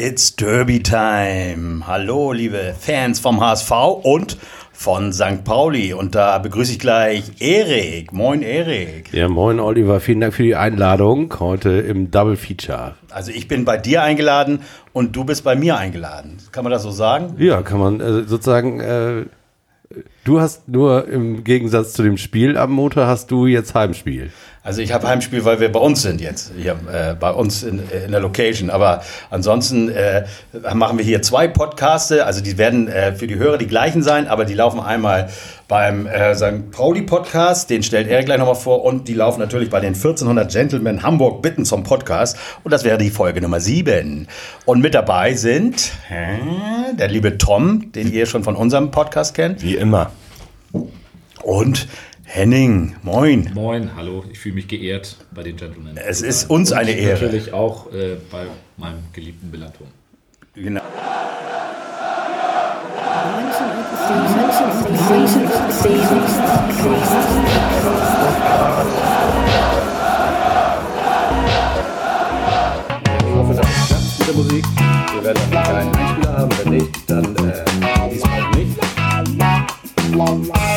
It's Derby Time. Hallo, liebe Fans vom HSV und von St. Pauli. Und da begrüße ich gleich Erik. Moin, Erik. Ja, moin, Oliver. Vielen Dank für die Einladung heute im Double Feature. Also ich bin bei dir eingeladen und du bist bei mir eingeladen. Kann man das so sagen? Ja, kann man äh, sozusagen. Äh, du hast nur im Gegensatz zu dem Spiel am Motor hast du jetzt Heimspiel. Also ich habe Heimspiel, weil wir bei uns sind jetzt, hier äh, bei uns in, in der Location. Aber ansonsten äh, machen wir hier zwei Podcaste. Also die werden äh, für die Hörer die gleichen sein, aber die laufen einmal beim äh, St. Pauli Podcast, den stellt er gleich nochmal vor, und die laufen natürlich bei den 1400 Gentlemen Hamburg Bitten zum Podcast. Und das wäre die Folge Nummer 7. Und mit dabei sind äh, der liebe Tom, den ihr schon von unserem Podcast kennt. Wie immer. Und Henning, moin. Moin, hallo, ich fühle mich geehrt bei den Gentlemen. Es ist uns eine Ehre. Natürlich auch äh, bei meinem geliebten Bellaton. Genau. Ich hoffe, das klappt mit der Musik. Wir werden einen kleinen Einspieler haben. Wenn nicht, dann äh, diesmal nicht.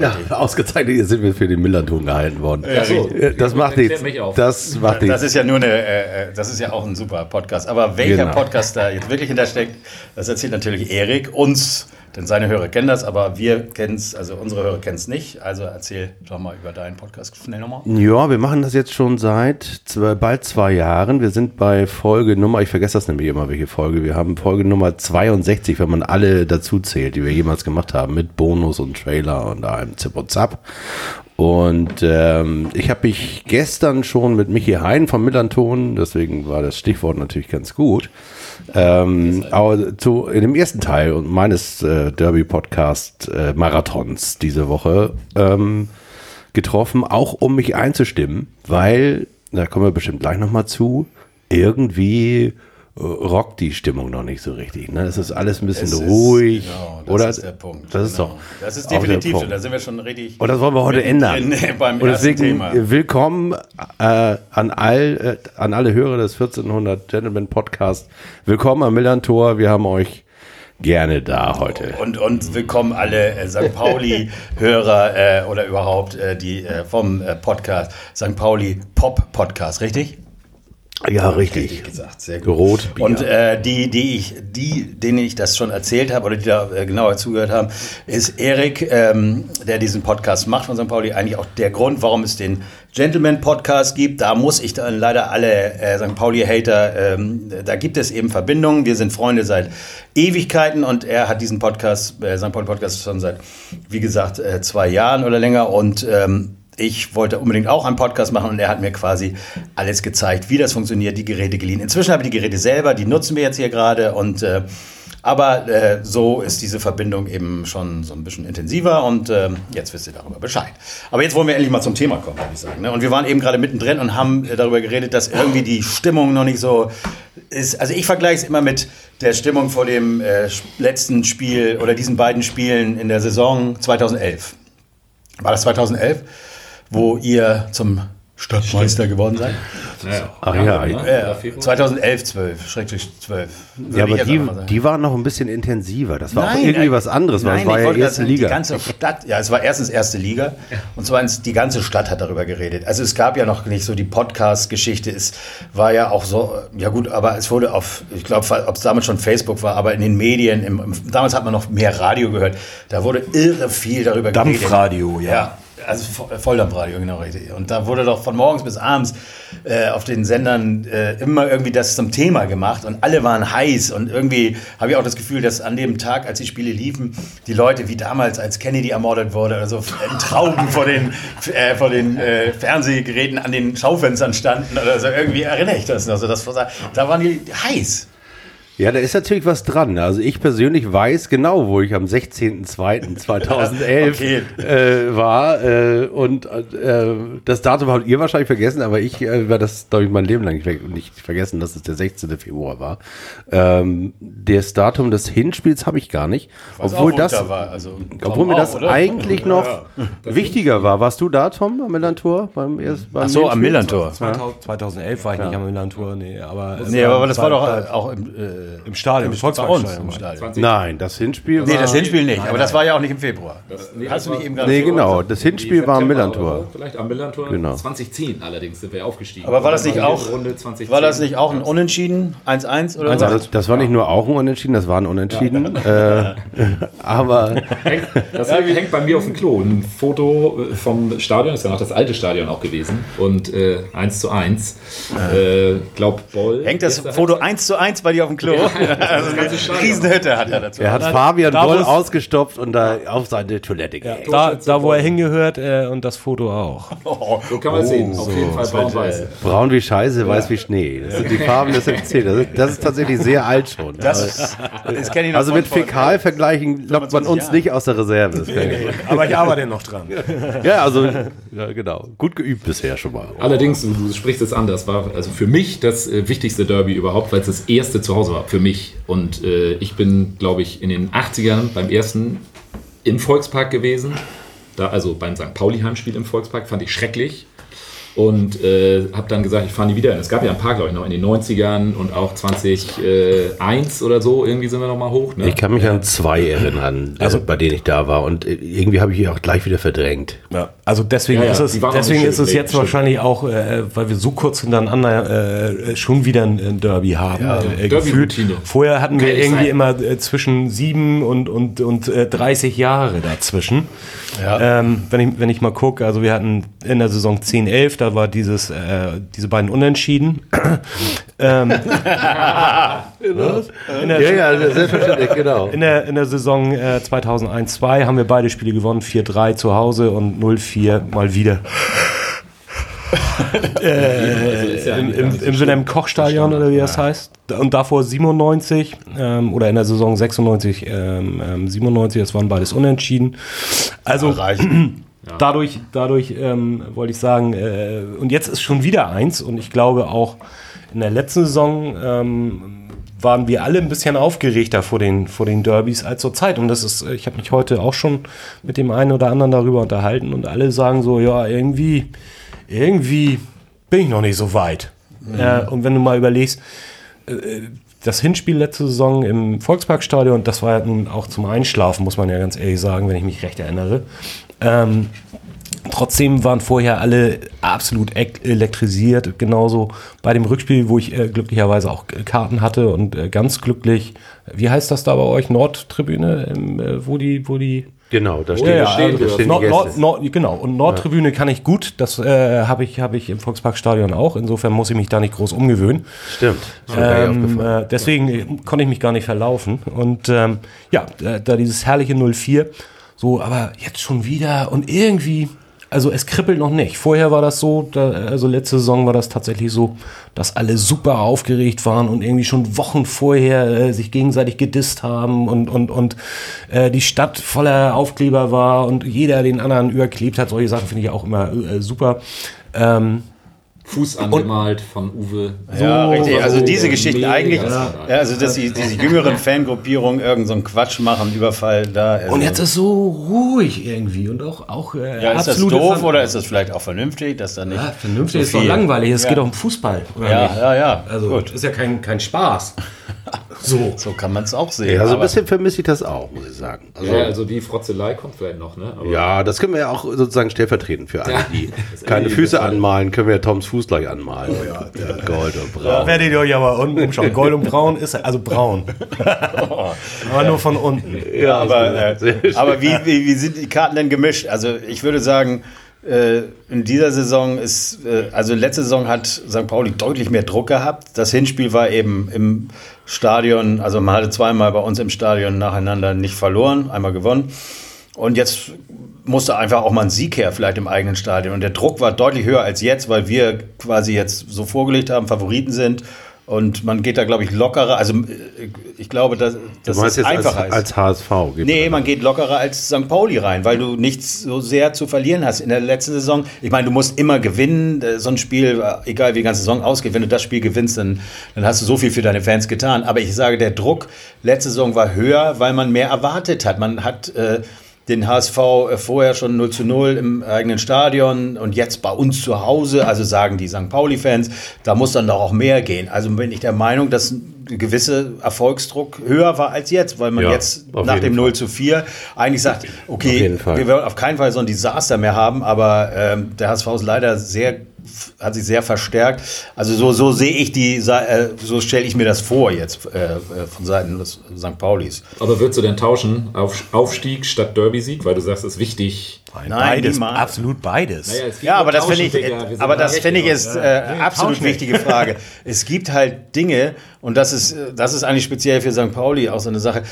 Ja, ausgezeichnet hier sind wir für den Millanton gehalten worden. Ach so. Das macht nichts. mich auf. Das macht Das nichts. ist ja nur eine, äh, äh, das ist ja auch ein super Podcast. Aber welcher Genau. Podcast da jetzt wirklich hintersteckt, das erzählt natürlich Erik uns, denn seine Hörer kennen das, aber wir kennen es, also unsere Hörer kennen es nicht. Also erzähl doch mal über deinen Podcast schnell nochmal. Ja, wir machen das jetzt schon seit zwei, bald zwei Jahren. Wir sind bei Folge Nummer, ich vergesse das nämlich immer, welche Folge. Wir haben Folge Nummer 62, wenn man alle dazu zählt, die wir jemals gemacht haben, mit Bonus und Trailer und einem Zip und Zap. Und ähm, ich habe mich gestern schon mit Michi Hein vom Millanton, deswegen war das Stichwort natürlich ganz gut, ähm, aber zu, in dem ersten Teil meines äh, Derby-Podcast äh, diese Woche ähm, getroffen, auch um mich einzustimmen, weil, da kommen wir bestimmt gleich nochmal zu, irgendwie rockt die Stimmung noch nicht so richtig. Ne? Es ist alles ein bisschen ist- ruhig. genau, das oder? ist der Punkt. Das ist genau. doch. Das ist definitiv so. Da sind wir schon richtig. Und das wollen wir heute ändern. mittendrin Beim Und deswegen Thema. willkommen äh, an, all, äh, an alle Hörer des 1400 Gentlemen Podcast. Willkommen am Millantor. Wir haben euch gerne da heute. Und, und willkommen alle äh, St. Pauli-Hörer äh, oder überhaupt äh, die äh, vom äh, Podcast St. Pauli Pop Podcast, richtig? Ja, Richtig richtig. gesagt, sehr gut. Rotbier. Und äh, die, die ich, die, denen ich das schon erzählt habe oder die da äh, genauer zugehört haben, ist Erik, ähm, der diesen Podcast macht von St. Pauli, eigentlich auch der Grund, warum es den Gentleman Podcast gibt. Da muss ich dann leider alle äh, St. Pauli-Hater, ähm, da gibt es eben Verbindungen. Wir sind Freunde seit Ewigkeiten und er hat diesen Podcast, äh, St. Pauli Podcast schon seit, wie gesagt, äh, zwei Jahren oder länger und ähm, ich wollte unbedingt auch einen Podcast machen und er hat mir quasi alles gezeigt, wie das funktioniert, die Geräte geliehen. Inzwischen habe ich die Geräte selber, die nutzen wir jetzt hier gerade und äh, aber äh, so ist diese Verbindung eben schon so ein bisschen intensiver und ähm, jetzt wisst ihr darüber Bescheid. Aber jetzt wollen wir endlich mal zum Thema kommen, würde ich sagen. Ne? Und wir waren eben gerade mittendrin und haben äh, darüber geredet, dass irgendwie die Stimmung noch nicht so ist. Also ich vergleiche es immer mit der Stimmung vor dem äh, letzten Spiel oder diesen beiden Spielen in der Saison 2011. War das 2011, wo ihr zum Stadtmeister geworden seid? Ja, Ach ja? Ja, Februar? 2011, 12, schrecklich 12. Würde Ja, aber die, die waren noch ein bisschen intensiver. Das war auch Nein, irgendwie nein. was anderes, weil Nein, es war ja erste Liga. Die ganze Stadt, ja, es war erstens erste Liga und zweitens die ganze Stadt hat darüber geredet. Also es gab ja noch nicht so die Podcast-Geschichte. Es war ja auch so, ja gut, aber es wurde auf, ich glaube, ob es damals schon Facebook war, aber in den Medien, im, damals hat man noch mehr Radio gehört. Da wurde irre viel darüber geredet. Dampfradio, ja. Also Vo- Volldampfradio, genau richtig. Und da wurde doch von morgens bis abends äh, auf den Sendern äh, immer irgendwie das zum Thema gemacht und alle waren heiß und irgendwie habe ich auch das Gefühl, dass an dem Tag, als die Spiele liefen, die Leute wie damals, als Kennedy ermordet wurde oder so, in Trauben vor den, äh, vor den äh, Fernsehgeräten an den Schaufenstern standen oder so. Irgendwie erinnere ich das noch. So, das, da waren die heiß. Ja, da ist natürlich was dran. Also ich persönlich weiß genau, wo ich am 16.02.2011 Okay. äh, war. Äh, und äh, das Datum habt ihr wahrscheinlich vergessen, aber ich äh, war das, glaube ich, mein Leben lang nicht, ver- nicht vergessen, dass es der 16. Februar war. Ähm, das Datum des Hinspiels habe ich gar nicht. Was obwohl auch das, war, also obwohl mir das oder? eigentlich noch wichtiger war. Warst du da, Tom, am Millantor? Beim erst, beim Ach so, am? Millantor. 2000, 2011 war ich nicht am Milan-Tour, nee, aber. Nee, aber das war doch äh, auch im, äh, im Stadion, im bei uns Volksparkstadion. im Stadion. 20. Nein, das Hinspiel Nee, war... das Hinspiel nicht, aber das war ja auch nicht im Februar. nee, Hast du das nicht eben gerade Nee, genau. Das Hinspiel war am Millantor. Vielleicht am Millantor. Genau. 2010 allerdings sind wir aufgestiegen. Aber war das nicht auch, Runde 2010. war das nicht auch ein Unentschieden? 1-1 oder Also was? das, das war nicht nur auch ein Unentschieden, das war ein Unentschieden. Äh, aber Hängt, das hängt bei mir auf dem Klo. Ein Foto äh, vom Stadion, ist ja noch das alte Stadion auch gewesen. Und äh, 1 zu 1. Äh, glaub Boll. Hängt das Foto 1 zu 1 bei dir auf dem Klo? Also eine Riesenhütte hat er dazu. er hat Fabian da ausgestopft und da auf seine Toilette Ja, da, da, wo er hingehört äh, und das Foto auch. So kann man es sehen. Auf jeden Fall braun-weiß. Braun wie Scheiße, weiß wie Schnee. Das sind die Farben des FC. Das ist, das ist tatsächlich sehr alt schon. Das, das kenne ich noch also mit Fäkalvergleichen lockt man 25 uns Jahren. nicht aus der Reserve. Aber ich arbeite noch dran. ja, also ja, genau. Gut geübt bisher schon mal. Allerdings, du, du sprichst es an, das war also für mich das äh, wichtigste Derby überhaupt, weil es das erste zu Hause war, für mich. Und äh, ich bin, glaube ich, in den 80ern beim ersten im Volkspark gewesen. Da, also beim St. Pauli-Heimspiel im Volkspark, fand ich schrecklich. Und äh, habe dann gesagt, ich fahre nie wieder hin. Es gab ja ein paar, glaube ich, noch in den 90ern und auch 2001 oder so. Irgendwie sind wir noch mal hoch. Ne? Ich kann mich an zwei erinnern, also, bei denen ich da war. Und äh, irgendwie habe ich die auch gleich wieder verdrängt. Ja, also deswegen Ja, ja, ist es, deswegen ist es jetzt wahrscheinlich auch, äh, weil wir so kurz hintereinander äh, schon wieder ein, Derby haben. äh, gefühlt. Derby-Routine. Vorher hatten wir Kann irgendwie sein. immer äh, zwischen sieben und, und, und äh, 30 Jahre dazwischen. Ähm, wenn, ich, wenn ich mal gucke, also wir hatten in der Saison 10, 11, da war dieses, äh, diese beiden Unentschieden. ähm, in der, Ja, ja, selbstverständlich, genau. in der, in der Saison äh, 2001-2 haben wir beide Spiele gewonnen, 4-3 zu Hause und 0-4 mal wieder. Also ist ja Im, im, im. Wilhelm Koch Stadion oder wie das heißt. Und davor 97 ähm, oder in der Saison 96, ähm, ähm, 97, das waren beides unentschieden. Also dadurch, dadurch ähm, wollte ich sagen, äh, und jetzt ist schon wieder eins und ich glaube auch in der letzten Saison ähm, waren wir alle ein bisschen aufgeregter vor den, vor den Derbys als zur Zeit. Und das ist, ich habe mich heute auch schon mit dem einen oder anderen darüber unterhalten und alle sagen so, ja, irgendwie, irgendwie bin ich noch nicht so weit. Äh, und wenn du mal überlegst, äh, das Hinspiel letzte Saison im Volksparkstadion, das war ja nun auch zum Einschlafen, muss man ja ganz ehrlich sagen, wenn ich mich recht erinnere. Ähm, Trotzdem waren vorher alle absolut ek- elektrisiert. Genauso bei dem Rückspiel, wo ich äh, glücklicherweise auch Karten hatte und äh, ganz glücklich. Wie heißt das da bei euch? Nordtribüne, ähm, äh, wo die, wo die Genau, da Ja, stehen, ja, da stehen, also da stehen die Nord, Nord. Nord, genau, und Nordtribüne kann ich gut. Das äh, habe ich, hab ich im Volksparkstadion auch. Insofern muss ich mich da nicht groß umgewöhnen. Stimmt. Ähm, äh, deswegen äh, konnte ich mich gar nicht verlaufen. Und ähm, ja, da, da dieses herrliche 04. So, aber jetzt schon wieder und irgendwie, also es kribbelt noch nicht. Vorher war das so, da, also letzte Saison war das tatsächlich so, dass alle super aufgeregt waren und irgendwie schon Wochen vorher äh, sich gegenseitig gedisst haben und, und, und äh, die Stadt voller Aufkleber war und jeder den anderen überklebt hat. Solche Sachen finde ich auch immer äh, super. Ähm, Fuß angemalt von Uwe. Ja, richtig. Also so diese Geschichten mega eigentlich, ja, also dass die, diese jüngeren Fangruppierungen irgendeinen so einen Quatsch machen, Überfall da. Also. Und jetzt ist so ruhig irgendwie und auch, auch äh, ja, ist das doof Ver- oder ist das vielleicht auch vernünftig, dass da nicht Ja, vernünftig so ist doch langweilig. Es Ja. geht doch um Fußball. Oder Ja, nicht? ja, ja. Also Gut. ist ja kein, kein Spaß. So. So kann man es auch sehen. Ja, so ein bisschen vermisse ich das auch, muss ich sagen. Also, Ja, also die Frotzelei kommt vielleicht noch, ne? Aber ja, das können wir ja auch sozusagen stellvertretend für alle, die keine Füße anmalen, können wir ja Toms Fuß gleich anmalen. Mit Gold und Braun. Werdet ihr euch aber unten umschauen. Gold und braun ist also braun. aber nur von unten. Ja, aber, äh, aber wie, wie, wie sind die Karten denn gemischt? Also ich würde sagen, äh, in dieser Saison ist, äh, also letzte Saison hat St. Pauli deutlich mehr Druck gehabt. Das Hinspiel war eben im Stadion, also man hatte zweimal bei uns im Stadion nacheinander nicht verloren, einmal gewonnen. Und jetzt musste einfach auch mal ein Sieg her, vielleicht im eigenen Stadion. Und der Druck war deutlich höher als jetzt, weil wir quasi jetzt so vorgelegt haben, Favoriten sind Und man geht da, glaube ich, lockerer. Also äh, ich glaube, dass, dass es jetzt als, einfacher ist. als HSV. Nee, man. man geht lockerer als St. Pauli rein, weil du nichts so sehr zu verlieren hast. In der letzten Saison, ich meine, du musst immer gewinnen, äh, so ein Spiel, äh, egal wie die ganze Saison ausgeht, wenn du das Spiel gewinnst, dann, dann hast du so viel für deine Fans getan. Aber ich sage, der Druck letzte Saison war höher, weil man mehr erwartet hat. Man hat äh, den HSV äh, vorher schon 0 zu 0 im eigenen Stadion und jetzt bei uns zu Hause, also sagen die St. Pauli-Fans, da muss dann doch auch mehr gehen. Also bin ich der Meinung, dass ein gewisser Erfolgsdruck höher war als jetzt, weil man Ja, jetzt nach dem Fall. 0 zu 4 eigentlich sagt, okay, wir werden auf keinen Fall so ein Desaster mehr haben, aber ähm, der HSV ist leider sehr hat sich sehr verstärkt. Also so, so sehe ich die, äh, so stelle ich mir das vor jetzt äh, äh, von Seiten des St. Paulis. Aber würdest du denn tauschen auf Aufstieg statt Derby-Sieg? Weil du sagst, es ist wichtig. Nein, beides, niemals. absolut beides. es gibt Ja, aber das finde ich, aber da das finde ich drauf. ist äh, absolut tausch nicht. wichtige Frage. es gibt halt Dinge und das ist, äh, das ist eigentlich speziell für St. Pauli auch so eine Sache,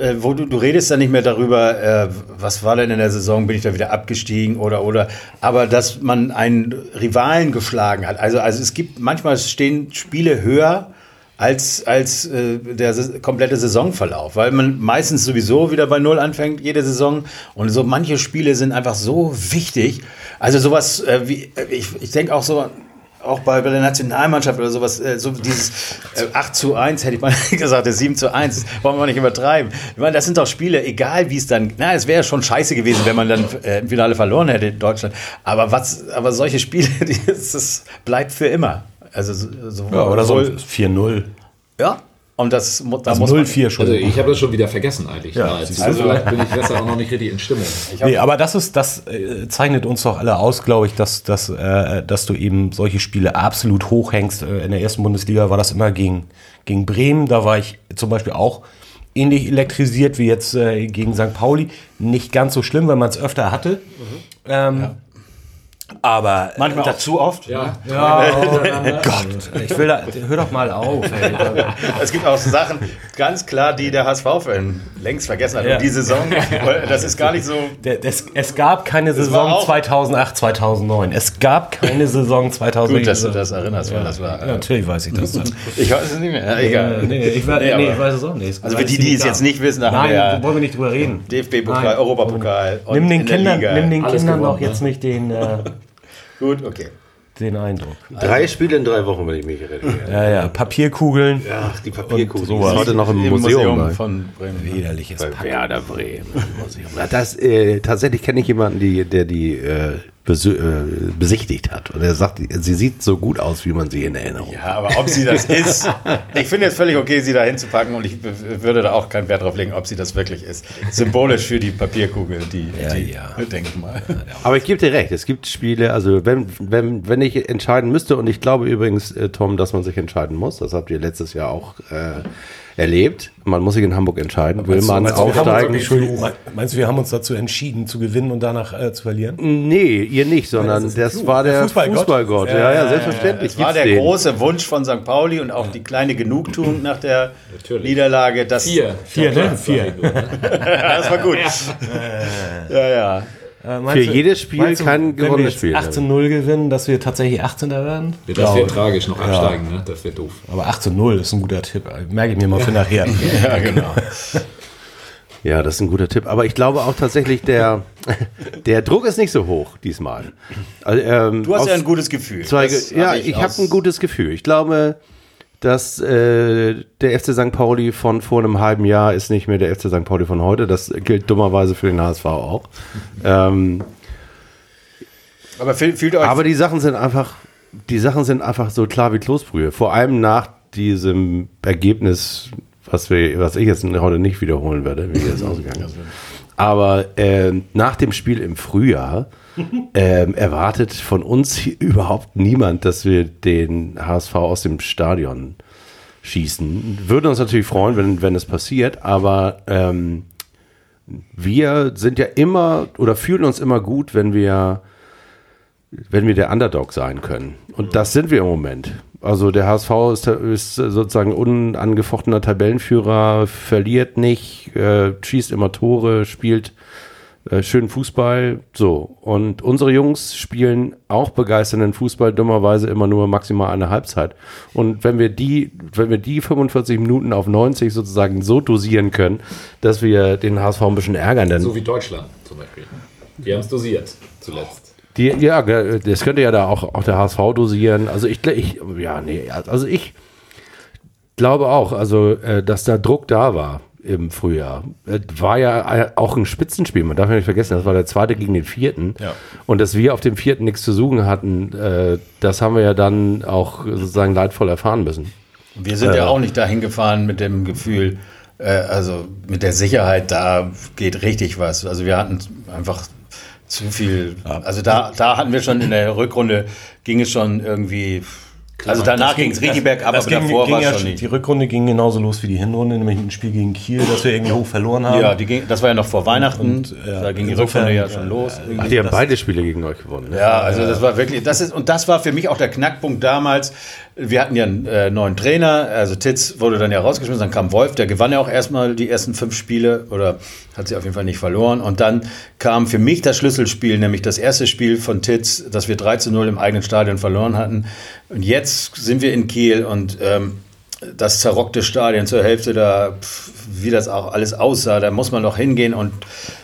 äh, wo du, du redest dann nicht mehr darüber, äh, was war denn in der Saison, bin ich da wieder abgestiegen oder oder, aber dass man einen Rivalen geschlagen hat. Also also es gibt manchmal stehen Spiele höher als, als äh, der komplette Saisonverlauf, weil man meistens sowieso wieder bei Null anfängt, jede Saison. Und so manche Spiele sind einfach so wichtig. Also sowas äh, wie, äh, ich, ich denke auch so, auch bei, bei der Nationalmannschaft oder sowas, äh, so dieses äh, 8 zu 1, hätte ich mal gesagt, das 7 zu 1, das wollen wir nicht übertreiben. Ich meine, das sind doch Spiele, egal wie es dann, na, es wäre schon scheiße gewesen, wenn man dann äh, im Finale verloren hätte in Deutschland. Aber was, aber solche Spiele, die, das bleibt für immer. Also so, Ja, oder so sowohl- 4-0. ja, und das, da Also muss man. 0-4 schon. Also ich habe das schon wieder vergessen eigentlich. Ja, du. also vielleicht bin ich deshalb auch noch nicht richtig in Stimmung. Nee, aber das ist, das äh, zeichnet uns doch alle aus, glaube ich, dass, dass, äh, dass du eben solche Spiele absolut hochhängst. Äh, in der ersten Bundesliga war das immer gegen, gegen Bremen. Da war ich zum Beispiel auch ähnlich elektrisiert wie jetzt äh, gegen St. Pauli. Nicht ganz so schlimm, weil man es öfter hatte. Ähm, Aber Manchmal auch zu oft. Ja, Gott, ich will da, hör doch mal auf. Ey. Es gibt auch Sachen, ganz klar, die der HSV-Fan längst vergessen hat. Ja. Und die Saison, das ist gar nicht so. Der, das, es gab keine Saison auch- 2008, 2009. Es gab keine Saison 2009. Gut, dass du das erinnerst, weil das war. Ja, natürlich weiß ich das. Ich weiß es nicht mehr. Ja, egal. nee, ich, war, Nee, nee, ich weiß es auch nicht. Also für die, die es jetzt nicht wissen, da haben Nein, wir ja wollen wir nicht drüber reden. DFB-Pokal. Europapokal. Nimm den in der Kindern, Liga. nimm den Alles Kindern gewonnen, doch jetzt nicht den, äh, Gut, okay. den Eindruck. Drei Spiele in drei Wochen, wenn ich mich erinnere. Ja, ja, Papierkugeln. Ach, die Papierkugel. Und sowas. ist heute noch im, Im Museum. bei- von Bremen. Widerliches bei. Werder Bremen. Museum. Ja, Das, äh, tatsächlich kenne ich jemanden, die, der die äh, besichtigt hat. Und er sagt, sie sieht so gut aus, wie man sie in Erinnerung hat. Ja, aber ob sie das ist, ich finde es völlig okay, sie da hinzupacken und ich würde da auch keinen Wert drauf legen, ob sie das wirklich ist. Symbolisch für die Papierkugel, die, Ja, die ja. denke ich mal. Aber ich gebe dir recht, es gibt Spiele, also wenn, wenn, wenn ich entscheiden müsste, und ich glaube übrigens, äh, Tom, dass man sich entscheiden muss, das habt ihr letztes Jahr auch äh, erlebt, man muss sich in Hamburg entscheiden, will man Meinst du, wir haben uns- aufsteigen? Entschuldigung, meinst du, wir haben uns dazu entschieden, zu gewinnen und danach äh, zu verlieren? Nee, ihr nicht, sondern das ist das, Fluch. war der Fußballgott. Fußballgott. Ja, ja, selbstverständlich. Es war der den. große Wunsch von St. Pauli und auch die kleine Genugtuung nach der Niederlage. Das, vier. Vier, ne? Vier. das war gut. Ja, ja. Äh, Für jedes Spiel meinst kein wenn wir gewonnenes jetzt Spiel. 18-0 gewinnen, dass wir tatsächlich 18. werden? Das wäre tragisch, noch absteigen, ne? Das wäre doof. Aber 18-0 ist ein guter Tipp. Merke ich mir mal für nachher. Ja, genau. Ja, das ist ein guter Tipp. Aber ich glaube auch tatsächlich, der, der Druck ist nicht so hoch diesmal. Also, ähm, Du hast ja ein gutes Gefühl. zwei, ja, hab ich, habe ein gutes Gefühl. Ich glaube, dass äh, der FC St. Pauli von vor einem halben Jahr ist nicht mehr der FC St. Pauli von heute. Das gilt dummerweise für den HSV auch. ähm, Aber aber die Sachen sind einfach, die Sachen sind einfach so klar wie Kloßbrühe. Vor allem nach diesem Ergebnis, was wir, was ich jetzt heute nicht wiederholen werde, wie jetzt ausgegangen ist. Aber ähm, nach dem Spiel im Frühjahr ähm, erwartet von uns überhaupt niemand, dass wir den HSV aus dem Stadion schießen. Würden uns natürlich freuen, wenn, wenn es passiert, aber ähm, wir sind ja immer oder fühlen uns immer gut, wenn wir wenn wir der Underdog sein können. Und das sind wir im Moment. Also der HSV ist, ist sozusagen unangefochtener Tabellenführer, verliert nicht, äh, schießt immer Tore, spielt äh, schönen Fußball, so. Und unsere Jungs spielen auch begeisternden Fußball, dummerweise immer nur maximal eine Halbzeit. Und wenn wir die, wenn wir die 45 Minuten auf 90 sozusagen so dosieren können, dass wir den HSV ein bisschen ärgern, dann. So wie Deutschland zum Beispiel. Die haben es dosiert zuletzt. Die, ja, das könnte ja da auch, auch der HSV dosieren. Also ich, ich, ja, nee, also ich glaube auch, also, äh, dass da Druck da war im Frühjahr. War ja auch ein Spitzenspiel, man darf ja nicht vergessen, das war der zweite gegen den vierten. Ja. Und dass wir auf dem vierten nichts zu suchen hatten, äh, das haben wir ja dann auch sozusagen leidvoll erfahren müssen. Wir sind äh, ja auch nicht dahin gefahren mit dem Gefühl, äh, also mit der Sicherheit, da geht richtig was. Also wir hatten einfach zu viel. Also da, da hatten wir schon in der Rückrunde, ging es schon irgendwie also danach ging es richtig bergab, aber ging, davor war es ja schon nicht. Die Rückrunde ging genauso los wie die Hinrunde, nämlich ein Spiel gegen Kiel, das wir irgendwie hoch verloren haben. Ja, ging, das war ja noch vor Weihnachten, und, ja, da ging die Rückrunde ja schon los. Ach, die haben beide Spiele gegen euch gewonnen. Ne? Ja, also das war wirklich, das ist, und das war für mich auch der Knackpunkt damals, wir hatten ja einen äh, neuen Trainer, also Titz wurde dann ja rausgeschmissen, dann kam Wolf, der gewann ja auch erstmal die ersten fünf Spiele oder hat sie auf jeden Fall nicht verloren. Und dann kam für mich das Schlüsselspiel, nämlich das erste Spiel von Titz, das wir 3 zu 0 im eigenen Stadion verloren hatten. Und jetzt sind wir in Kiel und ähm, das zerrockte Stadion zur Hälfte da, wie das auch alles aussah, da muss man noch hingehen und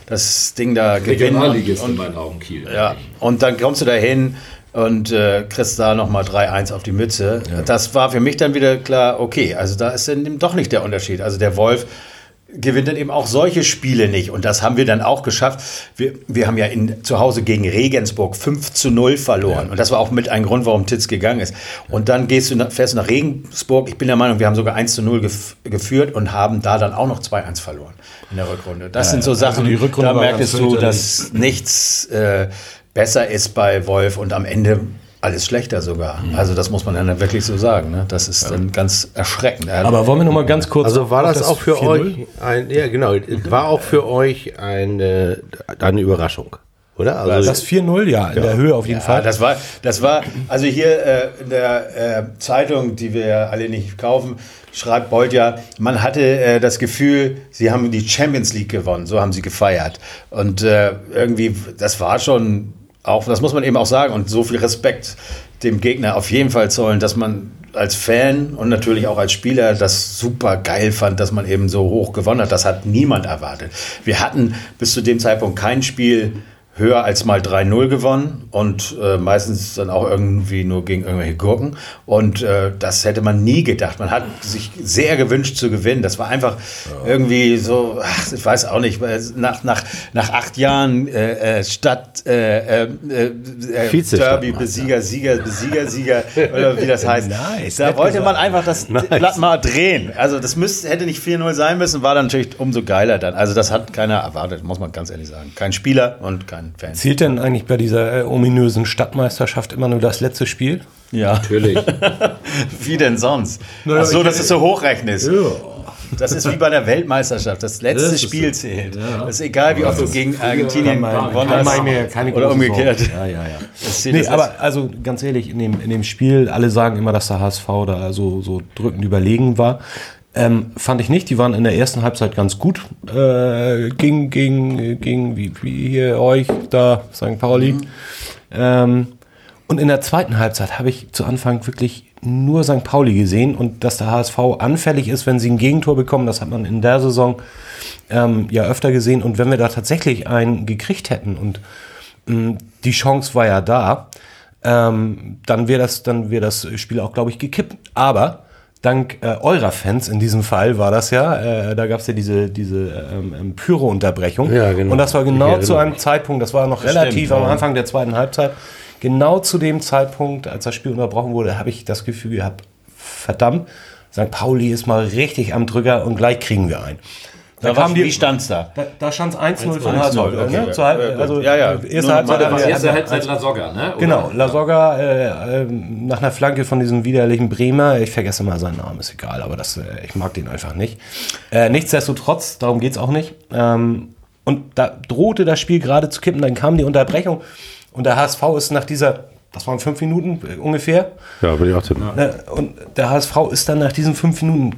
das Ding da gewinnen. Regionalligist in meinen Augen Kiel. Ja, und dann kommst du da hin und äh, kriegst da nochmal 3-1 auf die Mütze. Ja. Das war für mich dann wieder klar, okay, also da ist dann eben doch nicht der Unterschied. Also der Wolf gewinnt dann eben auch solche Spiele nicht. Und das haben wir dann auch geschafft. Wir, wir haben ja in, zu Hause gegen Regensburg 5 zu 0 verloren. Ja. Und das war auch mit ein Grund, warum Titz gegangen ist. Und dann gehst du, fährst du nach Regensburg. Ich bin der Meinung, wir haben sogar 1 zu 0 gef geführt und haben da dann auch noch 2-1 verloren in der Rückrunde. Das ja, sind so Sachen, also da merkst du, dass nichts äh, besser ist bei Wolf und am Ende alles schlechter sogar. Mhm. Also das muss man dann wirklich so sagen. Ne? Das ist ja. dann ganz erschreckend. Aber wollen wir noch mal ganz kurz. Also war das, das auch für euch ein, ja genau, war auch für euch eine, eine Überraschung. Oder? Also das 4-0, ja, in ja. der Höhe auf jeden ja, Fall. Das war, das war, also hier äh, in der äh, Zeitung, die wir ja alle nicht kaufen, schreibt Bolt ja, man hatte äh, das Gefühl, sie haben die Champions League gewonnen, so haben sie gefeiert. Und äh, irgendwie, das war schon auch, das muss man eben auch sagen, und so viel Respekt dem Gegner auf jeden Fall zollen, dass man als Fan und natürlich auch als Spieler das super geil fand, dass man eben so hoch gewonnen hat. Das hat niemand erwartet. Wir hatten bis zu dem Zeitpunkt kein Spiel höher als mal 3-0 gewonnen und äh, meistens dann auch irgendwie nur gegen irgendwelche Gurken. Und äh, das hätte man nie gedacht. Man hat sich sehr gewünscht zu gewinnen. Das war einfach ja. irgendwie so, ach, ich weiß auch nicht, nach, nach, nach acht Jahren äh, äh Stadt äh, äh, äh Derby, Besieger, Sieger, Besieger, Sieger, oder wie das heißt. Nice, da wollte man einfach das nice. Blatt mal drehen. Also das müsste, hätte nicht 4-0 sein müssen, war dann natürlich umso geiler dann. Also das hat keiner erwartet, muss man ganz ehrlich sagen. Kein Spieler und kein an Fans. Zählt denn eigentlich bei dieser äh, ominösen Stadtmeisterschaft immer nur das letzte Spiel? Ja. Natürlich. wie denn sonst? Naja, Ach so, dass du so hochrechnest. Ja. Das ist wie bei der Weltmeisterschaft. Das letzte das Spiel zählt. Ja. Das ist egal, wie oft du gegen Argentinien gewonnen hast. Oder umgekehrt. Ja, ja, ja. Nee, aber also ganz ehrlich, in dem, in dem Spiel, alle sagen immer, dass der HSV da so, so drückend überlegen war. Ähm, fand ich nicht. Die waren in der ersten Halbzeit ganz gut äh, gegen, gegen, gegen wie, wie hier euch da, St. Pauli. Mhm. Ähm, und in der zweiten Halbzeit habe ich zu Anfang wirklich nur St. Pauli gesehen und dass der HSV anfällig ist, wenn sie ein Gegentor bekommen, das hat man in der Saison ähm, ja öfter gesehen. Und wenn wir da tatsächlich einen gekriegt hätten und mh, mm, die Chance war ja da, ähm, dann wäre das, dann wäre das Spiel auch, glaube ich, gekippt. Aber dank äh, eurer Fans in diesem Fall war das ja, äh, da gab es ja diese, diese ähm, ähm, Pyro-Unterbrechung. Ja, genau. Und das war genau zu einem Zeitpunkt, das war noch das relativ stimmt, am Anfang der zweiten Halbzeit, genau zu dem Zeitpunkt, als das Spiel unterbrochen wurde, habe ich das Gefühl gehabt, verdammt, St. Pauli ist mal richtig am Drücker und gleich kriegen wir einen. Da kam die, wie stand's da? Da, da stand es 1-0 für HSV. Okay. Ne? Halb, also ja, ja. Erste Halbzeit, erste Halbzeit La Soga, ne? Genau, La Soga äh, äh, nach einer Flanke von diesem widerlichen Bremer. Ich vergesse mal seinen Namen, ist egal, aber das, äh, ich mag den einfach nicht. Äh, nichtsdestotrotz, darum geht's auch nicht. Ähm, und da drohte das Spiel gerade zu kippen, dann kam die Unterbrechung und der HSV ist nach dieser das waren fünf Minuten äh, ungefähr. Ja, würde ich auch tippen. Ne, Und der HSV ist dann nach diesen fünf Minuten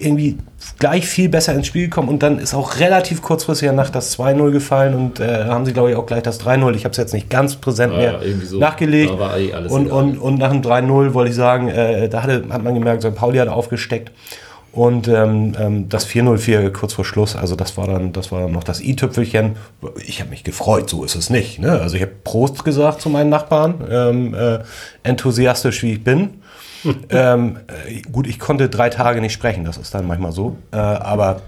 irgendwie gleich viel besser ins Spiel gekommen und dann ist auch relativ kurzfristig nach das 2-0 gefallen und äh, haben sie, glaube ich, auch gleich das 3-0. Ich habe es jetzt nicht ganz präsent Ja, mehr so. nachgelegt. Eh alles und, und, und nach dem 3-0 wollte ich sagen, äh, da hatte, hat man gemerkt, St. Pauli hat aufgesteckt. Und ähm, ähm, das 4-0-4 kurz vor Schluss, also das war dann, das war dann noch das i-Tüpfelchen. Ich habe mich gefreut, so ist es nicht. Ne? Also ich habe Prost gesagt zu meinen Nachbarn, ähm, äh, enthusiastisch wie ich bin. ähm, äh, gut, ich konnte drei Tage nicht sprechen, das ist dann manchmal so. Äh, aber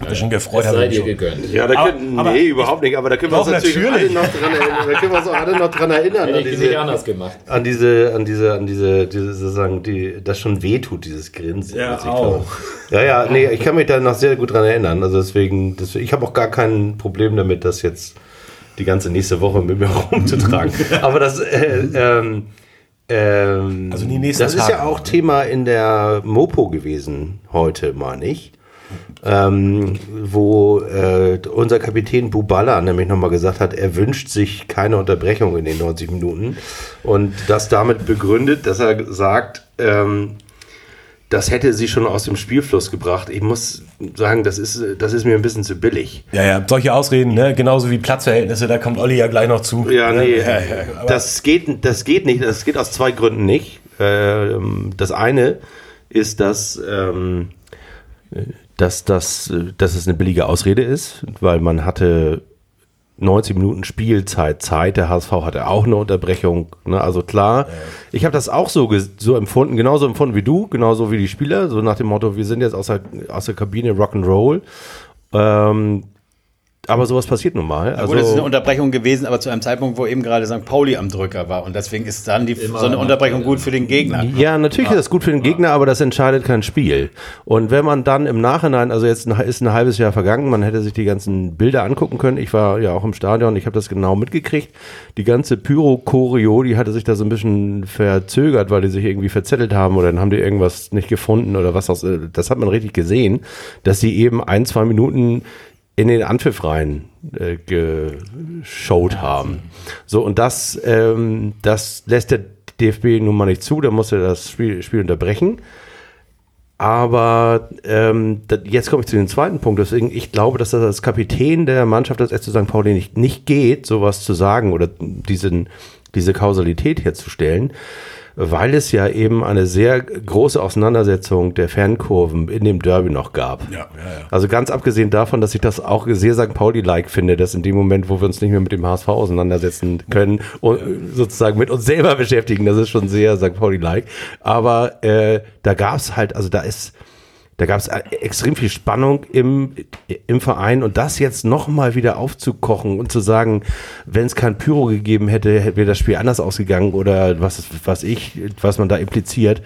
ein bisschen gefreut Das habe sei ich dir mich schon. gegönnt. Ja, da können, aber nee, überhaupt nicht. Aber da können wir uns natürlich, natürlich. Alle noch dran erinnern. Da können wir uns auch alle noch dran erinnern. Hätte An ich nicht diese, anders gemacht. an diese, an diese, an diese, diese sozusagen, die, das schon wehtut, dieses Grinsen. Ja, auch. Ja, ja, nee, ich kann mich da noch sehr gut dran erinnern. Also deswegen, deswegen ich habe auch gar kein Problem damit, das jetzt die ganze nächste Woche mit mir rumzutragen. Aber das, äh, ähm, ähm, Also die nächsten das ist Tage. ja auch Thema in der Mopo gewesen heute, meine ich. Ähm, wo äh, unser Kapitän Bubala nämlich nochmal gesagt hat, er wünscht sich keine Unterbrechung in den 90 Minuten und das damit begründet, dass er sagt, ähm, das hätte sie schon aus dem Spielfluss gebracht. Ich muss sagen, das ist, das ist mir ein bisschen zu billig. Ja, ja, solche Ausreden, ne? genauso wie Platzverhältnisse, da kommt Olli ja gleich noch zu. Ja, Ne? nee, das, geht, das geht nicht. Das geht aus zwei Gründen nicht. Ähm, das eine ist, dass, ähm, dass, dass, dass es eine billige Ausrede ist, weil man hatte 90 Minuten Spielzeit Zeit. Der HSV hatte auch eine Unterbrechung. Ne? Also klar, ich habe das auch so, so empfunden, genauso empfunden wie du, genauso wie die Spieler, so nach dem Motto, wir sind jetzt aus der, aus der Kabine Rock'n'Roll. Ähm, aber sowas passiert nun mal. Also, Gut, es ist eine Unterbrechung gewesen, aber zu einem Zeitpunkt, wo eben gerade St. Pauli am Drücker war. Und deswegen ist dann die, so eine Unterbrechung gut für den Gegner. Ja, natürlich ist das gut für den Gegner, aber das entscheidet kein Spiel. Und wenn man dann im Nachhinein, also jetzt ist ein halbes Jahr vergangen, man hätte sich die ganzen Bilder angucken können. Ich war ja auch im Stadion, ich habe das genau mitgekriegt. Die ganze Pyro-Choreo, die hatte sich da so ein bisschen verzögert, weil die sich irgendwie verzettelt haben oder dann haben die irgendwas nicht gefunden oder was auch Das hat man richtig gesehen, dass sie eben ein, zwei Minuten in den Anpfiff rein äh, geschaut haben. So, und das, ähm, das lässt der DFB nun mal nicht zu, da muss er das Spiel, Spiel unterbrechen. Aber ähm, jetzt komme ich zu dem zweiten Punkt. Deswegen, ich glaube, dass das als Kapitän der Mannschaft des FC St. Pauli nicht, nicht geht, sowas zu sagen oder diesen, diese Kausalität herzustellen, weil es ja eben eine sehr große Auseinandersetzung der Fankurven in dem Derby noch gab. Ja, ja, ja. Also ganz abgesehen davon, dass ich das auch sehr St. Pauli-like finde, dass in dem Moment, wo wir uns nicht mehr mit dem HSV auseinandersetzen können und sozusagen mit uns selber beschäftigen, das ist schon sehr St. Pauli-like. Aber äh, da gab es halt, also da ist, da gab es extrem viel Spannung im, im Verein und das jetzt nochmal wieder aufzukochen und zu sagen, wenn es kein Pyro gegeben hätte, hätte wäre das Spiel anders ausgegangen oder was, was ich, was man da impliziert.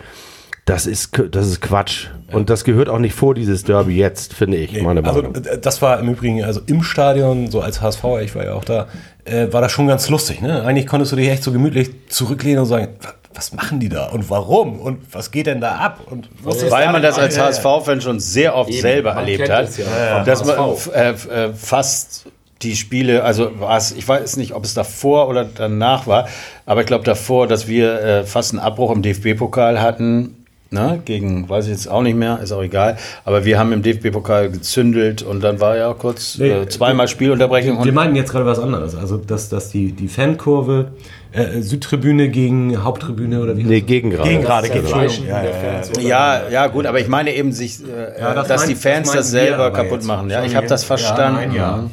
Das ist, das ist Quatsch. Und das gehört auch nicht vor dieses Derby jetzt, finde ich, meine Also Meinung. äh, das war im Übrigen, also im Stadion, so als HSV, ich war ja auch da, äh, war das schon ganz lustig. Ne? Eigentlich konntest du dich echt so gemütlich zurücklehnen und sagen, "Wa- was machen die da und warum und was geht denn da ab? Und wusstest Weil man das als. HSV-Fan schon sehr oft Eben, selber erlebt hat. es ja dass man äh, äh, fast die Spiele, also was, ich weiß nicht, ob es davor oder danach war, aber ich glaube davor, dass wir äh, fast einen Abbruch im DFB-Pokal hatten. Ne, gegen, weiß ich jetzt auch nicht mehr, ist auch egal. Aber wir haben im DFB-Pokal gezündelt und dann war ja kurz Nee, äh, zweimal Spielunterbrechung. Wir Und, meinten jetzt gerade was anderes. Also, dass, dass die, die Fankurve, äh, Südtribüne gegen Haupttribüne oder wie Nee, gegen gerade. Gegen gerade, Das gegen Zerfleischen ja, der ja, ja. Ja, ja, gut, aber ich meine eben, sich, äh, Ja, das dass meint- die Fans das das, selber kaputt jetzt. machen. Ja, ich habe das ja, verstanden. nein, ja.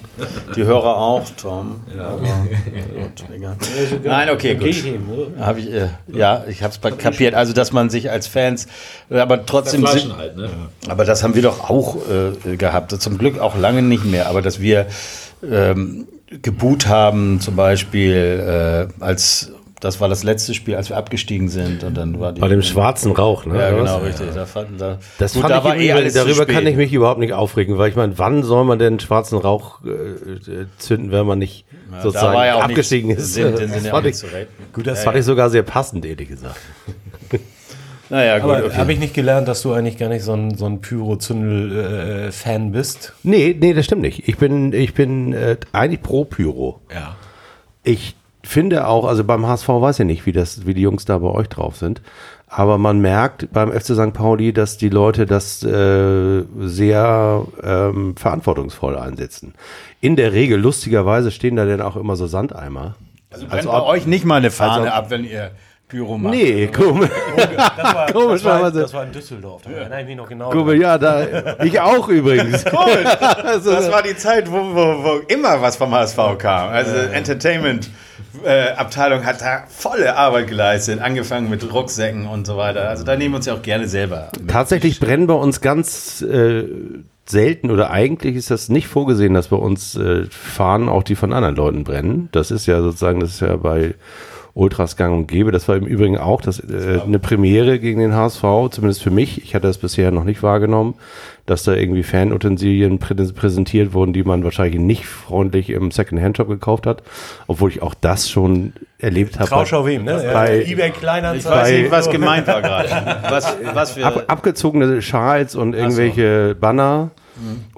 Die Hörer auch, Tom. Ja. Gut. Nein, okay, gut. Hab ich, äh, ja, ich habe es kapiert. Also, dass man sich als Fans, äh, aber trotzdem, sind, halt, ne? aber das haben wir doch auch äh, gehabt. Zum Glück auch lange nicht mehr. Aber dass wir ähm, geboot haben, zum Beispiel, äh, als das war das letzte Spiel, als wir abgestiegen sind und dann war die Bei dem schwarzen Rauch, ne? ja, genau, was? richtig. Da fand, da, Das gut, fand da ich war eh alles zu darüber kann ich mich überhaupt nicht aufregen, weil ich meine, wann soll man denn schwarzen Rauch äh, zünden, wenn man nicht sozusagen da war ja auch abgestiegen nichts- ist? Sind, das ja fand, nicht ich. Gut, das das fand ich sogar sehr passend, ehrlich gesagt. Naja, gut, Aber okay. habe ich nicht gelernt, dass du eigentlich gar nicht so ein, so ein Pyro-Zündel-Fan bist? Nee, nee, das stimmt nicht. Ich bin, ich bin äh, eigentlich pro Pyro. Ja. Ich finde auch, also beim HSV weiß ich nicht, wie, das, wie die Jungs da bei euch drauf sind. Aber man merkt beim FC St. Pauli, dass die Leute das äh, sehr ähm, verantwortungsvoll einsetzen. In der Regel, lustigerweise, stehen da dann auch immer so Sandeimer. Also brennt bei euch nicht mal eine Fahne ab, wenn ihr Pyro macht. Nee, komisch. Das war, Komisch, das war, das war in Düsseldorf. Da erinnere ich mich noch genau. Komisch, ja, da, ich auch übrigens. Also, Das war die Zeit, wo, wo, wo immer was vom HSV kam. Also Entertainment-Abteilung hat da volle Arbeit geleistet, angefangen mit Rucksäcken und so weiter. Also da nehmen wir uns ja auch gerne selber. mit. Tatsächlich brennen bei uns ganz äh, selten oder eigentlich ist das nicht vorgesehen, dass bei uns äh, Fahnen auch die von anderen Leuten brennen. Das ist ja sozusagen, das ist ja bei Ultras gang und gäbe. Das war im Übrigen auch das, äh, eine Premiere gegen den HSV, zumindest für mich. Ich hatte das bisher noch nicht wahrgenommen, dass da irgendwie Fanutensilien prä präsentiert wurden, die man wahrscheinlich nicht freundlich im Second-Hand-Shop gekauft hat, obwohl ich auch das schon erlebt habe. Trauschau wem, ne? Bei- Ebay Ich Kleinanzeigen. weiß nicht, was gemeint war gerade. Was, was für... Ab, abgezogene Schals und irgendwelche Banner.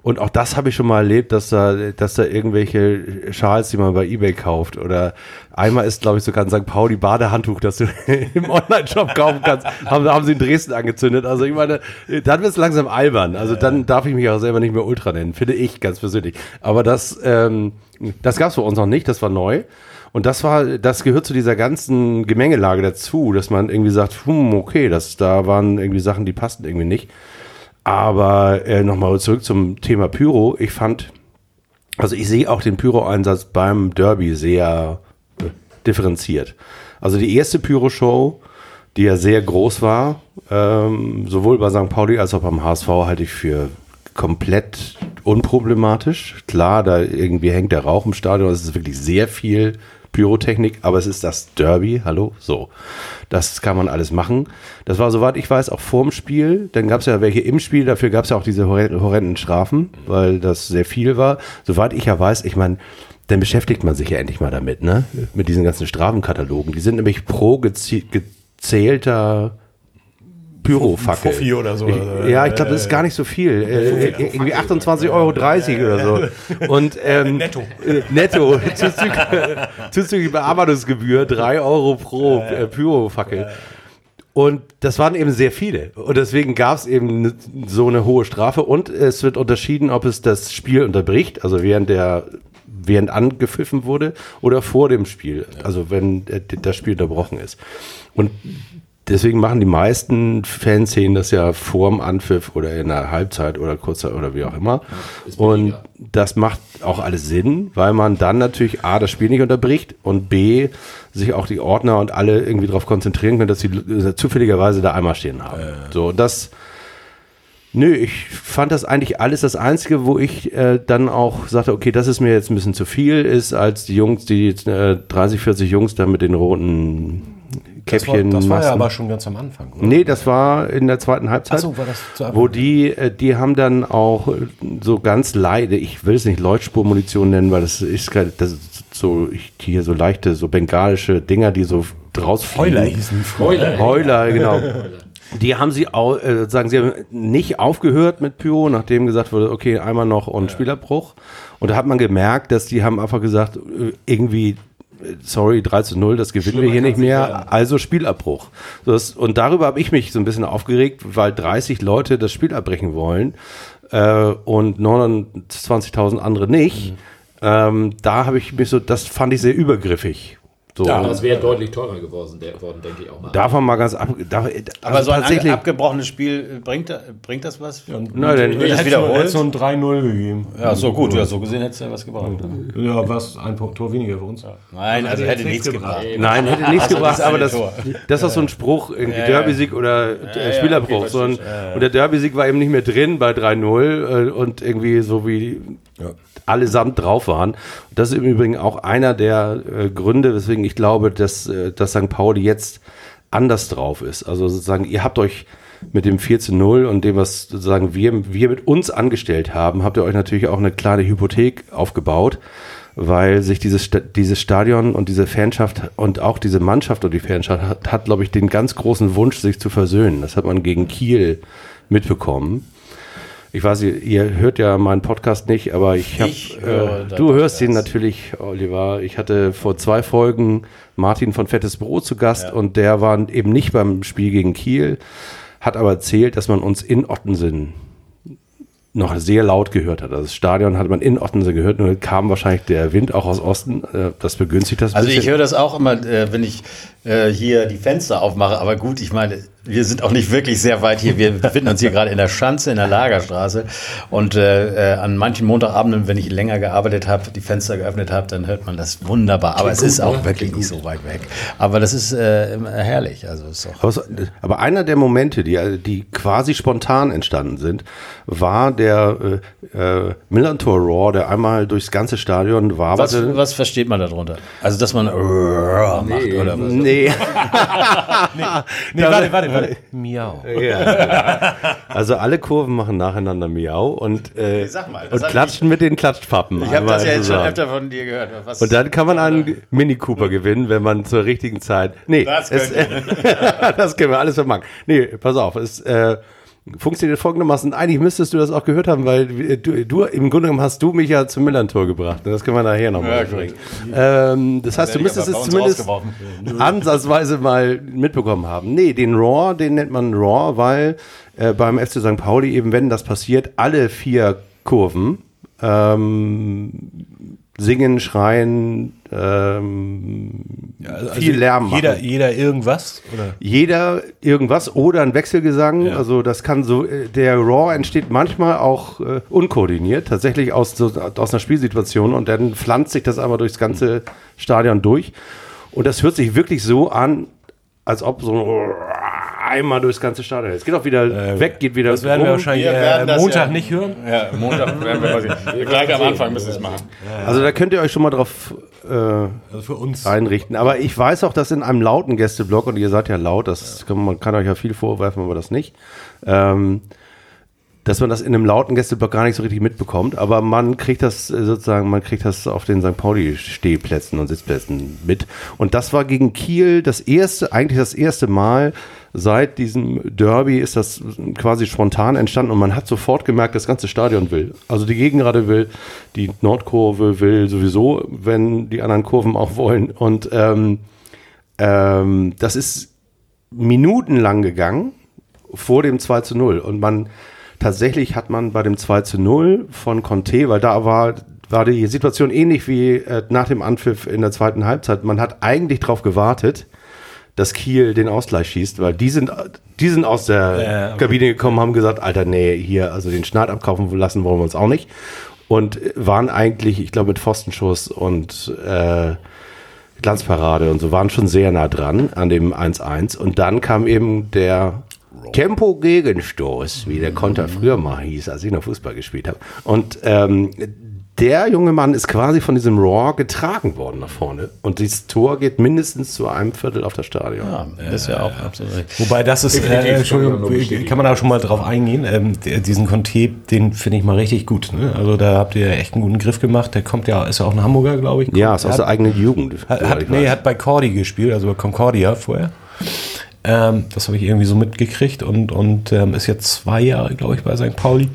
Und auch das habe ich schon mal erlebt, dass da, dass da irgendwelche Schals, die man bei Ebay kauft. Oder einmal ist, glaube ich, sogar ein St. Pauli Badehandtuch, das du im Online-Shop kaufen kannst, haben, haben sie in Dresden angezündet. Also ich meine, dann wird es langsam albern. Also dann darf ich mich auch selber nicht mehr Ultra nennen, finde ich ganz persönlich. Aber das, ähm, das gab es bei uns noch nicht, das war neu. Und das war, das gehört zu dieser ganzen Gemengelage dazu, dass man irgendwie sagt, hm, okay, das, da waren irgendwie Sachen, die passten irgendwie nicht. Aber äh, nochmal zurück zum Thema Pyro. Ich fand, also ich sehe auch den Pyro-Einsatz beim Derby sehr äh, differenziert. Also die erste Pyro-Show, die ja sehr groß war, ähm, sowohl bei St. Pauli als auch beim HSV, halte ich für komplett unproblematisch. Klar, da irgendwie hängt der Rauch im Stadion, es ist wirklich sehr viel Pyrotechnik, aber es ist das Derby, hallo, so. Das kann man alles machen. Das war, soweit ich weiß, auch vorm Spiel. Dann gab es ja welche im Spiel, dafür gab es ja auch diese horre- horrenden Strafen, weil das sehr viel war. Soweit ich ja weiß, ich meine, dann beschäftigt man sich ja endlich mal damit, ne? Mit diesen ganzen Strafenkatalogen. Die sind nämlich pro gezählter Pyrofackel. Fuffi oder so. Ich, ja, ich glaube, das ist gar nicht so viel. Äh, irgendwie 28,30 Euro oder so. Und, ähm, Netto. Äh, netto. Zuzüglich, Bearbeitungsgebühr 3 Euro pro äh, Pyrofackel. Und das waren eben sehr viele. Und deswegen gab es eben so eine hohe Strafe. Und es wird unterschieden, ob es das Spiel unterbricht, also während der während angepfiffen wurde oder vor dem Spiel, also wenn äh, das Spiel unterbrochen ist. Und deswegen machen die meisten Fanszenen das ja vorm Anpfiff oder in der Halbzeit oder kurzer oder wie auch immer. und das macht auch alles Sinn, weil man dann natürlich A, das Spiel nicht unterbricht und B, sich auch die Ordner und alle irgendwie darauf konzentrieren können, dass sie äh, zufälligerweise da einmal stehen haben. So, und das, nö, ich fand das eigentlich alles das Einzige, wo ich äh, dann auch sagte, okay, das ist mir jetzt ein bisschen zu viel, ist als die Jungs, die äh, 30, 40 Jungs da mit den roten Das war, Käppchen. das war ja aber schon ganz am Anfang. Oder? Nee, das war in der zweiten Halbzeit. Ach so, war das zu Anfang? Wo die, äh, die haben dann auch äh, so ganz leide, ich will es nicht Leuchtspurmunition nennen, weil das ist, das ist so, ich, hier so leichte, so bengalische Dinger, die so rausfliegen. Heuler hießen die Heuler. Heuler, genau. Die haben sie auch, äh, sagen sie haben nicht aufgehört mit Pyro, nachdem gesagt wurde, okay, einmal noch und Spielabbruch. Und da hat man gemerkt, dass die haben einfach gesagt, äh, irgendwie, sorry, 3 zu 0, das gewinnen wir hier nicht mehr, also Spielabbruch. Das, und darüber habe ich mich so ein bisschen aufgeregt, weil 30 Leute das Spiel abbrechen wollen äh, und 29.000 andere nicht. Ähm, da habe ich mich so, das fand ich sehr übergriffig. So. Aber es wäre deutlich teurer geworden, der, worden, denke ich auch mal. Davon mal ganz ab. Da, Aber also so ein abgebrochenes Spiel, äh, bringt, bringt das was? Nein, denn, das Hätte wiederholt? so ein 3-0 gegeben. Ja, so gut. Ja, so gesehen hättest du ja was gebraucht. Ja, was? Ein Tor weniger für uns. Nein, also hätte nichts gebracht. nein, hätte nichts Also gebracht, das aber das, Tor. das ist so ein Spruch, irgendwie Ja, ja. Derby-Sieg oder äh, ja, Spielerbruch. okay, so ein. Und der Derby-Sieg war eben nicht mehr drin bei 3-0 äh, und irgendwie so wie allesamt drauf waren. Das ist im Übrigen auch einer der äh, Gründe, weswegen ich glaube, dass, äh, dass St. Pauli jetzt anders drauf ist. Also sozusagen, ihr habt euch mit dem 4 zu 0 und dem, was sozusagen wir, wir mit uns angestellt haben, habt ihr euch natürlich auch eine kleine Hypothek aufgebaut, weil sich dieses, dieses Stadion und diese Fanschaft und auch diese Mannschaft und die Fanschaft hat, hat glaube ich, den ganz großen Wunsch, sich zu versöhnen. Das hat man gegen Kiel mitbekommen. Ich weiß, ihr, ihr hört ja meinen Podcast nicht, aber ich habe. Ich Äh, du hörst Podcast. ihn natürlich, Oliver. Ich hatte vor zwei Folgen Martin von Fettes Büro zu Gast und der war eben nicht beim Spiel gegen Kiel, hat aber erzählt, dass man uns in Ottensen noch sehr laut gehört hat. Also das Stadion hat man in Ottensen gehört, nur kam wahrscheinlich der Wind auch aus Osten. Äh, Das begünstigt das. Also ich bisschen. höre das auch immer, äh, wenn ich äh, hier die Fenster aufmache. Aber gut, ich meine, wir sind auch nicht wirklich sehr weit hier. Wir befinden uns hier gerade in der Schanze, in der Lagerstraße. Und äh, äh, an manchen Montagabenden, wenn ich länger gearbeitet habe, die Fenster geöffnet habe, dann hört man das wunderbar. Aber es gut, ist auch ne? wirklich nicht so weit weg. Aber das ist äh, herrlich. Also ist doch Aber, aber einer der Momente, die, die quasi spontan entstanden sind, war der äh, äh, Millantor Raw, der einmal durchs ganze Stadion was, waberte. was versteht man darunter? Also, dass man macht oder was? Nee. Nee, warte, warte, warte. Miau. ja. Also alle Kurven machen nacheinander Miau und, äh, mal, und klatschen mit den Klatschpappen. Ich habe das ja jetzt schon öfter von dir gehört. Was Und dann kann man einen Mini Cooper gewinnen, wenn man zur richtigen Zeit. Nee, Das es, das können wir alles vermachen. Nee, pass auf, es äh, funktioniert folgendermaßen. Eigentlich müsstest du das auch gehört haben, weil du, du im Grunde genommen hast du mich ja zum Millantor gebracht. Das können wir nachher nochmal Ja. Ähm, das heißt, du müsstest es zumindest ansatzweise mal mitbekommen haben. Nee, den Raw, den nennt man Raw, weil äh, beim FC St. Pauli eben, wenn das passiert, alle vier Kurven ähm, singen, schreien, ähm, viel Lärm machen. Jeder, jeder irgendwas? Oder? Jeder irgendwas oder ein Wechselgesang. Also das kann so, äh, der Raw entsteht manchmal auch äh, unkoordiniert, tatsächlich aus, so, aus einer Spielsituation und dann pflanzt sich das aber durchs ganze Stadion durch. Und das hört sich wirklich so an, als ob so ein einmal durchs ganze Stadion. Es geht auch wieder weg, geht wieder Das werden wir rum. wahrscheinlich Wir werden äh, Montag ja- nicht hören. Ja, Montag werden wir sehen. Gleich am Anfang müssen wir es machen. Also da könnt ihr euch schon mal drauf äh, Also für uns. einrichten. Aber ich weiß auch, dass in einem lauten Gästeblock, und ihr seid ja laut, das kann, man kann euch ja viel vorwerfen, aber das nicht, ähm, dass man das in einem lauten Gästeblock gar nicht so richtig mitbekommt, aber man kriegt das äh, sozusagen, man kriegt das auf den St. Pauli-Stehplätzen und Sitzplätzen mit. Und das war gegen Kiel das erste, eigentlich das erste Mal seit diesem Derby ist das quasi spontan entstanden und man hat sofort gemerkt, das ganze Stadion will. Also die Gegengrade will, die Nordkurve will sowieso, wenn die anderen Kurven auch wollen. Und ähm, ähm, das ist minutenlang gegangen vor dem 2 zu 0. Und man tatsächlich hat man bei dem 2 zu 0 von Conte, weil da war, war die Situation ähnlich wie äh, nach dem Anpfiff in der zweiten Halbzeit. Man hat eigentlich darauf gewartet, dass Kiel den Ausgleich schießt, weil die sind, die sind aus der Ja, okay. Kabine gekommen, haben gesagt, Alter, nee, hier, also den Schneid abkaufen lassen wollen wir uns auch nicht. Und waren eigentlich, ich glaube, mit Pfostenschuss und äh, Glanzparade und so waren schon sehr nah dran an dem 1-1. Und dann kam eben der Tempo-Gegenstoß, wie der Konter früher mal hieß, als ich noch Fußball gespielt habe. Und ähm, der junge Mann ist quasi von diesem Raw getragen worden nach vorne. Und dieses Tor geht mindestens zu einem Viertel auf das Stadion. Ja, das ist ja auch absolut richtig. Wobei das ist, äh, kann man Entschuldigung, kann man da schon mal drauf eingehen. Ähm, der, diesen Conte, den finde ich mal richtig gut. Ne? Also da habt ihr echt einen guten Griff gemacht. Der kommt ja, ist ja auch ein Hamburger, glaube ich. Ja, ist aus hat, der eigenen Jugend. hat, hat, nee, weiß. hat bei Cordy gespielt, also bei Concordia vorher. Ähm, das habe ich irgendwie so mitgekriegt und, und ähm, ist jetzt zwei Jahre, glaube ich, bei St. Pauli.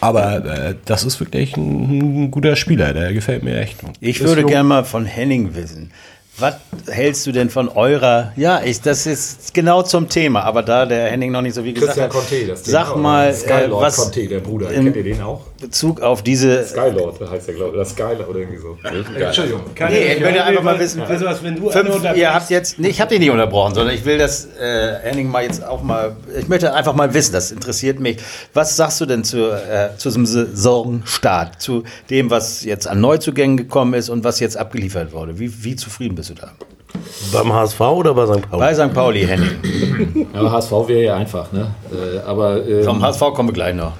Aber äh, das ist wirklich ein, ein guter Spieler, der gefällt mir echt. Ich würde gerne mal von Henning wissen. Was hältst du denn von eurer, ja, ich, das ist genau zum Thema, aber da der Henning noch nicht so viel gesagt Christian hat, Conte, das sag mal, ne? äh, was Conte, der Bruder. in Kennt ihr den auch? Bezug auf diese, Skylord heißt der, glaube ich. Oder Skylord oder irgendwie so. Entschuldigung. nee, ich will einfach mal wissen, Also was, wenn du fünf, ihr habt jetzt, nee, ich habe dich nicht unterbrochen, sondern ich will das äh, Henning mal jetzt auch mal, ich möchte einfach mal wissen, das interessiert mich. Was sagst du denn zu, äh, zu diesem Saisonstart, zu dem, was jetzt an Neuzugängen gekommen ist und was jetzt abgeliefert wurde? Wie, wie zufrieden bist du da? Beim HSV oder bei St. Pauli? Bei St. Pauli, Henning. Ja, HSV wäre ja einfach, ne? Äh, aber ähm, Vom HSV kommen wir gleich noch.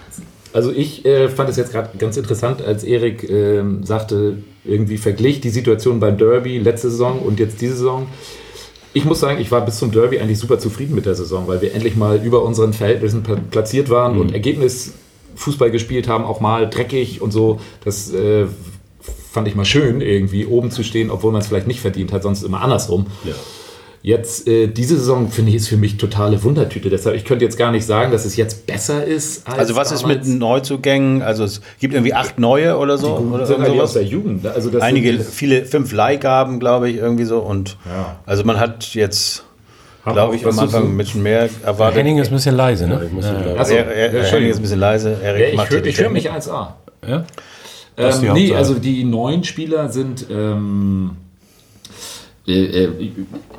Also ich äh, fand es jetzt gerade ganz interessant, als Erik ähm, sagte, irgendwie verglich die Situation beim Derby letzte Saison und jetzt diese Saison. Ich muss sagen, ich war bis zum Derby eigentlich super zufrieden mit der Saison, weil wir endlich mal über unseren Verhältnissen pla- platziert waren und Ergebnisfußball gespielt haben, auch mal dreckig und so. Das äh, fand ich mal schön, irgendwie oben zu stehen, obwohl man es vielleicht nicht verdient hat, sonst immer andersrum. Jetzt, äh, diese Saison, finde ich, ist für mich totale Wundertüte. Deshalb, ich könnte jetzt gar nicht sagen, dass es jetzt besser ist. Als Also was ist mit damals. Neuzugängen? Also es gibt irgendwie acht neue oder so. oder die sowas. aus der Jugend. ne? Also das Einige, sind, viele, fünf Leihgaben, glaube ich, irgendwie so. Und Ja. also man hat jetzt, glaube ich, am Anfang so- ein bisschen mehr erwartet. Henning ist ein bisschen leise, ne? Achso, er, er, ja, er, Henning ist ein bisschen leise. Erik Ja, ich macht höre hör mich Technik. 1A. Ja? Ähm, nee, also die neuen Spieler sind, ähm, äh, äh,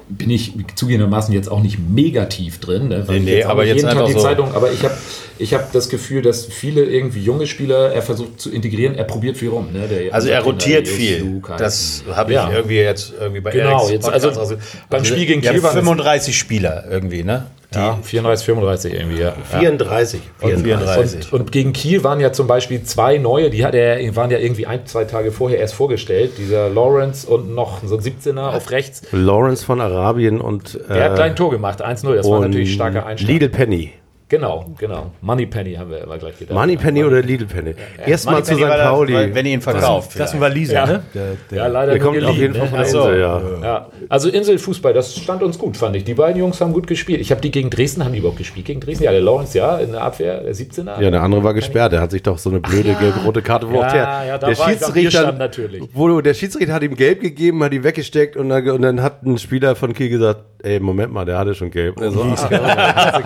bin ich zugegebenermaßen jetzt auch nicht mega tief drin. Ne? weil Nee, ich nee, jetzt auch aber jetzt jeden Tag einfach die so- Zeitung, aber ich habe ich hab das Gefühl, dass viele irgendwie junge Spieler er versucht zu integrieren, er probiert viel rum. Ne? Der, Also er rotiert Trainer, viel. Luke Das habe ich Ja. irgendwie jetzt irgendwie bei Genau, jetzt- Podcast also raus- beim Spiel gegen ja, Kiel waren es- 35 Spieler irgendwie, ne? Ja, 34, 35 irgendwie, ja. 34. Und 34. Und, und gegen Kiel waren ja zum Beispiel zwei neue, die hat er, waren ja irgendwie ein, zwei Tage vorher erst vorgestellt. Dieser Lawrence und noch so ein 17er auf rechts. Lawrence von Arabien und, Der hat äh, gleich ein Tor gemacht, 1-0. Das war natürlich starker Einstand. Lidl Penny. Genau, genau. Money Penny haben wir immer gleich gedacht. Money Penny oder Lidl Penny? Erstmal zu Moneypenny St. war Pauli. weil- Wenn ihr ihn verkauft. Das ein vielleicht. Waliser, Ja. ne? Der, der, Ja, leider Der kommt auf jeden Fall von ne? der Ach so. Insel, ja. Ja, also Inselfußball, das stand uns gut, fand ich. Die beiden Jungs haben gut gespielt. Ich habe die gegen Dresden, haben die überhaupt gespielt gegen Dresden? Ja, der Lawrence, ja, in der Abwehr, der 17er. Ja, der andere war gesperrt. Der hat sich doch so eine blöde gelb-rote Karte wo Ja, auch der, ja, da der war Schiedsrichter natürlich. Wo, der Schiedsrichter hat ihm gelb gegeben, hat ihn weggesteckt und dann, und dann hat ein Spieler von Kiel gesagt, ey, Moment mal, der hatte schon gelb. Und er so, ah,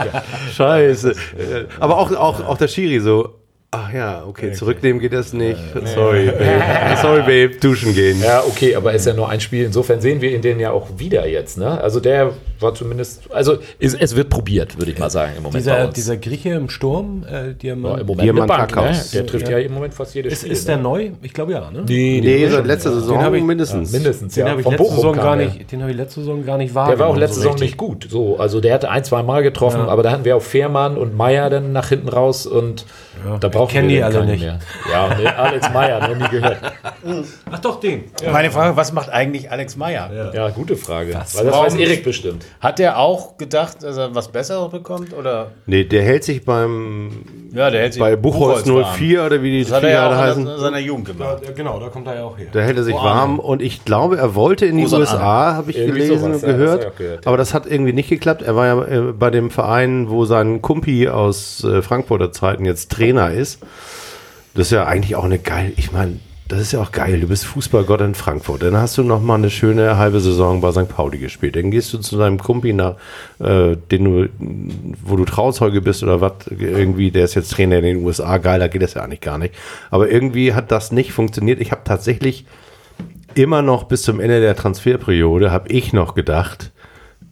Scheiße. Aber auch, auch, auch der Schiri so, ach ja, okay, zurücknehmen geht das nicht. Sorry, Babe. Sorry, Babe, duschen gehen. Ja, okay, aber ist ja nur ein Spiel. Insofern sehen wir ihn den ja auch wieder jetzt. Ne? Also der war zumindest, also es, es wird probiert, würde ich mal sagen im Moment bei dieser, uns. dieser Grieche im Sturm, äh, die haben, ja, Im Moment Diamant Bank, ne? Der trifft ja. im Moment fast jedes ist, Spiel. ist ne? der neu? Ich glaube ja, ne? Nee, Nee, den seit letzter Saison ich- mindestens. mindestens. Den ja. habe ich letzte Saison gar nicht, den habe ich letzte Saison gar nicht Der war auch wahrgenommen, letzte so Saison nicht gut. So, also der hatte ein, zwei Mal getroffen, aber da hatten wir auch Fehrmann und Meier dann nach hinten raus und da brauchen kennen die alle nicht. Mehr. Ja, nee, Alex Meier, noch nie gehört. Ach doch, den. Meine Frage, was macht eigentlich Alex Meyer? Ja, gute Frage. Was? Weil das Warum weiß Erik bestimmt. Hat er auch gedacht, dass er was Besseres bekommt? Oder? Nee, der hält sich beim, Ja, der hält sich bei Buchholz warm. 04 oder wie die Das hat er ja heißen. in seiner Jugend gemacht. Ja, genau, da kommt er ja auch her. Da hält er sich Wo warm und ich glaube, er wollte in die Wo sind USA, habe ich Irgendwie gelesen sowas, und ja, gehört. das gehört, ja. Aber das hat irgendwie nicht geklappt. Er war ja äh, bei dem Verein, wo sein Kumpi aus äh, Frankfurter Zeiten jetzt Trainer ist. Das ist ja eigentlich auch eine geil, ich meine, das ist ja auch geil. Du bist Fußballgott in Frankfurt. Dann hast du noch mal eine schöne halbe Saison bei St. Pauli gespielt. Dann gehst du zu deinem Kumpi nach, äh, den du, wo du Trauzeuge bist oder was, irgendwie, der ist jetzt Trainer in den USA. Geiler geht das ja eigentlich gar nicht. Aber irgendwie hat das nicht funktioniert. Ich habe tatsächlich immer noch bis zum Ende der Transferperiode habe ich noch gedacht,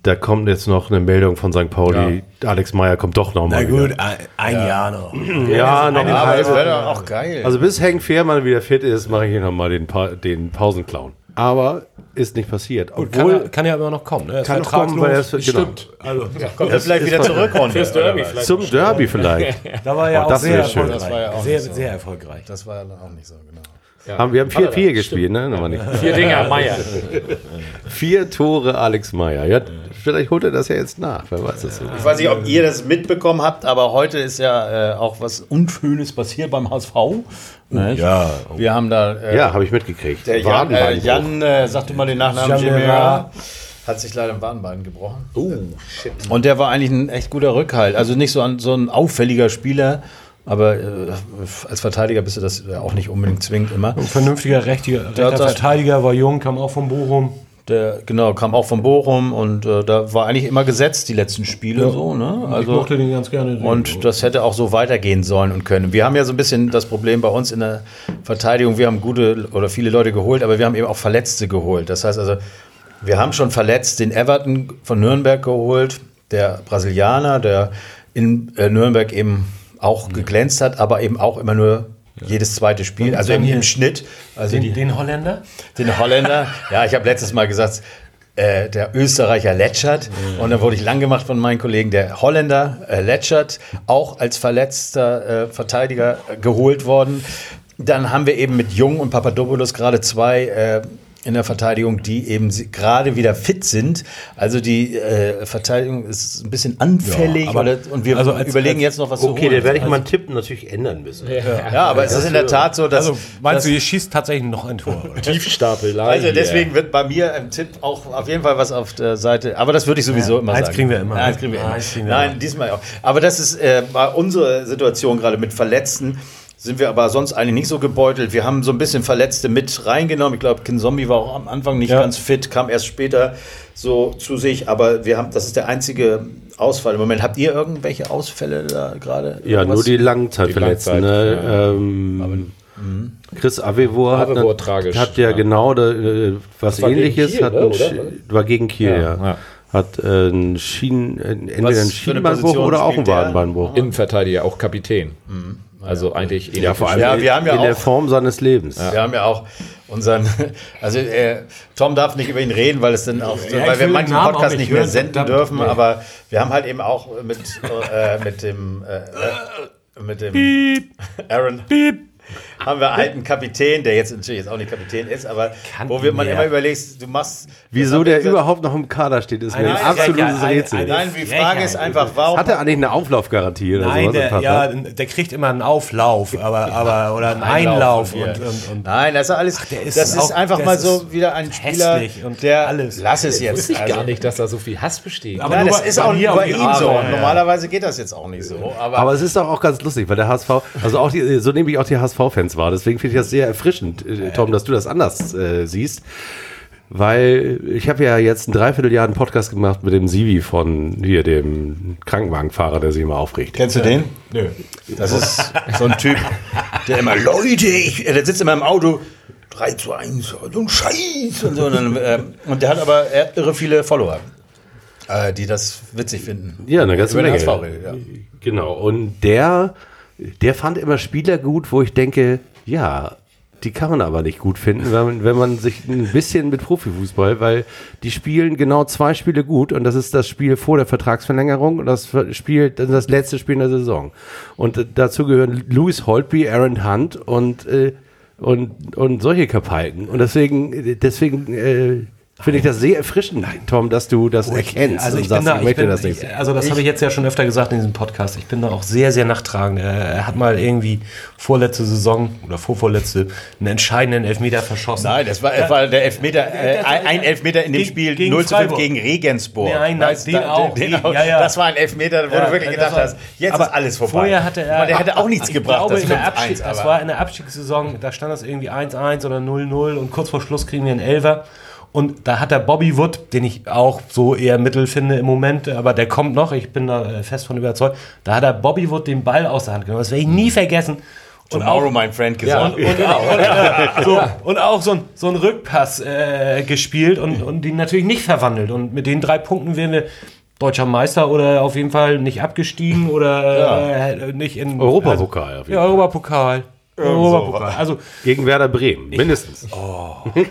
da kommt jetzt noch eine Meldung von St. Pauli, Alex Meyer kommt doch noch mal. wieder. ein, ein Jahr noch. Ja, noch ein Aber das wäre doch auch geil. Also bis Henk Fehrmann wieder fit ist, mache ich hier noch mal den, pa den Pausenclown. Aber ist nicht passiert. Kann, Obwohl, er, kann ja immer noch kommen. Ne? Er ist kann noch kommen, weil er ist, genau, Stimmt. Also, kommt er vielleicht wieder zurück, Fürs Derby vielleicht. zum Derby vielleicht. da war er Oh, auch das sehr erfolgreich. Das war ja auch sehr, so. sehr erfolgreich. Das war ja auch nicht so, genau. Haben, wir haben 4-4 gespielt, ne? Aber nicht. Vier Dinger, Meier. Vier Tore Alex Meyer. Ja, vielleicht holt er das ja jetzt nach. Wer weiß das so. Ich weiß nicht, ob ihr das mitbekommen habt, aber heute ist ja äh, auch was Unschönes passiert beim HSV. Ne? Ja. Wir haben da. Äh, Ja, habe ich mitgekriegt. Der Jan, äh. Jan äh, sagte mal den Nachnamen Gemera. hat sich leider im Wadenbein gebrochen. Oh, shit. Und der war eigentlich ein echt guter Rückhalt. Also nicht so ein, so ein auffälliger Spieler, aber äh, als Verteidiger bist du das ja auch nicht unbedingt zwingend immer. Ein vernünftiger rechter, rechter das- Verteidiger, war jung, kam auch von Bochum. Der genau kam auch von Bochum und äh, da war eigentlich immer gesetzt die letzten Spiele so. Ne? ich Also mochte den ganz gerne. sehen. Und das hätte auch so weitergehen sollen und können. Wir haben ja so ein bisschen das Problem bei uns in der Verteidigung, wir haben gute oder viele Leute geholt, aber wir haben eben auch Verletzte geholt. Das heißt also, wir haben schon verletzt den Everton von Nürnberg geholt, der Brasilianer, der in äh, Nürnberg eben auch geglänzt hat, aber eben auch immer nur jedes zweite Spiel, also im, im Schnitt. Also den, den Holländer? den Holländer. Ja, ich habe letztes Mal gesagt, äh, der Österreicher Letschert. Und dann wurde ich lang gemacht von meinen Kollegen. Der Holländer äh, Letschert, auch als verletzter äh, Verteidiger äh, geholt worden. Dann haben wir eben mit Jung und Papadopoulos gerade zwei äh, in der Verteidigung, die eben gerade wieder fit sind. Also die äh, Verteidigung ist ein bisschen anfällig. Ja, aber- und wir also als- überlegen als- jetzt noch was zu Okay, dann werde ich meinen Tipp natürlich ändern müssen. ja, aber es ist in der Tat so, dass... Also meinst dass du, ihr schießt tatsächlich noch ein Tor? oder? Tiefstapelei. also deswegen wird bei mir im Tipp auch auf jeden Fall was auf der Seite, aber das würde ich sowieso immer eins sagen. kriegen wir immer. Ja, eins kriegen wir immer. Eins kriegen wir Nein, immer. diesmal auch. Aber das ist äh, bei unserer Situation gerade mit Verletzten, sind wir aber sonst eigentlich nicht so gebeutelt. Wir haben so ein bisschen Verletzte mit reingenommen. Ich glaube, Kin Zombie war auch am Anfang nicht Ja. ganz fit, kam erst später so zu sich, aber wir haben, das ist der einzige Ausfall im Moment. Habt ihr irgendwelche Ausfälle da gerade? Ja, Irgendwas? nur die Langzeitverletzten. Die Langzeit, ne? ähm, Chris Avevor hat, Avevor tragisch, hat ja, ja. genau da, äh, was ähnliches. Kiel, hat ne, ein war gegen Kiel, ja. Ja, ja. Hat äh, einen Schienen, äh, entweder Was einen für eine Schienenbeinbruch Position oder auch der? Wadenbeinbruch. Innenverteidiger, auch Kapitän. Also eigentlich Ja, vor allem Ja, wir haben ja in der auch- Form seines Lebens. Wir haben ja auch unseren, also äh, Tom darf nicht über ihn reden, weil es dann auch, Ja, weil wir manchen Podcast nicht nicht mehr hören, senden verdammt. dürfen, Nee. aber wir haben halt eben auch mit, äh, mit dem, äh, äh, mit dem Aaron. Haben wir einen Kapitän, der jetzt natürlich jetzt auch nicht Kapitän ist, aber wo wir man immer überlegst, du machst. Wieso der wir- überhaupt noch im Kader steht, ist mir ein absolutes Rätsel. ein- Nein, die Frage ist einfach, warum. Hat er eigentlich eine Auflaufgarantie oder Nein, sowas? der, ja, der kriegt immer einen Auflauf, aber, aber oder einen Einlauf und, und, und Nein, das ist alles. der ist das ist auch- einfach das mal so wieder ein Spieler, hässlich und der alles. Lass es jetzt. Wusste ich also- gar nicht, dass da so viel Hass besteht. Aber Nein, das ist auch bei ihm so. Normalerweise geht das jetzt auch nicht so. Aber, Aber es ist doch auch ganz lustig, weil der HSV, also auch die, so nehme ich auch die HSV-Fans wahr. Deswegen finde ich das sehr erfrischend, äh, Tom, dass du das anders äh, siehst. Weil ich habe ja jetzt ein Dreivierteljahr einen Podcast gemacht mit dem Sivi von hier, dem Krankenwagenfahrer, der sich immer aufregt. Kennst du den? Nö. Das ist so ein Typ, der immer, Leute, ich, der sitzt immer im Auto, 3 zu 1, so ein Scheiß und so. Und, dann, ähm, und der hat aber er hat irre viele Follower, äh, die das witzig finden. Ja, eine ganze Menge. HSV ja. Genau. Und der, der fand immer Spieler gut, wo ich denke, ja, die kann man aber nicht gut finden, wenn man, wenn man sich ein bisschen mit Profifußball, weil die spielen genau zwei Spiele gut und das ist das Spiel vor der Vertragsverlängerung und das Spiel, das, letzte Spiel in der Saison. Und äh, dazu gehören Louis Holtby, Aaron Hunt und, äh, und, und solche Kapalken. Und deswegen, äh, deswegen äh, finde ich das sehr erfrischend, Tom, dass du das erkennst Also und ich sagst, bin da, ich ich möchte bin, das nicht. ich, also das habe ich jetzt ja schon öfter gesagt in diesem Podcast. Ich bin da auch sehr, sehr nachtragend. Er, er hat mal irgendwie vorletzte Saison oder vorvorletzte einen entscheidenden Elfmeter verschossen. Nein, das war, war der Elfmeter, äh, ein Elfmeter in dem Gegen- Spiel gegen 0 zu 5 Freiburg. gegen Regensburg. Nein, nein, Weißt den da- auch, den den- auch. ja, ja. Das war ein Elfmeter, wo Ja, du wirklich das gedacht war- hast, jetzt aber ist alles vorbei. Vorher hatte er, Aber der hätte auch nichts ich gebracht, Glaube, das in der 5-1, Abstieg, das aber- war in der Abstiegssaison, da stand das irgendwie 1-1 oder 0-0 und kurz vor Schluss kriegen wir einen Elfer. Und da hat der Bobby Wood, den ich auch so eher mittel finde im Moment, aber der kommt noch, ich bin da äh, fest von überzeugt, da hat der Bobby Wood den Ball aus der Hand genommen. Das werde ich nie vergessen. Und Tomorrow, my friend, gesagt. und, und, und, äh, so, und auch so ein, so ein Rückpass äh, gespielt und, und den natürlich nicht verwandelt. Und mit den drei Punkten wären wir deutscher Meister oder auf jeden Fall nicht abgestiegen oder äh, nicht in Europapokal auf Also, jeden ja, Europapokal. Europapokal. Also, Gegen Werder Bremen, mindestens. oh.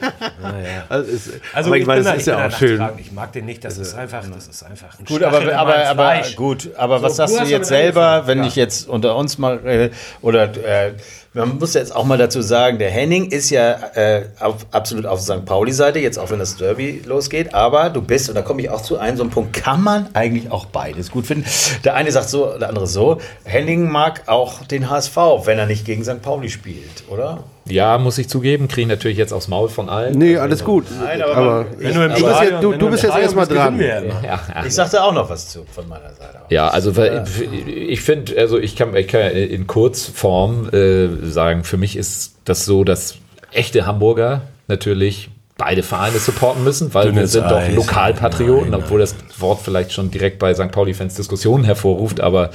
Also, es, also aber ich meine, bin da- es ist ja auch schön. Ich mag den nicht, das ist einfach, das ist einfach ein Gut, Stachel aber, aber, aber gut, aber was So, sagst du jetzt selber, wenn ja. ich jetzt unter uns mal äh, oder äh, man muss jetzt auch mal dazu sagen, der Henning ist ja äh, auf, absolut auf St. Pauli-Seite, jetzt auch wenn das Derby losgeht, aber du bist, und da komme ich auch zu einem, so einem Punkt, kann man eigentlich auch beides gut finden. Der eine sagt so, der andere so. Henning mag auch den HSV, wenn er nicht gegen St. Pauli spielt, oder? Ja, muss ich zugeben, kriege ich natürlich jetzt aufs Maul von allen. Nee, alles gut. Nein, aber, aber man, Wenn du, im du bist du- bist jetzt erstmal dran. wir ja. Ja, ja. ich sagte auch noch was zu von meiner Seite. Ja, also weil, ich finde, also ich kann, ich kann ja in Kurzform äh, sagen, für mich ist das so, dass echte Hamburger natürlich beide Vereine supporten müssen, weil wir Dünnes sind doch Eis. Lokalpatrioten, Nein, obwohl das Wort vielleicht schon direkt bei St. Pauli-Fans Diskussionen hervorruft, aber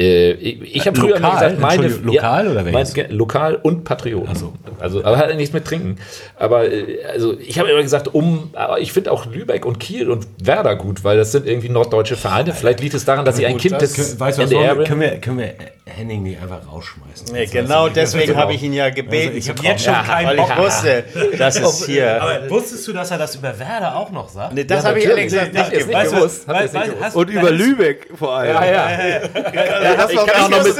äh, ich, ich habe früher immer gesagt, meine lokal oder welches? Mein, lokal und Patrioten. Also, aber hat ja nichts mit Trinken. Aber äh, also ich habe immer gesagt, um, aber ich finde auch Lübeck und Kiel und Werder gut, weil das sind irgendwie norddeutsche Vereine. Vielleicht liegt es daran, dass sie ein Kind das- des Weißt du, was NDR bin. können, wir, können wir Henning nicht einfach rausschmeißen? Nee, genau deswegen habe ich ihn ja gebeten. Also ich zu hab jetzt schon keinen Weil ich Bock. wusste, das ist hier. Aber wusstest du, dass er das über Werder auch noch sagt? Nee, das Ja, habe ich ehrlich gesagt nicht es gewusst. es Und über Lübeck vor allem. Ja, ja. Das, ich kann auch noch mit,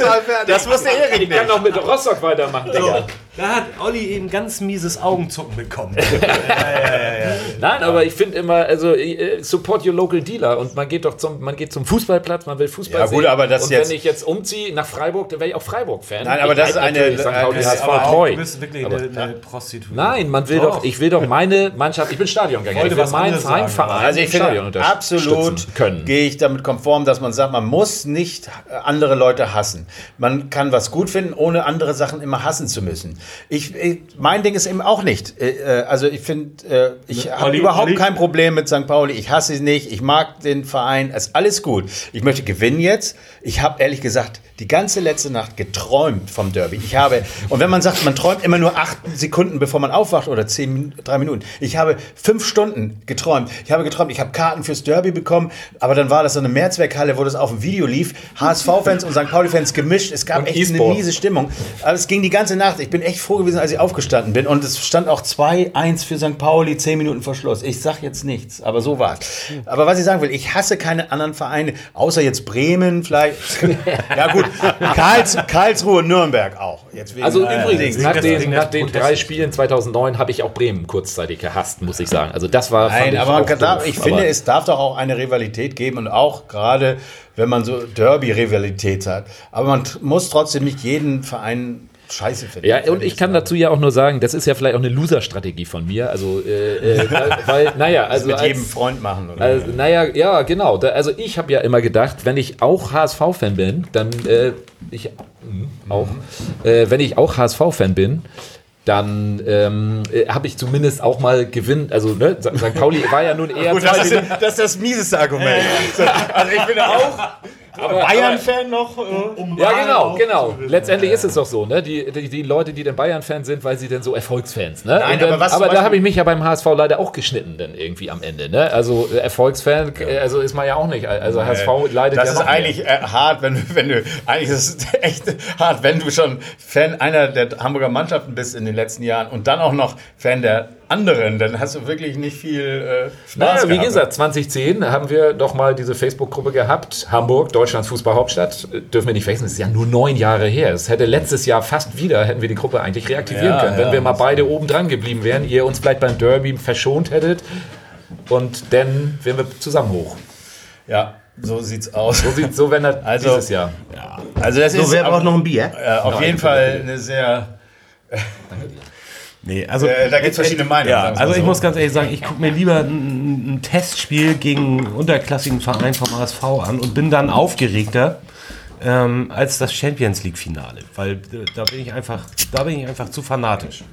das wusste Erik ich kann nicht. noch mit Rostock weitermachen, Digga. Da hat Olli eben ganz mieses Augenzucken bekommen. Nein, aber ich finde immer, also äh, support your local dealer und man geht doch zum, man geht zum Fußballplatz, man will Fußball Ja, gut, sehen. aber das und jetzt- wenn ich jetzt umziehe nach Freiburg, dann wäre ich auch Freiburg-Fan. Nein, aber ich das ist eine- aber treu. Du bist wirklich eine, eine Prostituierte. Nein, man will Doch. doch. ich will doch meine Mannschaft, ich bin Stadiongänger, ich will meinen Verein, Also ich Stadion unterstützen absolut können. gehe ich damit konform, dass man sagt, man muss nicht äh, andere Leute hassen. Man kann was gut finden, ohne andere Sachen immer hassen zu müssen. Ich, ich mein Ding ist eben auch nicht. Äh, äh, also ich finde, äh, ich habe Olli, überhaupt Olli. kein Problem mit St. Pauli. Ich hasse sie nicht. Ich mag den Verein. Es ist alles gut. Ich möchte gewinnen jetzt. Ich habe ehrlich gesagt die ganze letzte Nacht geträumt vom Derby. Ich habe und wenn man sagt, man träumt immer nur acht Sekunden, bevor man aufwacht oder zehn, drei Minuten. Ich habe fünf Stunden geträumt. Ich habe geträumt, ich habe Karten fürs Derby bekommen, aber dann war das so eine Mehrzweckhalle, wo das auf dem Video lief. HSV-Fans und St. Pauli-Fans gemischt. Es gab Und echt eine E-Sport. miese Stimmung. Aber es ging die ganze Nacht. Ich bin echt froh gewesen, als ich aufgestanden bin. Und es stand auch 2-1 für St. Pauli, 10 Minuten vor Schluss. Ich sag jetzt nichts, aber so war's. Aber was ich sagen will, ich hasse keine anderen Vereine, außer jetzt Bremen vielleicht. ja gut, Karls, Karlsruhe, Nürnberg auch. Also äh, übrigens, nach den, nach den drei Spielen 2009 habe ich auch Bremen kurzzeitig gehasst, muss ich sagen. Also das war Nein, ich aber man auch kann, da, doof. ich finde, es darf doch auch eine Rivalität geben und auch gerade, wenn man so Derby-Rivalität hat. Aber man muss trotzdem nicht jeden Verein scheiße finden. Ja, und ich kann dazu ja auch nur sagen, das ist ja vielleicht auch eine Loser-Strategie von mir. Also, äh, äh, weil, naja, also. mit als- jedem Freund machen. Oder? Also, naja, ja, genau. Da, also ich habe ja immer gedacht, wenn ich auch HSV-Fan bin, dann äh, ich mh, auch, äh, wenn ich auch HSV-Fan bin, dann ähm, äh, habe ich zumindest auch mal Gewinn. Also ne, St. Pauli war ja nun eher Gut, das, ist, das ist das mieseste Argument. So, Also ich bin auch Bayern-Fan noch. Äh, Ja, genau, genau. Letztendlich ist es doch so, ne? Die, die, die Leute, die dann Bayern-Fan sind, weil sie denn so Erfolgsfans, ne? Nein, dann, aber was aber da habe ich mich ja beim HSV leider auch geschnitten, dann irgendwie am Ende, ne? Also äh, Erfolgsfan, äh, also ist man ja auch nicht. Also HSV leidet das ja ist noch mehr. eigentlich äh, hart, wenn, du- wenn du, eigentlich ist es echt hart, wenn du schon Fan einer der Hamburger Mannschaften bist in den letzten Jahren und dann auch noch Fan der anderen, dann hast du wirklich nicht viel äh, Spaß Naja, wie gehabt. gesagt, 2010 haben wir doch mal diese Facebook-Gruppe gehabt. Hamburg, Deutschlands Fußballhauptstadt. Äh, Dürfen wir nicht vergessen, das ist ja nur neun Jahre her. Es hätte letztes Jahr fast wieder, hätten wir die Gruppe eigentlich reaktivieren Ja, können. Wenn ja. wir mal beide oben dran geblieben wären, ihr uns vielleicht beim Derby verschont hättet und dann wären wir zusammen hoch. Ja, so sieht's aus. So sieht so, wenn das Also- dieses Jahr. Also das ist wer auf, braucht noch ein Bier? äh, auf jeden Fall eine sehr. Nee, also, Äh, da gibt's verschiedene Meinungen, Ja, sagen wir's mal also ich so. muss ganz ehrlich sagen, ich gucke mir lieber ein, ein Testspiel gegen einen unterklassigen Verein vom HSV an und bin dann aufgeregter ähm, als das Champions League Finale, weil äh, da bin ich einfach, da bin ich einfach zu fanatisch.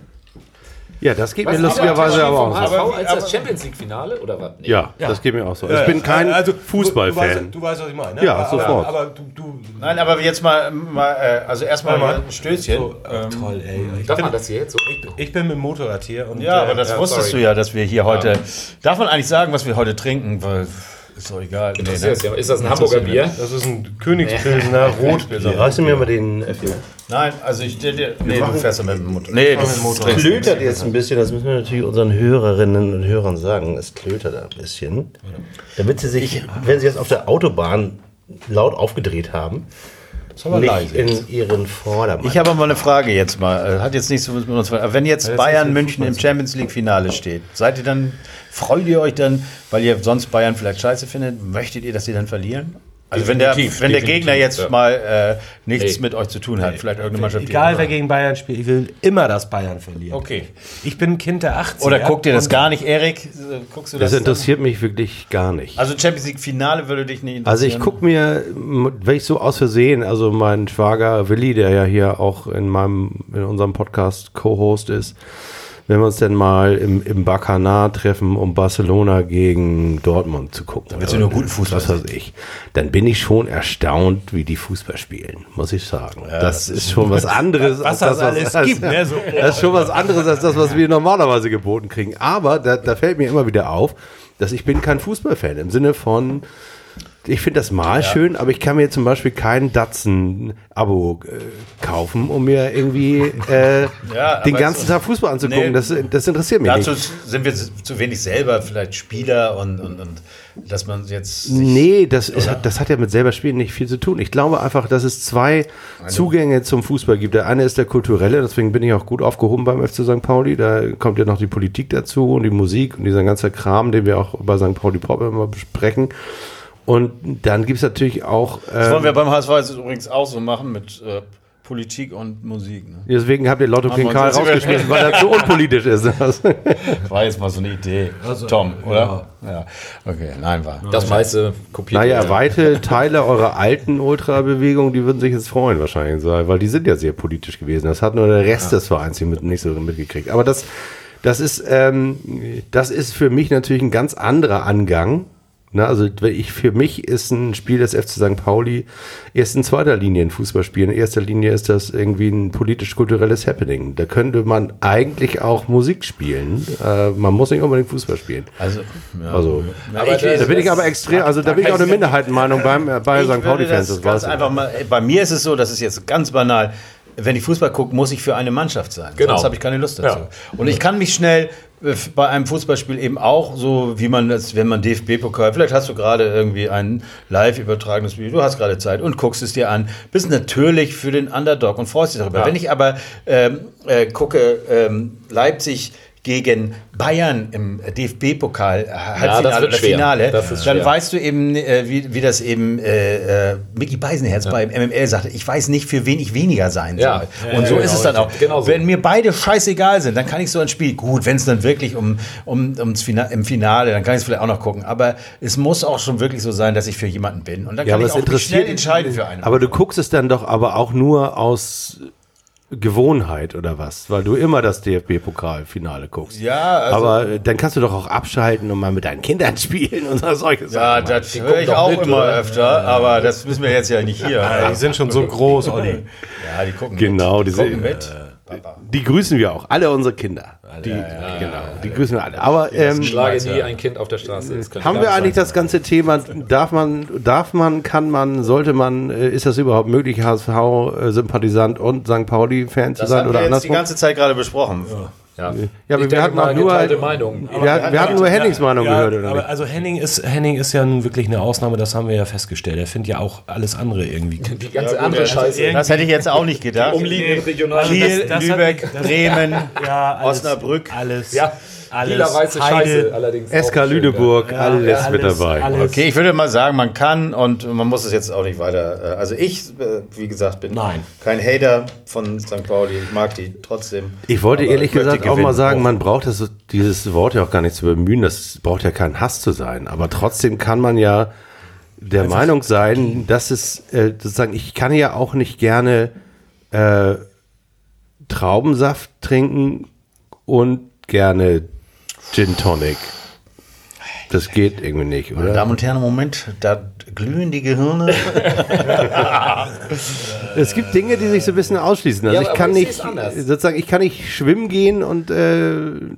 Ja, das geht mir Was, lustigerweise aber auch so. Aber- als das Champions League Finale oder was? Nee. Ja, das geht mir auch so. Ich bin kein Also, Fußballfan. Du, weißt, was ich meine. Ne? Ja, aber, sofort. Aber, aber du, du Nein, aber jetzt mal, mal äh, also erstmal mal. ein Stößchen. so, Ähm, toll, ey. Ich Darf bin, man das hier jetzt so? ich bin mit dem Motorrad hier und Ja, äh, aber das ja, wusstest sorry. du ja, dass wir hier heute. Darf man eigentlich sagen, was wir heute trinken? Weil ist doch egal. Nee, Ist ne? das, ja- ist das ein Hamburger Bier? das ist ein Königspilsener Rotbier. Reißt du mir mal den Äffel? Nein, also ich. Nee, nee du fährst ja mit dem Motor. Nee, Motorrad. trinkst Klötert jetzt ein bisschen, das müssen wir natürlich unseren Hörerinnen und Hörern sagen. Es klötert ein bisschen. Damit sie sich, wenn sie jetzt auf der Autobahn laut aufgedreht haben, nicht in ihren Vordermann. Ich habe aber mal eine Frage jetzt mal. Äh, Hat jetzt nichts so mit uns. Wenn jetzt das Bayern ist München im Champions League Finale steht, seid ihr dann, freut ihr euch dann, weil ihr sonst Bayern vielleicht scheiße findet, möchtet ihr, dass sie dann verlieren? Also wenn der, Definitiv, wenn der definitiv, Gegner jetzt ja. mal äh, nichts Nee. mit euch zu tun hat, vielleicht irgendeine Mannschaft. Egal wer gegen Bayern spielt, ich will immer, dass Bayern verliert. Okay. Ich bin ein Kind der 80er. Oder guckt dir das gar nicht, Erik? Guckst du das? das interessiert mich wirklich gar nicht. also Champions League Finale würde dich nicht Also interessieren. ich gucke mir, wenn ich so aus Versehen, also mein Schwager Willi, der ja hier auch in meinem, in unserem Podcast Co-Host ist, wenn wir uns denn mal im, im Bacanar treffen, um Barcelona gegen Dortmund zu gucken. Dann willst du nur guten Fußball Was weiß ich. Dann bin ich schon erstaunt, wie die Fußball spielen, muss ich sagen. das, ist schon was anderes. Was als das alles gibt, ne? So, das ist schon was anderes als das, was wir normalerweise geboten kriegen. Aber da, da fällt mir immer wieder auf, dass ich bin kein Fußballfan im Sinne von ich finde das mal schön, aber ich kann mir zum Beispiel kein Datsen-Abo äh, kaufen, um mir irgendwie äh, Ja, den ganzen Tag Fußball anzugucken. Nee. das, das interessiert mich Dazu nicht. sind wir zu wenig selber vielleicht Spieler und, und, und dass man jetzt. Nee, das, ist, das hat ja mit selber Spielen nicht viel zu tun. Ich glaube einfach, dass es zwei Zugänge zum Fußball gibt. Der eine ist der kulturelle, deswegen bin ich auch gut aufgehoben beim FC St. Pauli. Da kommt ja noch die Politik dazu und die Musik und dieser ganze Kram, den wir auch bei St. Pauli Pop immer besprechen. Und dann gibt es natürlich auch. Das ähm, wollen wir beim HSV jetzt übrigens auch so machen mit äh, Politik und Musik. Ne? Deswegen habt ihr Lotto King Karl rausgeschmissen, weil er zu unpolitisch ist. War jetzt mal so eine Idee. Tom, oder? Ja. Okay, nein, war. Das meiste kopiert. naja, wird. weite Teile eurer alten Ultra-Bewegung, die würden sich jetzt freuen wahrscheinlich, so, weil die sind ja sehr politisch gewesen. Das hat nur der Rest des Vereins hier mit, nicht so mitgekriegt. Aber das, das, ist, ähm, das ist für mich natürlich ein ganz anderer Angang. Na, also ich, für mich ist ein Spiel des FC St. Pauli erst in zweiter Linie ein Fußballspiel. In erster Linie ist das irgendwie ein politisch-kulturelles Happening. Da könnte man eigentlich auch Musik spielen. Äh, man muss nicht unbedingt Fußball spielen. Also, ja. Also, Aber ich- da bin ich aber extrem, also da bin ich auch eine Minderheitenmeinung beim, äh, bei St. Pauli-Fans. Das Das einfach mal. Bei mir ist es so, das ist jetzt ganz banal. Wenn ich Fußball gucke, muss ich für eine Mannschaft sein. Genau. Sonst habe ich keine Lust dazu. Ja. Und ich kann mich schnell bei einem Fußballspiel eben auch so, wie man das, wenn man DFB-Pokal, vielleicht hast du gerade irgendwie ein live übertragenes Spiel, du hast gerade Zeit und guckst es dir an, bist natürlich für den Underdog und freust dich darüber. Ja. Wenn ich aber ähm, äh, gucke, ähm, Leipzig gegen Bayern im DFB-Pokal, äh, Halbfinale das wird oder. Finale, dann schwer. weißt du eben, äh, wie, wie das eben äh, äh, Micky Beisenherz beim MML sagte, ich weiß nicht, für wen ich weniger sein Ja. soll. Ja, Und so ja, ist es genau, dann auch. genau so. Wenn mir beide scheißegal sind, dann kann ich so ein Spiel, gut, wenn es dann wirklich um, um, ums Fina im Finale, dann kann ich es vielleicht auch noch gucken. Aber es muss auch schon wirklich so sein, dass ich für jemanden bin. Und dann Ja, kann ich es auch schnell entscheiden für einen. Aber du guckst es dann doch aber auch nur aus Gewohnheit oder was? Weil du immer das DFB-Pokalfinale guckst. Ja, also- aber äh, dann kannst du doch auch abschalten und mal mit deinen Kindern spielen und solche ja, Sachen. das Die höre ich auch mit, immer oder? öfter, aber das müssen wir jetzt ja nicht hier. Die sind schon so groß, Olli. Ja, die gucken Genau, mit. Die diese- gucken mit. Papa. Die grüßen wir auch, alle unsere Kinder. Die, genau, die grüßen wir alle. Aber ähm, Schlage nie ein Kind auf der Straße. Das haben wir eigentlich sein. das ganze Thema, darf man, darf man, kann man, sollte man, äh, ist das überhaupt möglich, HSV-Sympathisant und St. Pauli-Fan zu Das sein haben oder wir jetzt die ganze Zeit gerade besprochen. Ja, Ja, aber wir hatten auch nur, Meinung. wir, wir hatten nur Hennings Meinung Ja, gehört, oder aber nicht? also Henning ist, Henning ist ja nun wirklich eine Ausnahme, das haben wir ja festgestellt. Er findet ja auch alles andere irgendwie. Die ganze andere Scheiße. Das hätte ich jetzt auch nicht gedacht. Umliegenden Regional. Kiel, das hat Lübeck, das- Bremen, Ja, alles, Osnabrück. Alles. Ja, alles. lila weiße Heide. Scheiße allerdings. SK Lüneburg, Ja, alles, ja, mit alles- dabei. alles. Okay, ich würde mal sagen, man kann und man muss es jetzt auch nicht weiter. äh, Also ich, äh, wie gesagt, bin Nein. kein Hater von St. Pauli. Ich mag die trotzdem. Ich wollte ehrlich ich gesagt auch mal sagen, man braucht das, dieses Wort ja auch gar nicht zu bemühen, das braucht ja kein Hass zu sein. Aber trotzdem kann man ja der Meinung sein, dass es äh, sozusagen, ich kann ja auch nicht gerne äh, Traubensaft trinken und gerne Gin Tonic. Das geht irgendwie nicht, Meine oder? Damen und Herren, Moment, da glühen die Gehirne. Es gibt Dinge, die sich so ein bisschen ausschließen. Also Ja, ich aber kann ich nicht, sozusagen, ich kann nicht schwimmen gehen und äh,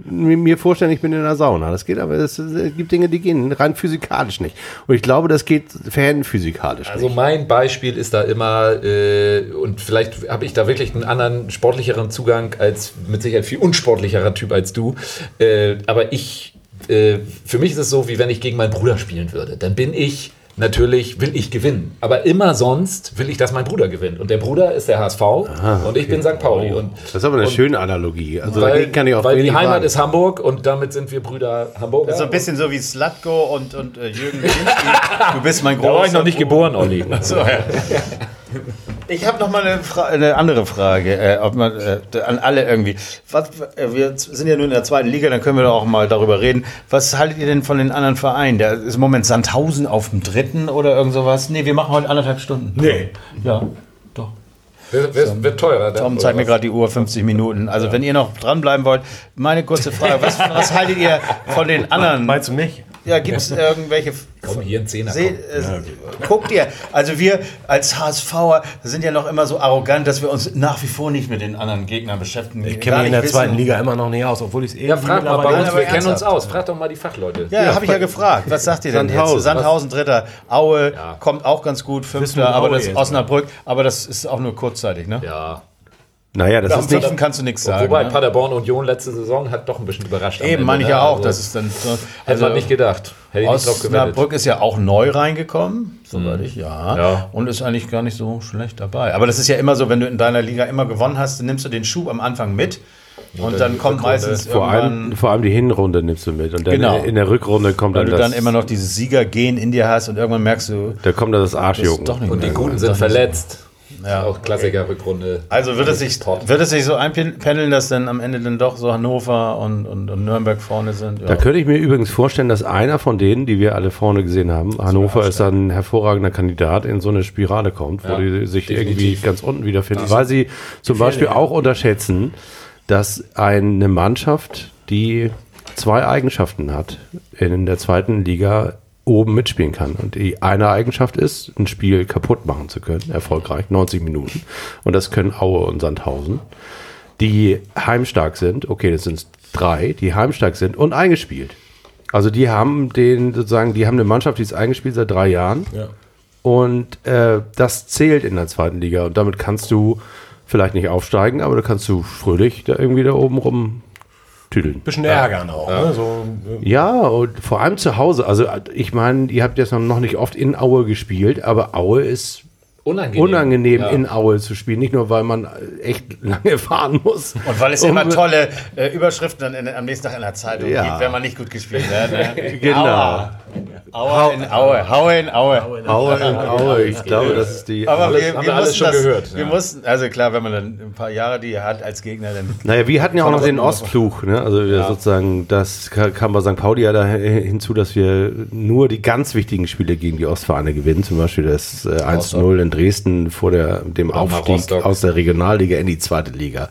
mir vorstellen, ich bin in einer Sauna. Das geht, aber es, es gibt Dinge, die gehen rein physikalisch nicht. Und ich glaube, das geht physikalisch Also nicht. mein Beispiel ist da immer, äh, und vielleicht habe ich da wirklich einen anderen sportlicheren Zugang als mit Sicherheit viel unsportlicherer Typ als du. Äh, aber ich, äh, für mich ist es so, wie wenn ich gegen meinen Bruder spielen würde. Dann bin ich Natürlich will ich gewinnen, aber immer sonst will ich, dass mein Bruder gewinnt. Und der Bruder ist der HSV und ich bin St. Pauli. Und, Das ist aber eine schöne Analogie. Also weil, dagegen kann ich auch weil die Heimat sagen. ist Hamburg und damit sind wir Brüder Hamburger. So ein bisschen so wie Slatko und, und äh, Jürgen Winski. Du bist mein da war ich großer noch nicht geboren, Olli. So, ja. Ich habe noch mal eine, Fra eine andere Frage äh, ob man, äh, an alle irgendwie. Was, äh, wir sind ja nur in der zweiten Liga, dann können wir doch auch mal darüber reden. Was haltet ihr denn von den anderen Vereinen? Da ist im Moment Sandhausen auf dem dritten oder irgend sowas. Nee, wir machen heute anderthalb Stunden. Nee. Ja, doch. Wird, wird, wird teurer. Tom zeigt mir gerade die Uhr, 50 Minuten. Also wenn ihr noch dranbleiben wollt, meine kurze Frage. Was, was haltet ihr von den anderen? Meinst du mich? Ja, gibt es irgendwelche. Komm, hier ein Zehner. Äh, guck dir, also wir als HSVer sind ja noch immer so arrogant, dass wir uns nach wie vor nicht mit den anderen Gegnern beschäftigen. Ich kenne mich in der zweiten Liga immer noch nicht aus, obwohl ich es Ja, frag mal bei uns, aber wir kennen uns aus. Frag doch mal die Fachleute. Ja, habe ich ja gefragt. Was sagt ihr denn Sandhausen. jetzt? Sandhausen Dritter, Aue Ja. kommt auch ganz gut, Wissen Fünfter, aber das jetzt, Osnabrück, aber das ist auch nur kurzzeitig, ne? Ja. Naja, das Am ist nicht. Kannst du nichts sagen. Wobei ne? Paderborn Union letzte Saison hat doch ein bisschen überrascht. Eben, meine ich ne? ja auch, Also, das ist dann so. Hätte man nicht gedacht. Hätte ich. Osnabrück ist ja auch neu reingekommen, soweit ich, ja. Ja. Und ist eigentlich gar nicht so schlecht dabei. Aber das ist ja immer so, wenn du in deiner Liga immer gewonnen hast, dann nimmst du den Schub am Anfang mit. Und, dann dann die kommt Rückrunde. meistens Vor irgendwann, allem, vor allem die Hinrunde nimmst du mit. Und dann Genau. in der Rückrunde kommt weil dann du das. dann immer noch dieses Siegergehen in dir hast und irgendwann merkst du, da kommt dann das Arschjucken. ist doch nicht Und die Guten gut. sind verletzt. Ja. Auch Klassiker Rückrunde. Also wird es, sich, wird es sich so einpendeln, dass dann am Ende dann doch so Hannover und, und, und Nürnberg vorne sind? Ja. Da könnte ich mir übrigens vorstellen, dass einer von denen, die wir alle vorne gesehen haben, Hannover ist dann ein hervorragender Kandidat, in so eine Spirale kommt, wo Ja, die sich definitiv. irgendwie ganz unten wiederfinden, weil sie zum Beispiel auch unterschätzen, dass eine Mannschaft, die zwei Eigenschaften hat, in der zweiten Liga oben mitspielen kann. Und die eine Eigenschaft ist, ein Spiel kaputt machen zu können, erfolgreich, 90 Minuten. Und das können Aue und Sandhausen die heimstark sind, okay, das sind drei, die heimstark sind und eingespielt. Also die haben den sozusagen, die haben eine Mannschaft, die ist eingespielt seit drei Jahren. Ja. Und äh, das zählt in der zweiten Liga. Und damit kannst du vielleicht nicht aufsteigen, aber da kannst du fröhlich da irgendwie da oben rum tüdeln. Bisschen ärgern auch. Ne? So, äh, Ja, und vor allem zu Hause. Also ich meine, ihr habt jetzt noch nicht oft in Aue gespielt, aber Aue ist Unangenehm. unangenehm Ja. in Aue zu spielen. Nicht nur, weil man echt lange fahren muss. Und weil es Um- immer tolle äh, Überschriften dann in, am nächsten Tag in der Zeitung Ja. gibt, wenn man nicht gut gespielt hat. Ne? Genau. Aua. Aua in Aue. Haue in Aue. Aue in Aue. Ich glaube, das ist die. Aber Alles- wir, haben wir wir alles schon das, gehört, Wir ja. mussten, also klar, wenn man dann ein paar Jahre die hat als Gegner, dann Naja, wir hatten ja auch noch den Ostfluch, ne? Also wir sozusagen, das ka- kam bei St. Pauli ja da hinzu, dass wir nur die ganz wichtigen Spiele gegen die Ostvereine gewinnen. Zum Beispiel das äh, 1-0 in Dresden vor der, dem Aufstieg aus der Regionalliga in die zweite Liga.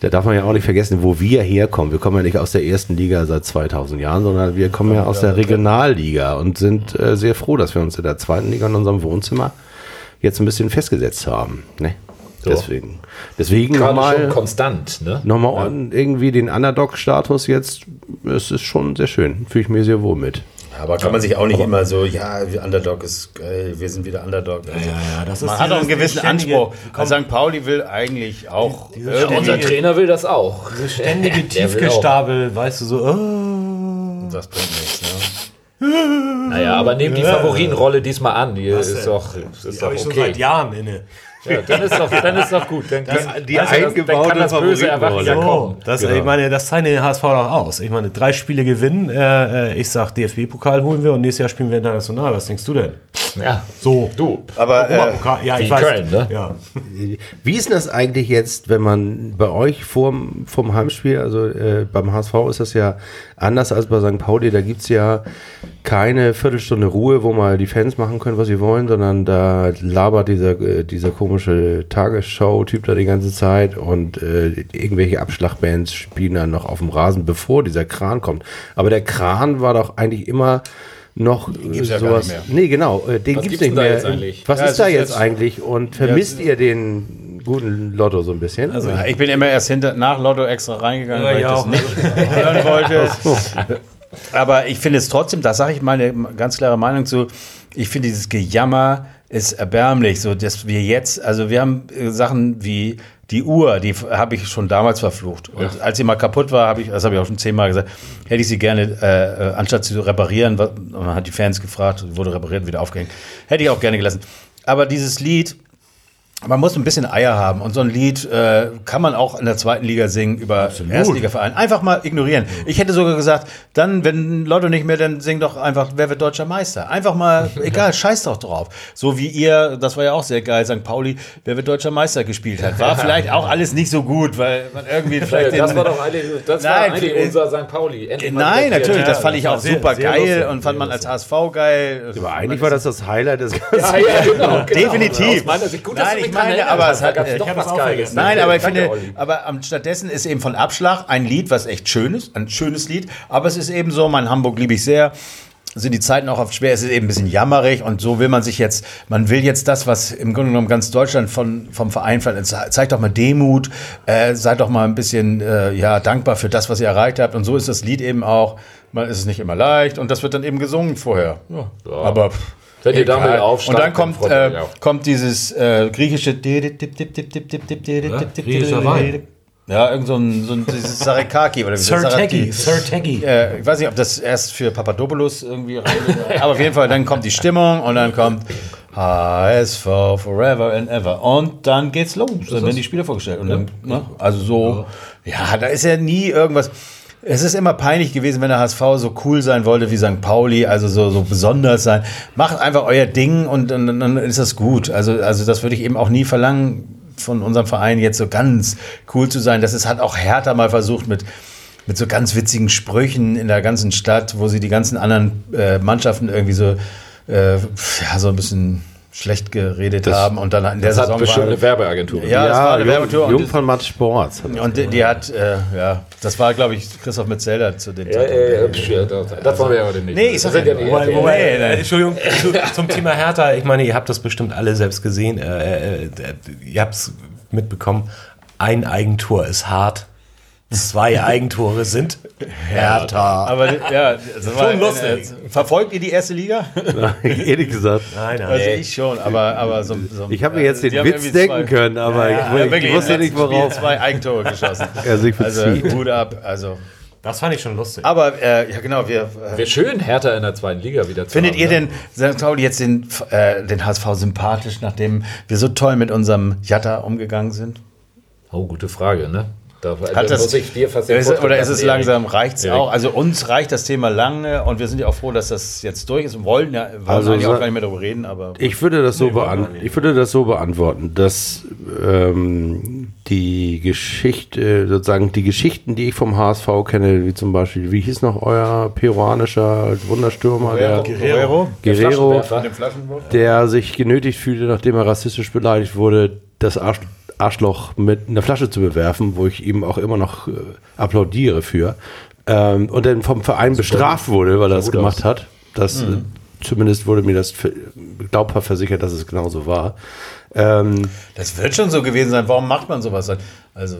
Da darf man ja auch nicht vergessen, wo wir herkommen. Wir kommen ja nicht aus der ersten Liga seit 2000 Jahren, sondern wir kommen ja aus der Regionalliga und sind äh, sehr froh, dass wir uns in der zweiten Liga in unserem Wohnzimmer jetzt ein bisschen festgesetzt haben. Ne? Deswegen, deswegen Gerade nochmal schon konstant, ne? nochmal on- irgendwie den Underdog-Status jetzt, es ist schon sehr schön. Fühle ich mir sehr wohl mit. Aber kann man sich auch nicht immer so, ja, wir Underdog ist geil, wir sind wieder Underdog. Also, ja, das ist man hat auch einen dieses gewissen ständige- Anspruch. Also St. Pauli will eigentlich auch. Dieses irgendwie- Unser Trainer will das auch. ständige will auch. Tiefgestapel, weißt du, so, oh. Das bringt nichts. Ne? Naja, aber nehmt die Favoritenrolle diesmal an. Die ist doch, ist Das doch habe ich schon seit okay. Jahren inne. Ja, dann, ist doch, dann ist doch gut. Dann, kann, die weißt du, das- eingebaute dann kann das böse Erwachen ja kommen. Das, Genau. Ich meine, das zeichnet den HSV doch aus. Ich meine, drei Spiele gewinnen. Äh, äh, ich sag, DFB-Pokal holen wir und nächstes Jahr spielen wir international. Was denkst du denn? Ja, So. du. Aber äh, ja, wie ich weiß. Köln, ne? Ja. Wie ist denn das eigentlich jetzt, wenn man bei euch vorm, vom Heimspiel, also äh, beim HSV ist das ja anders als bei St. Pauli, da gibt's ja keine Viertelstunde Ruhe, wo mal die Fans machen können, was sie wollen, sondern da labert dieser, äh, dieser komische Tagesschau-Typ da die ganze Zeit und äh, irgendwelche Abschlagbands spielen dann noch auf dem Rasen, bevor dieser Kran kommt. Aber der Kran war doch eigentlich immer noch gibt's ja gar sowas. nicht Nee, genau, äh, den Was gibt's gibt's nicht mehr. jetzt eigentlich? Was Ja, ist es da ist jetzt, jetzt- eigentlich und vermisst ihr den guten Lotto so ein bisschen? Also, Ja, ich bin immer erst hinter, nach Lotto extra reingegangen, Ja, weil ich ja, das auch. nicht hören wollte. Aber ich finde es trotzdem, da sage ich meine ganz klare Meinung zu, ich finde dieses Gejammer ist erbärmlich, so dass wir jetzt, also wir haben äh, Sachen wie die Uhr, die habe ich schon damals verflucht. Und als sie mal kaputt war, habe ich, das habe ich auch schon zehnmal gesagt, hätte ich sie gerne, äh, äh, anstatt sie zu reparieren, man hat die Fans gefragt, wurde repariert, wieder aufgehängt, hätte ich auch gerne gelassen. Aber dieses Lied, man muss ein bisschen Eier haben und so ein Lied äh, kann man auch in der zweiten Liga singen über Erstligaverein. Einfach mal ignorieren. Ich hätte sogar gesagt, dann, wenn Lotto nicht mehr, dann sing doch einfach, wer wird deutscher Meister? Einfach mal, egal, scheiß doch drauf. So wie ihr, das war ja auch sehr geil, St. Pauli, wer wird deutscher Meister gespielt hat. War vielleicht auch alles nicht so gut, weil man irgendwie vielleicht Das den- war doch eigentlich, das war Nein, eigentlich äh, unser St. Pauli. Endlich mal Nein, natürlich, das fand ich war auch sehr- super sehr geil lustig, und fand man als HSV geil. aber eigentlich war das das Highlight des ganzen. Ja, ja, genau, genau. Definitiv. Aus meiner Sicht gut, dass Nein, erinnerst aber es hat- ich doch was Geiles. Nein, aber ich finde, aber stattdessen ist eben von Abschlag ein Lied, was echt schön ist, ein schönes Lied, aber es ist eben so, mein Hamburg liebe ich sehr. sind die Zeiten auch oft schwer. Es ist eben ein bisschen jammerig und so will man sich jetzt, man will jetzt das, was im Grunde genommen ganz Deutschland von, vom Verein verlangt. Zeigt doch mal Demut, äh, seid doch mal ein bisschen äh, ja, dankbar für das, was ihr erreicht habt. Und so ist das Lied eben auch. Man ist es nicht immer leicht und das wird dann eben gesungen vorher. Ja. Aber pff, Wenn ihr damit aufsteigt, Und dann kommt, äh, kommt dieses äh, griechische Griechischer Wein. Ja, irgend so ein, so ein dieses Sarekaki oder wie Sir Saraki. Teggy, Sir Teggy. Äh, ich weiß nicht, ob das erst für Papadopoulos irgendwie rein, aber auf jeden Fall, dann kommt die Stimmung und dann kommt HSV Forever and Ever und dann geht's los. Dann werden die Spieler vorgestellt. Und dann, ne? Also so, ja, da ist ja nie irgendwas. Es ist immer peinlich gewesen, wenn der HSV so cool sein wollte wie St. Pauli, also so, so besonders sein. Macht einfach euer Ding und dann, ist das gut. Also, also das würde ich eben auch nie verlangen von unserem Verein jetzt so ganz cool zu sein. Das ist, hat auch Hertha mal versucht mit, mit so ganz witzigen Sprüchen in der ganzen Stadt, wo sie die ganzen anderen äh, Mannschaften irgendwie so, äh, ja, so ein bisschen schlecht geredet haben und dann in der Das hat Saison bestimmt war, eine Werbeagentur. Ja, das war eine Jung- und Jung das- von Matt Sports. und die, die hat, äh, ja, das war, glaube ich, Christoph Metzelder zu den Ja, ja, ja, das, das wollen wir ja heute nicht. Nee, ich sag Das sind ja nicht- Wobei- Wobei, Nee, äh, nee. Entschuldigung, zu, zum Thema Hertha, ich meine, ihr habt das bestimmt alle selbst gesehen, äh, äh, äh, ihr habt es mitbekommen, ein Eigentor ist hart, zwei Eigentore sind Hertha. Aber ja, das war, Schon lustig. Äh, verfolgt ihr die erste Liga? Ehrlich gesagt. Nein, nein. Also ich schon, aber, aber so, so Ich habe mir jetzt die den Witz denken zwei- können, aber Ja, ich, ich wirklich, wusste nicht, letzten Spiel worauf. zwei Eigentore geschossen. Also ich Also. Hut ab. Also, Das fand ich schon lustig. aber äh, ja genau, wir. Äh, Wäre schön, Hertha in der zweiten Liga wieder zu Findet haben, ihr ne? denn St. Pauli jetzt den, äh, den HSV sympathisch, nachdem wir so toll mit unserem Jatta umgegangen sind? Oh, gute Frage, ne? Da, Hat das, muss ich dir fast den ist, oder ist es langsam, reicht es auch? Also uns reicht das Thema lange und wir sind ja auch froh, dass das jetzt durch ist. Und wollen ja wollen Also eigentlich auch gar nicht mehr darüber reden, aber Ich würde das so, beant ich würde das so beantworten, dass ähm, die Geschichte, sozusagen die Geschichten, die ich vom HSV kenne, wie zum Beispiel, wie hieß noch euer peruanischer Wunderstürmer, der Guerrero, Guerrero, Flaschenwerfer. der sich genötigt fühlte, nachdem er rassistisch beleidigt wurde, das Arsch, Arschloch mit einer Flasche zu bewerfen, wo ich ihm auch immer noch äh, applaudiere für. Ähm, und dann vom Verein bestraft wurde, weil er das gemacht hat. Das, äh, Zumindest wurde mir das glaubhaft versichert, dass es genauso war. Ähm, das wird schon so gewesen sein. Warum macht man sowas? Also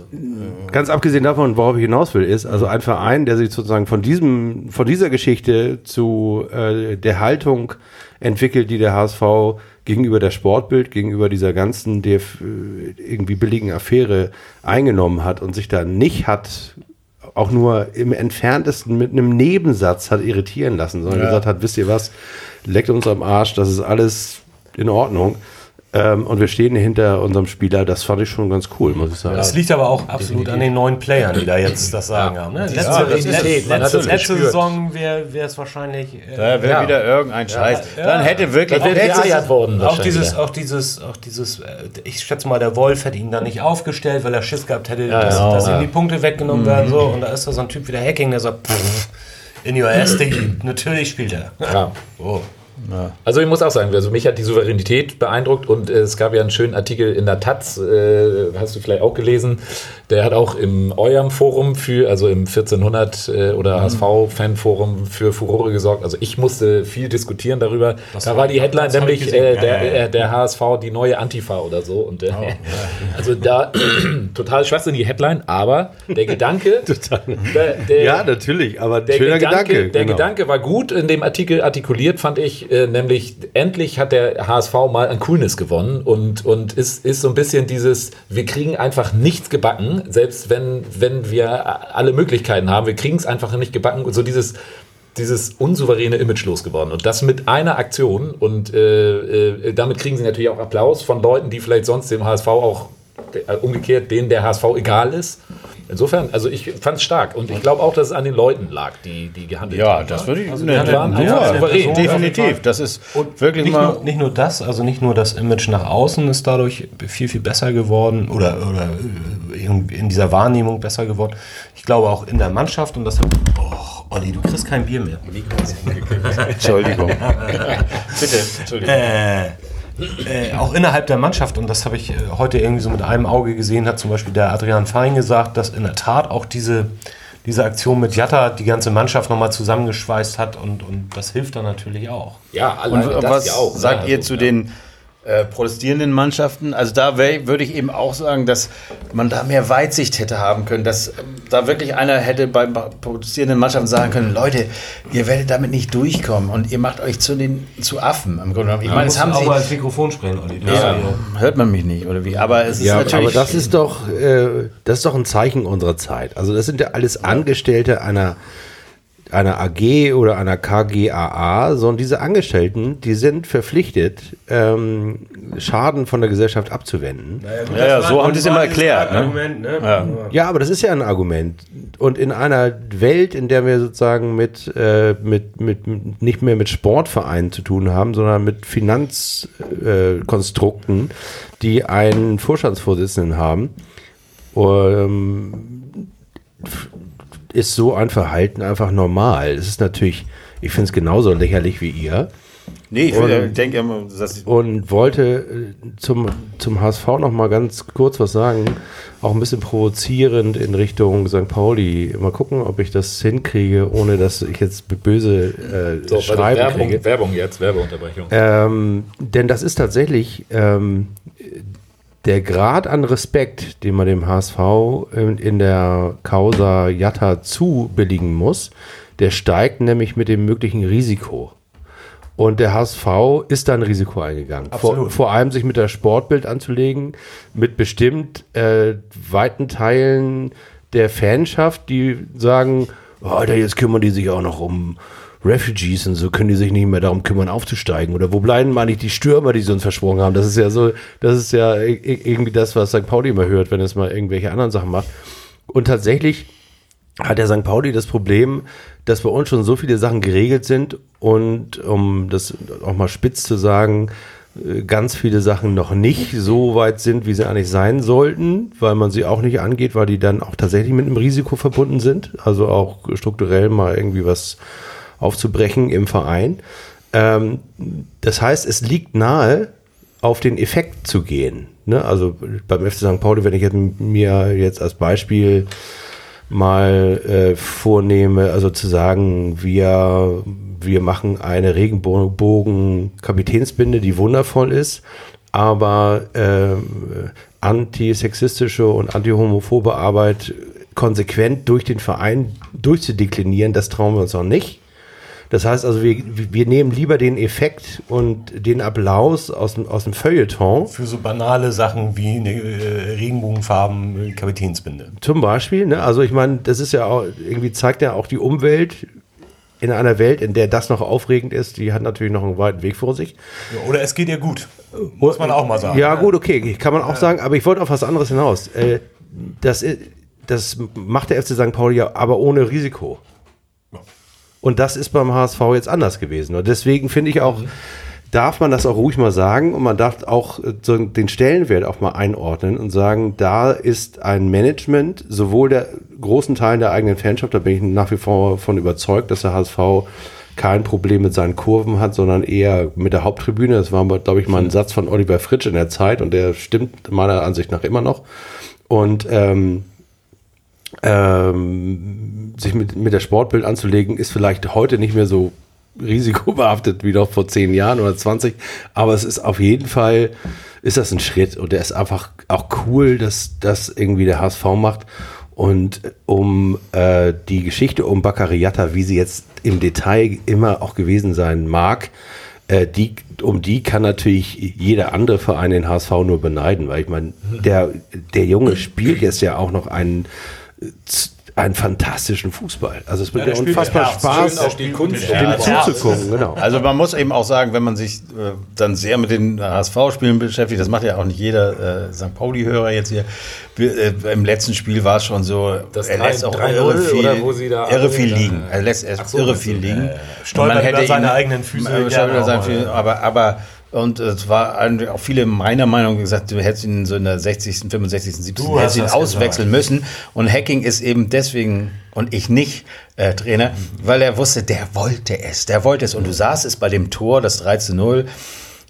Ganz abgesehen davon, worauf ich hinaus will, ist also ein Verein, der sich sozusagen von diesem, von dieser Geschichte zu äh, der Haltung entwickelt, die der HSV gegenüber der Sportbild, gegenüber dieser ganzen DF, äh, irgendwie billigen Affäre eingenommen hat und sich da nicht hat auch nur im entferntesten mit einem Nebensatz hat irritieren lassen, sondern Ja. gesagt hat, wisst ihr was, leckt uns am Arsch, das ist alles in Ordnung. Ähm, und wir stehen hinter unserem Spieler, das fand ich schon ganz cool, muss ich sagen. Das liegt aber auch absolut an den neuen Playern, die da jetzt das Sagen haben. Ne? Letzte, das ist letzte, letzte, letzte. Saison wäre es wahrscheinlich. Äh, da wäre Ja. wieder irgendein Scheiß. Dann hätte wirklich letztes- geeiert worden. auch dieses, auch dieses, auch dieses, äh, ich schätze mal, der Wolf hätte ihn da nicht aufgestellt, weil er Schiss gehabt hätte, dass, ja. dass ihm die Punkte weggenommen werden. So. Und da ist da so ein Typ wie der Hacking, der sagt, pff, in your ass. Natürlich spielt er. Ja. Oh. Also ich muss auch sagen, also mich hat die Souveränität beeindruckt und äh, es gab ja einen schönen Artikel in der Taz, äh, hast du vielleicht auch gelesen, der hat auch im eurem Forum für, also im 1400 äh, oder HSV-Fanforum für Furore gesorgt. Also ich musste viel diskutieren darüber. da war die Headline das nämlich äh, Ja, der, ja, ja. äh, der HSV die neue Antifa oder so. Und, äh, Also da total schwachsinnige Headline, aber der Gedanke, der, der, Ja, natürlich, aber der schöner Gedanke, Gedanke. der genau. Gedanke war gut in dem Artikel artikuliert, fand ich, äh, nämlich endlich hat der HSV mal an Coolness gewonnen und, und ist, ist so ein bisschen dieses, wir kriegen einfach nichts gebacken, selbst wenn, wenn wir alle Möglichkeiten haben, wir kriegen es einfach nicht gebacken, so dieses dieses unsouveräne Image losgeworden. Und das mit einer Aktion. Und äh, äh, damit kriegen sie natürlich auch Applaus von Leuten, die vielleicht sonst dem HSV auch äh, umgekehrt, denen der HSV egal ist. Insofern, also ich fand es stark. Und ich glaube auch, dass es an den Leuten lag, die, die gehandelt Ja, haben. das würde ich. Also ne, die waren ja, Person, definitiv. Das ist wirklich Nicht mal. nur, nicht nur das, also nicht nur das Image nach außen ist dadurch viel, viel besser geworden oder, oder äh, in in dieser Wahrnehmung besser geworden. Ich glaube auch in der Mannschaft und das hat. Oh, Olli, du kriegst kein Bier mehr. Entschuldigung. Bitte, Entschuldigung. Äh, äh, auch innerhalb der Mannschaft, und das habe ich äh, heute irgendwie so mit einem Auge gesehen, hat zum Beispiel der Adrian Fein gesagt, dass in der Tat auch diese, diese Aktion mit Jatta die ganze Mannschaft nochmal zusammengeschweißt hat und, und das hilft dann natürlich auch. Ja, Und alleine das was ja auch. sagt ne? ihr Also, zu ja. den äh, protestierenden Mannschaften? Also da würde ich eben auch sagen, dass man da mehr Weitsicht hätte haben können, dass ähm, da wirklich einer hätte beim protestierenden Mannschaften sagen können, Leute, ihr werdet damit nicht durchkommen und ihr macht euch zu den zu Affen im Grunde genommen. Ich meine, es haben sie ins Mikrofon sprechen, Olli. ja, hört man mich nicht oder wie? Aber es ist Ja, natürlich aber das ist doch, äh, das ist doch ein Zeichen unserer Zeit. Also das sind ja alles Angestellte einer, einer AG oder einer KGAA, sondern diese Angestellten, die sind verpflichtet, ähm, Schaden von der Gesellschaft abzuwenden. Ja, ja, so haben die es immer erklärt, ne? Argument, ne? Ja. Ja, aber das ist ja ein Argument. Und in einer Welt, in der wir sozusagen mit, äh, mit, mit, mit nicht mehr mit Sportvereinen zu tun haben, sondern mit Finanzkonstrukten, äh, die einen Vorstandsvorsitzenden haben, ähm, ist so ein Verhalten einfach normal. Es ist natürlich, ich finde es genauso lächerlich wie ihr. Nee, ich Und- denke immer, dass und wollte äh, zum, zum HSV noch mal ganz kurz was sagen, auch ein bisschen provozierend in Richtung St. Pauli. Mal gucken, ob ich das hinkriege, ohne dass ich jetzt böse äh, So, Schreiben Werbung, kriege. Werbung jetzt, Werbeunterbrechung. Ähm, denn das ist tatsächlich ähm, der Grad an Respekt, den man dem HSV in, in der Causa Jatta zubilligen muss, der steigt nämlich mit dem möglichen Risiko. Und der HSV ist da ein Risiko eingegangen. Vor, vor allem sich mit der Sportbild anzulegen, mit bestimmt äh, weiten Teilen der Fanschaft, die sagen, oh, da jetzt kümmern die sich auch noch um Refugees und so, können die sich nicht mehr darum kümmern, aufzusteigen. Oder wo bleiben mal nicht die Stürmer, die sie uns versprochen haben? Das ist ja so, das ist ja i- i- irgendwie das, was St. Pauli immer hört, wenn es mal irgendwelche anderen Sachen macht. Und tatsächlich hat der St. Pauli das Problem, dass bei uns schon so viele Sachen geregelt sind und um das auch mal spitz zu sagen, äh, ganz viele Sachen noch nicht so weit sind, wie sie eigentlich sein sollten, weil man sie auch nicht angeht, weil die dann auch tatsächlich mit einem Risiko verbunden sind, also auch strukturell mal irgendwie was aufzubrechen im Verein. Ähm, das heißt, es liegt nahe, auf den Effekt zu gehen. Ne? Also beim FC St. Pauli, wenn ich jetzt mir jetzt als Beispiel mal äh, vornehme, also zu sagen, wir, wir machen eine Regenbogen-Kapitänsbinde, die wundervoll ist, aber ähm, antisexistische und antihomophobe Arbeit konsequent durch den Verein durchzudeklinieren, das trauen wir uns auch nicht. Das heißt also, wir, wir nehmen lieber den Effekt und den Applaus aus dem, aus dem Feuilleton Für so banale Sachen wie eine äh, Regenbogenfarben äh, Kapitänsbinde. Zum Beispiel, ne? Also ich meine, das ist ja auch, irgendwie zeigt ja auch die Umwelt in einer Welt, in der das noch aufregend ist, die hat natürlich noch einen weiten Weg vor sich. Oder es geht ihr gut. Muss man auch mal sagen. Ja, gut, okay, kann man auch sagen, aber ich wollte auf was anderes hinaus. Äh, das, das macht der FC St. Pauli ja aber ohne Risiko. Und das ist beim HSV jetzt anders gewesen. Und deswegen finde ich auch, darf man das auch ruhig mal sagen und man darf auch äh, den Stellenwert auch mal einordnen und sagen, da ist ein Management, sowohl der großen Teilen der eigenen Fanschaft, da bin ich nach wie vor von überzeugt, dass der HSV kein Problem mit seinen Kurven hat, sondern eher mit der Haupttribüne. Das war, glaube ich, mal ein Satz von Oliver Fritsch in der Zeit und der stimmt meiner Ansicht nach immer noch. Und ähm, ähm, sich mit, mit der Sportbild anzulegen, ist vielleicht heute nicht mehr so risikobehaftet wie noch vor zehn Jahren oder 20, aber es ist auf jeden Fall, ist das ein Schritt und der ist einfach auch cool, dass das irgendwie der HSV macht. Und um äh, die Geschichte um Baccariata, wie sie jetzt im Detail immer auch gewesen sein mag, äh, die, um die kann natürlich jeder andere Verein den HSV nur beneiden, weil ich meine, der, der Junge spielt jetzt ja auch noch einen, einen fantastischen Fußball. Also es wird ja spielt unfassbar. Spaß, auch die Kunst. dem Ja, zuzugucken. Genau. Also man muss eben auch sagen, wenn man sich äh, dann sehr mit den HSV-Spielen beschäftigt, das macht ja auch nicht jeder äh, St. Pauli-Hörer jetzt hier. Wir, äh, Im letzten Spiel war es schon so, Das er lässt auch 3-0 irre viel, oder wo sie da irre viel liegen. äh, Er lässt erst so, irre viel liegen. ja, ja. Stolpert man über seine ihn- eigenen Füße äh, gerne stolpert über seine Füße, ja. aber, aber und es war eigentlich auch viele meiner Meinung gesagt, du hättest ihn so in der 60., 65., 70. Du hättest ihn auswechseln müssen. Und Hacking ist eben deswegen und ich nicht äh, Trainer, weil er wusste, der wollte es, der wollte es. Und du sahst es bei dem Tor, das 3 zu 0,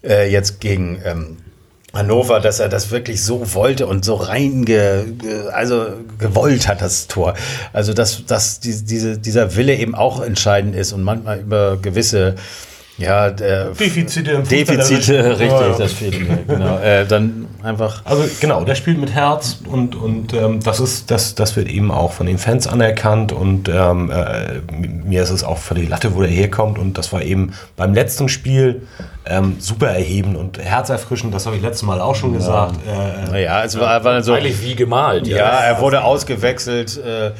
äh, jetzt gegen ähm, Hannover, dass er das wirklich so wollte und so rein ge, also gewollt hat, das Tor. Also dass, dass die, diese, dieser Wille eben auch entscheidend ist und manchmal über gewisse ja, der Defizite im Defizite, richtig, Ja, ja. das fehlt mir. Genau. Äh, dann einfach. Also genau, der spielt mit Herz und, und ähm, das ist das, das wird eben auch von den Fans anerkannt und ähm, äh, mir ist es auch für die Latte, wo der herkommt und das war eben beim letzten Spiel ähm, super erhebend und herzerfrischend, das habe ich letztes Mal auch schon gesagt. Äh, Naja, es war, war dann so. Eigentlich wie gemalt. Ja, er wurde ausgewechselt. Äh,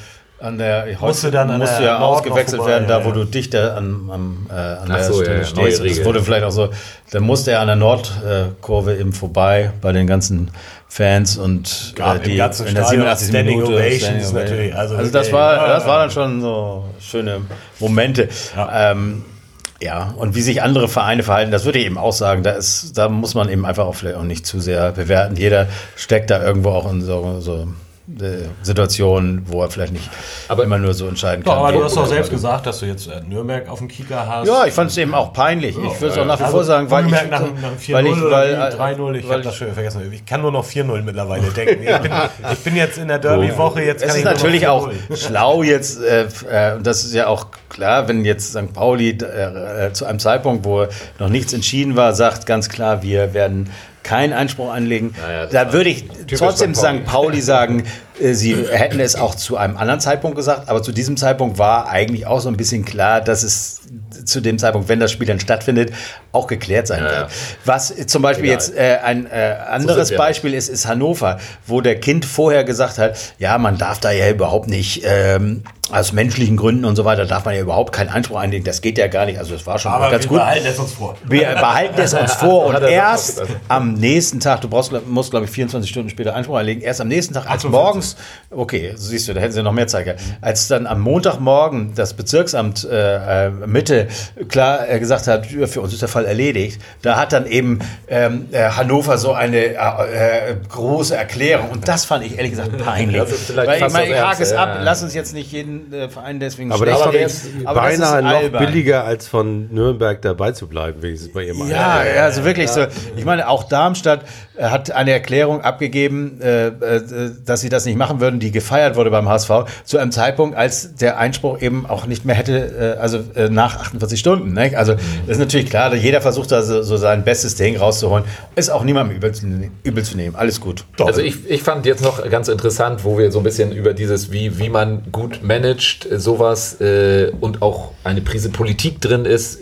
an der, Musste dann an musste der ja Nord ausgewechselt vorbei, werden, da ja, wo ja. du dichter an, am, äh, an der so, Stelle ja, ja, stehst. Regel. wurde vielleicht auch so, dann musste er an der Nordkurve eben vorbei bei den ganzen Fans und Gab äh, ganzen in der Stadion 87. Standing Minute Ovations Standing natürlich, also Also, das war, ja, das ja. war dann schon so schöne Momente. Ähm, ja, und wie sich andere Vereine verhalten, das würde ich eben auch sagen. Da, ist, da muss man eben einfach auch vielleicht auch nicht zu sehr bewerten. Jeder steckt da irgendwo auch in so, so Situationen, wo er vielleicht nicht Aber- immer nur so entscheiden Doch, kann. aber wie- du hast doch selbst gesagt, dass du jetzt äh, Nürnberg auf dem Kicker hast. ja, ich fand es eben auch peinlich. Ich würde es auch nach wie Also, vor sagen, weil ich, Nürnberg nach, nach 4-0 weil ich, weil, oder äh, 3-0, ich weil habe das schon vergessen. Ich kann nur noch 4-0 mittlerweile denken. Ich bin, ich bin jetzt in der Derby-Woche, jetzt Es kann ist ich nur noch natürlich auch 4-0. schlau jetzt, äh, äh, und das ist ja auch klar, wenn jetzt St. Pauli äh, äh, zu einem Zeitpunkt, wo noch nichts entschieden war, sagt ganz klar, wir werden keinen Einspruch anlegen. Naja, da würde ich trotzdem St. Pauli. Sagen, sie hätten es auch zu einem anderen Zeitpunkt gesagt, aber zu diesem Zeitpunkt war eigentlich auch so ein bisschen klar, dass es zu dem Zeitpunkt, wenn das Spiel dann stattfindet, auch geklärt sein Ja, wird. ja. Was äh, zum Beispiel Egal. jetzt äh, ein äh, anderes wir. Beispiel ist, ist Hannover, wo der Kind vorher gesagt hat, ja, man darf da ja überhaupt nicht, ähm, aus menschlichen Gründen und so weiter, darf man ja überhaupt keinen Einspruch einlegen. Das geht ja gar nicht. Also es war schon Aber ganz wir gut. behalten es uns vor. Wir behalten es uns vor und er erst am nächsten Tag, du brauchst, musst, glaube ich, 24 Stunden später Einspruch einlegen, erst am nächsten Tag, als morgens, okay, so siehst du, da hätten sie noch mehr Zeit gehabt, als dann am Montagmorgen das Bezirksamt äh, äh, Mitte klar äh, gesagt hat, ja, für uns ist der Fall erledigt, da hat dann eben ähm, äh, Hannover so eine äh, äh, große Erklärung und das fand ich ehrlich gesagt peinlich. Weil ich meine, hake es ab, ja, ja. lass uns jetzt nicht jeden Verein deswegen Aber das reden. jetzt beinahe noch albern. billiger, als von Nürnberg dabei zu bleiben, wenigstens bei ihrem Ja, ja, also wirklich so. Ich meine, auch Darmstadt hat eine Erklärung abgegeben, dass sie das nicht machen würden, die gefeiert wurde beim HSV, zu einem Zeitpunkt, als der Einspruch eben auch nicht mehr hätte, äh, also äh, nach 48 Stunden. Ne? Also das ist natürlich klar, jeder versucht da so, so sein bestes Ding rauszuholen. Ist auch niemandem übel zu, übel zu nehmen. Alles gut. Also ich, ich fand jetzt noch ganz interessant, wo wir so ein bisschen über dieses, wie, wie man gut managt, äh, sowas äh, und auch eine Prise Politik drin ist.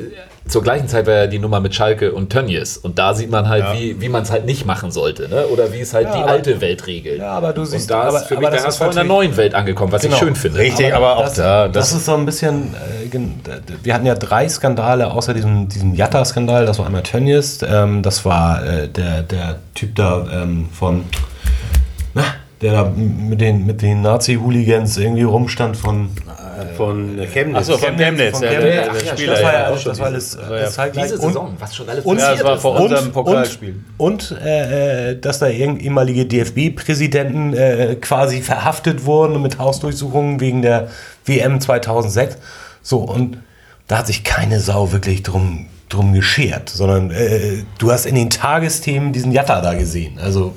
Zur gleichen Zeit war ja die Nummer mit Schalke und Tönnies. Und da sieht man halt, wie, wie man es halt nicht machen sollte. Ne? Oder wie es halt die aber- alte Welt regelt. Ja, aber du siehst- und da aber- ist für aber mich das der HSV in der natürlich- neuen Welt angekommen, was Genau. ich schön finde. Richtig, aber, auch das, da. Das, ist so ein bisschen, äh, wir hatten ja drei Skandale außer diesem, diesem Jatta-Skandal. Das war einmal Tönnies, ähm, das war äh, der, der Typ da ähm, von, na, der da mit den, mit den Nazi-Hooligans irgendwie rumstand von Von Chemnitz. Achso, von Chemnitz, von ja, Chemnitz. Ach ja, das war ja, ja. das war alles, alles zeitgleich. Diese Und- Saison, was schon alles und- Ja, das war vor und, unserem Pokalspiel. Und, und äh, äh, dass da ehemalige DFB-Präsidenten äh, quasi verhaftet wurden mit Hausdurchsuchungen wegen der WM 2006. So, und da hat sich keine Sau wirklich drum, drum geschert, sondern äh, du hast in den Tagesthemen diesen Jatta da gesehen. Also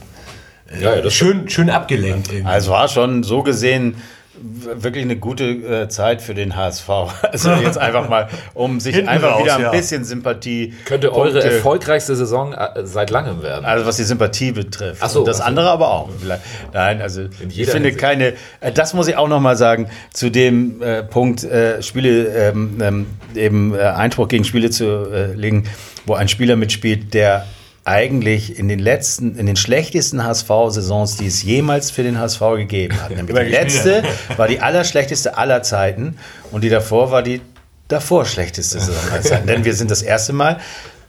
Ja, ja, das schön, schön abgelenkt irgendwie. Also war schon so gesehen wirklich eine gute äh, Zeit für den HSV. Also jetzt einfach mal, um sich Hinten einfach raus, wieder ein ja. bisschen Sympathie. könnte eure Punkte- erfolgreichste Saison äh, seit langem werden. Also was die Sympathie betrifft. Ach so, Und das ach so. andere aber auch. Nein, also ich finde Hinsicht. keine, äh, das muss ich auch noch mal sagen, zu dem äh, Punkt, äh, Spiele, ähm, ähm, eben äh, Einspruch gegen Spiele zu äh, legen, wo ein Spieler mitspielt, der eigentlich in den letzten, in den schlechtesten HSV-Saisons, die es jemals für den HSV gegeben hat. Nämlich die letzte war die allerschlechteste aller Zeiten und die davor war die davor schlechteste Saison aller Zeiten. Denn wir sind das erste Mal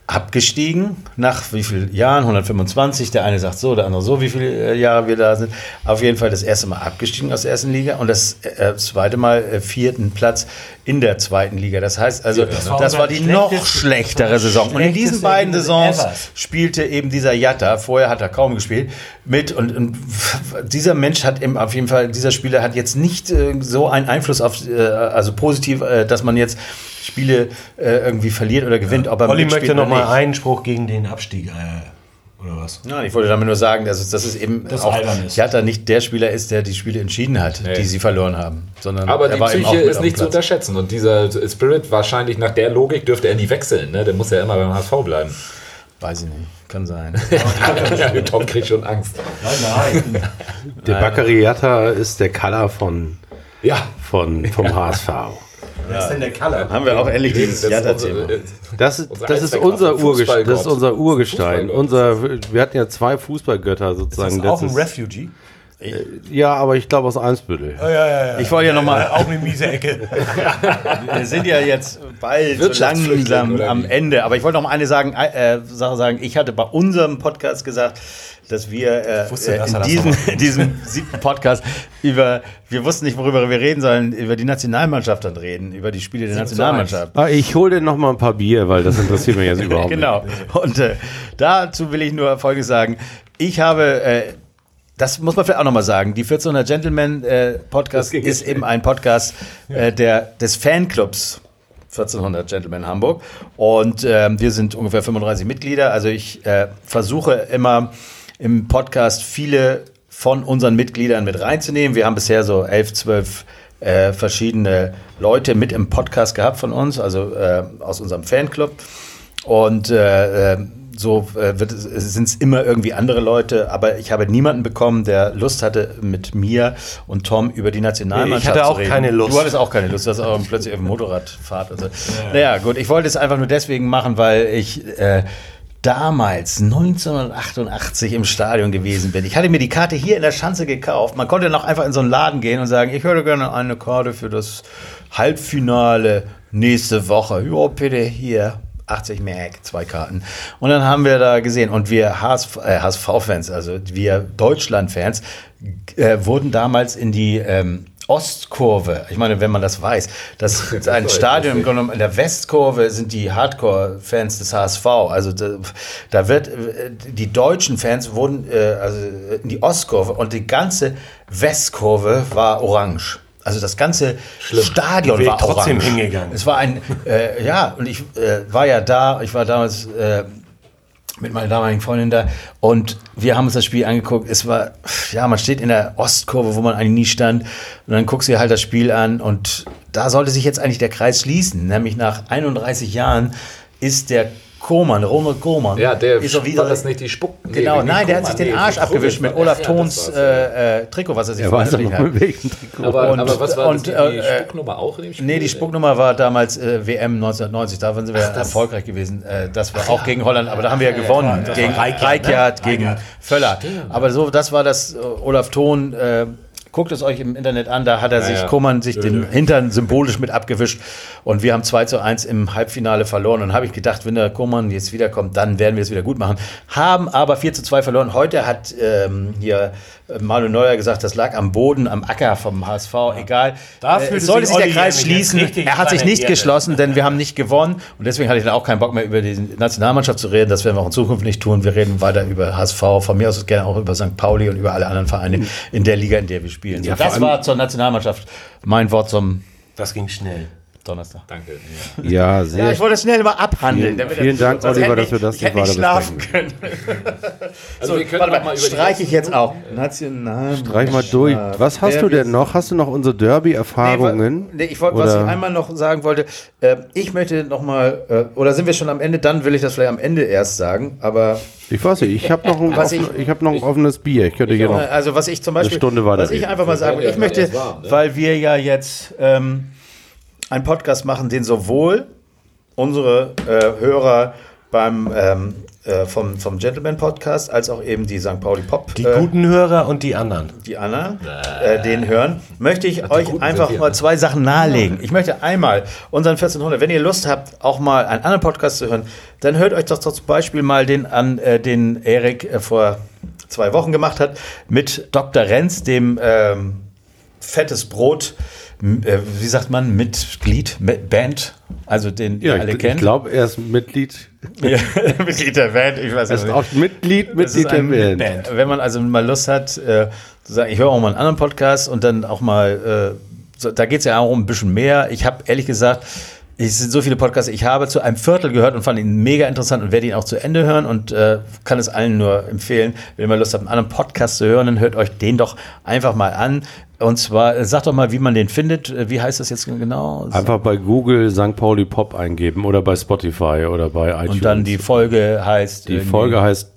abgestiegen nach wie vielen Jahren? 125. Der eine sagt so, der andere so, wie viele äh, Jahre wir da sind. Auf jeden Fall das erste Mal abgestiegen aus der ersten Liga und das äh, zweite Mal äh, vierten Platz in der zweiten Liga. Das heißt also, das war, die noch schlechtere Saison. Und in diesen beiden Saisons ever. spielte eben dieser Jatta, vorher hat er kaum gespielt, mit und, und dieser Mensch hat eben auf jeden Fall, dieser Spieler hat jetzt nicht äh, so einen Einfluss auf, äh, also positiv, äh, dass man jetzt Spiele äh, irgendwie verliert oder gewinnt, ob er Olli möchte noch oder mal nicht. Einspruch gegen den Abstieg. Äh, Oder was? Nein, ich wollte damit nur sagen, dass es, dass es eben Das auch. Jatta nicht der Spieler ist, der die Spiele entschieden hat, die sie verloren haben, sondern Aber er die Psyche ist nicht zu unterschätzen. Und dieser Spirit, wahrscheinlich nach der Logik, dürfte er nie wechseln. Ne? Der muss ja immer beim HSV bleiben. Weiß ich nicht, kann sein. Tom kriegt schon Angst. Nein, nein. Der Baccariata ist der Color von, Ja. von, vom HSV. Wer ist denn der Color? Haben wir auch endlich dieses Das ist Jatta-Thema. Das ist, Unser das ist unser, Urgestein, das ist unser Urgestein. Unser, wir hatten ja zwei Fußballgötter Ist sozusagen. das auch ein Refugee? Ja, aber ich glaube aus Einsbüttel. Ja, ja, ja. Ich wollte ja nochmal, Auch eine miese Ecke. wir sind ja jetzt bald so langsam am? Ende, aber ich wollte noch mal eine sagen, äh, Sache sagen. Ich hatte bei unserem Podcast gesagt, dass wir äh, wusste, äh, dass in das diesem, diesem siebten Podcast über, wir wussten nicht, worüber wir reden sollen, über die Nationalmannschaft dann reden, über die Spiele der Nationalmannschaft. Ah, ich hole dir noch mal ein paar Bier, weil das interessiert mich jetzt überhaupt Genau. Und äh, dazu will ich nur Folgendes sagen. Ich habe, äh, das muss man vielleicht auch nochmal sagen, die 1400 Gentlemen äh, Podcast ist eben ein Podcast äh, der, des Fanclubs 1400 Gentlemen Hamburg. Und ähm, wir sind ungefähr 35 Mitglieder. Also ich äh, versuche immer im Podcast viele von unseren Mitgliedern mit reinzunehmen. Wir haben bisher so 11, 12 äh, verschiedene Leute mit im Podcast gehabt von uns, also äh, aus unserem Fanclub. Und äh, äh, so äh, sind es immer irgendwie andere Leute, aber ich habe niemanden bekommen, der Lust hatte, mit mir und Tom über die Nationalmannschaft Ich hatte zu auch reden. keine Lust. Du hattest auch keine Lust, du hast auch plötzlich auf dem Motorradfahrt. Also. Naja, gut, ich wollte es einfach nur deswegen machen, weil ich äh, damals 1988 im Stadion gewesen bin. Ich hatte mir die Karte hier in der Schanze gekauft. Man konnte noch einfach in so einen Laden gehen und sagen, ich würde gerne eine Karte für das Halbfinale nächste Woche. Ja, bitte hier. 80 Mark, zwei Karten. Und dann haben wir da gesehen, und wir HSV, äh, HSV-Fans, also wir Deutschland-Fans, äh, wurden damals in die ähm, Ostkurve, ich meine, wenn man das weiß, das ist ein Stadion im lustig. Grunde genommen, in der Westkurve sind die Hardcore-Fans des HSV. Also da, da wird, äh, die deutschen Fans wurden äh, also in die Ostkurve und die ganze Westkurve war orange. Also das ganze Stadion Wäre war trotzdem orange. hingegangen. Es war ein, äh, ja, und ich äh, war ja da, ich war damals äh, mit meiner damaligen Freundin da und wir haben uns das Spiel angeguckt. Es war, ja, man steht in der Ostkurve, wo man eigentlich nie stand und dann guckst du dir halt das Spiel an und da sollte sich jetzt eigentlich der Kreis schließen. Nämlich nach 31 Jahren ist der Koman, Ronald Koman, Ja, der ist wieder, war das nicht die Spuck. nee, Genau, nein, der hat sich den nee, Arsch die abgewischt mit Olaf Ja, Thons äh, äh, Trikot, was er sich weiß veröffentlicht noch hat. mit welchem Trikot. Aber, Und- aber was war und, das, die, die äh, Spucknummer auch in dem Spiel? Nee, die Spucknummer war damals äh, WM 1990, da waren wir erfolgreich gewesen. Äh, das war auch gegen Holland, aber da haben wir ja gewonnen. gegen Reichardt, gegen Völler. Aber so, das war das äh, Olaf Thon. Äh, guckt es euch im Internet an, da hat er sich, ja. Koman sich den Hintern symbolisch mit abgewischt und wir haben 2 zu 1 im Halbfinale verloren und habe ich gedacht, wenn der Koman jetzt wiederkommt, dann werden wir es wieder gut machen. Haben aber 4 zu 2 verloren. Heute hat ähm, hier äh, Manuel Neuer gesagt, das lag am Boden, am Acker vom HSV, egal. Da Äh, sollte sich der Kreis schließen. Er hat sich nicht Erde. geschlossen, denn wir haben nicht gewonnen. Und deswegen hatte ich dann auch keinen Bock mehr über die Nationalmannschaft zu reden. Das werden wir auch in Zukunft nicht tun. Wir reden weiter über HSV, von mir aus gerne auch über St. Pauli und über alle anderen Vereine in der Liga, in der wir spielen. So, Ja, vor das war zur Nationalmannschaft mein Wort zum Das ging schnell. Donnerstag. Danke. Ja, sehr. Ja, ich wollte es schnell mal abhandeln. Vielen- damit vielen Dank, Oliver, hätte dass wir das nicht weiter schlafen können. Also wir können Warte mal, streiche ich jetzt auch. National. Streich mal durch. Was hast du denn noch? Hast du noch unsere Derby-Erfahrungen? Nee, ich wollte, was ich einmal noch sagen wollte, äh, ich möchte noch mal, äh, oder sind wir schon am Ende? Dann will ich das vielleicht am Ende erst sagen, aber Ich weiß nicht, ich habe noch, ein offen, ich- ich hab noch ein offenes Bier. Ich könnte hier noch. Also was ich zum Beispiel, Stunde weiter was ich einfach mal sagen Ja, ich ja, möchte, ne? weil wir ja jetzt ähm, einen Podcast machen, den sowohl unsere äh, Hörer beim ähm, äh, vom, vom Gentleman Podcast als auch eben die St. Pauli Pop, Die äh, guten Hörer und die anderen. die Anna, äh, den hören, möchte ich euch Guten einfach mal ne? zwei Sachen nahelegen. Ich möchte einmal unseren 1400, wenn ihr Lust habt, auch mal einen anderen Podcast zu hören, dann hört euch doch zum Beispiel mal den an, äh, den Erik äh, vor zwei Wochen gemacht hat, mit Dr. Renz, dem ähm, Fettes Brot, äh, wie sagt man, Mitglied, mit Band, also den ihr Ja, alle ich, ich kennt. glaube, er ist Mitglied. Ja, Mitglied der Band, ich weiß Er es ist nicht. auch Mitglied, Das ist Mitglied der eine Band. Wenn man also mal Lust hat, äh, zu sagen, ich höre auch mal einen anderen Podcast und dann auch mal, äh, so, da geht es ja auch um ein bisschen mehr. Ich habe ehrlich gesagt Es sind so viele Podcasts. Ich habe zu einem Viertel gehört und fand ihn mega interessant und werde ihn auch zu Ende hören und äh, kann es allen nur empfehlen. Wenn ihr mal Lust habt, einen anderen Podcast zu hören, dann hört euch den doch einfach mal an. Und zwar, äh, sagt doch mal, wie man den findet. Äh, Wie heißt das jetzt genau? Einfach bei Google St. Pauli Pop eingeben oder bei Spotify oder bei iTunes. und dann die Folge heißt. die Folge heißt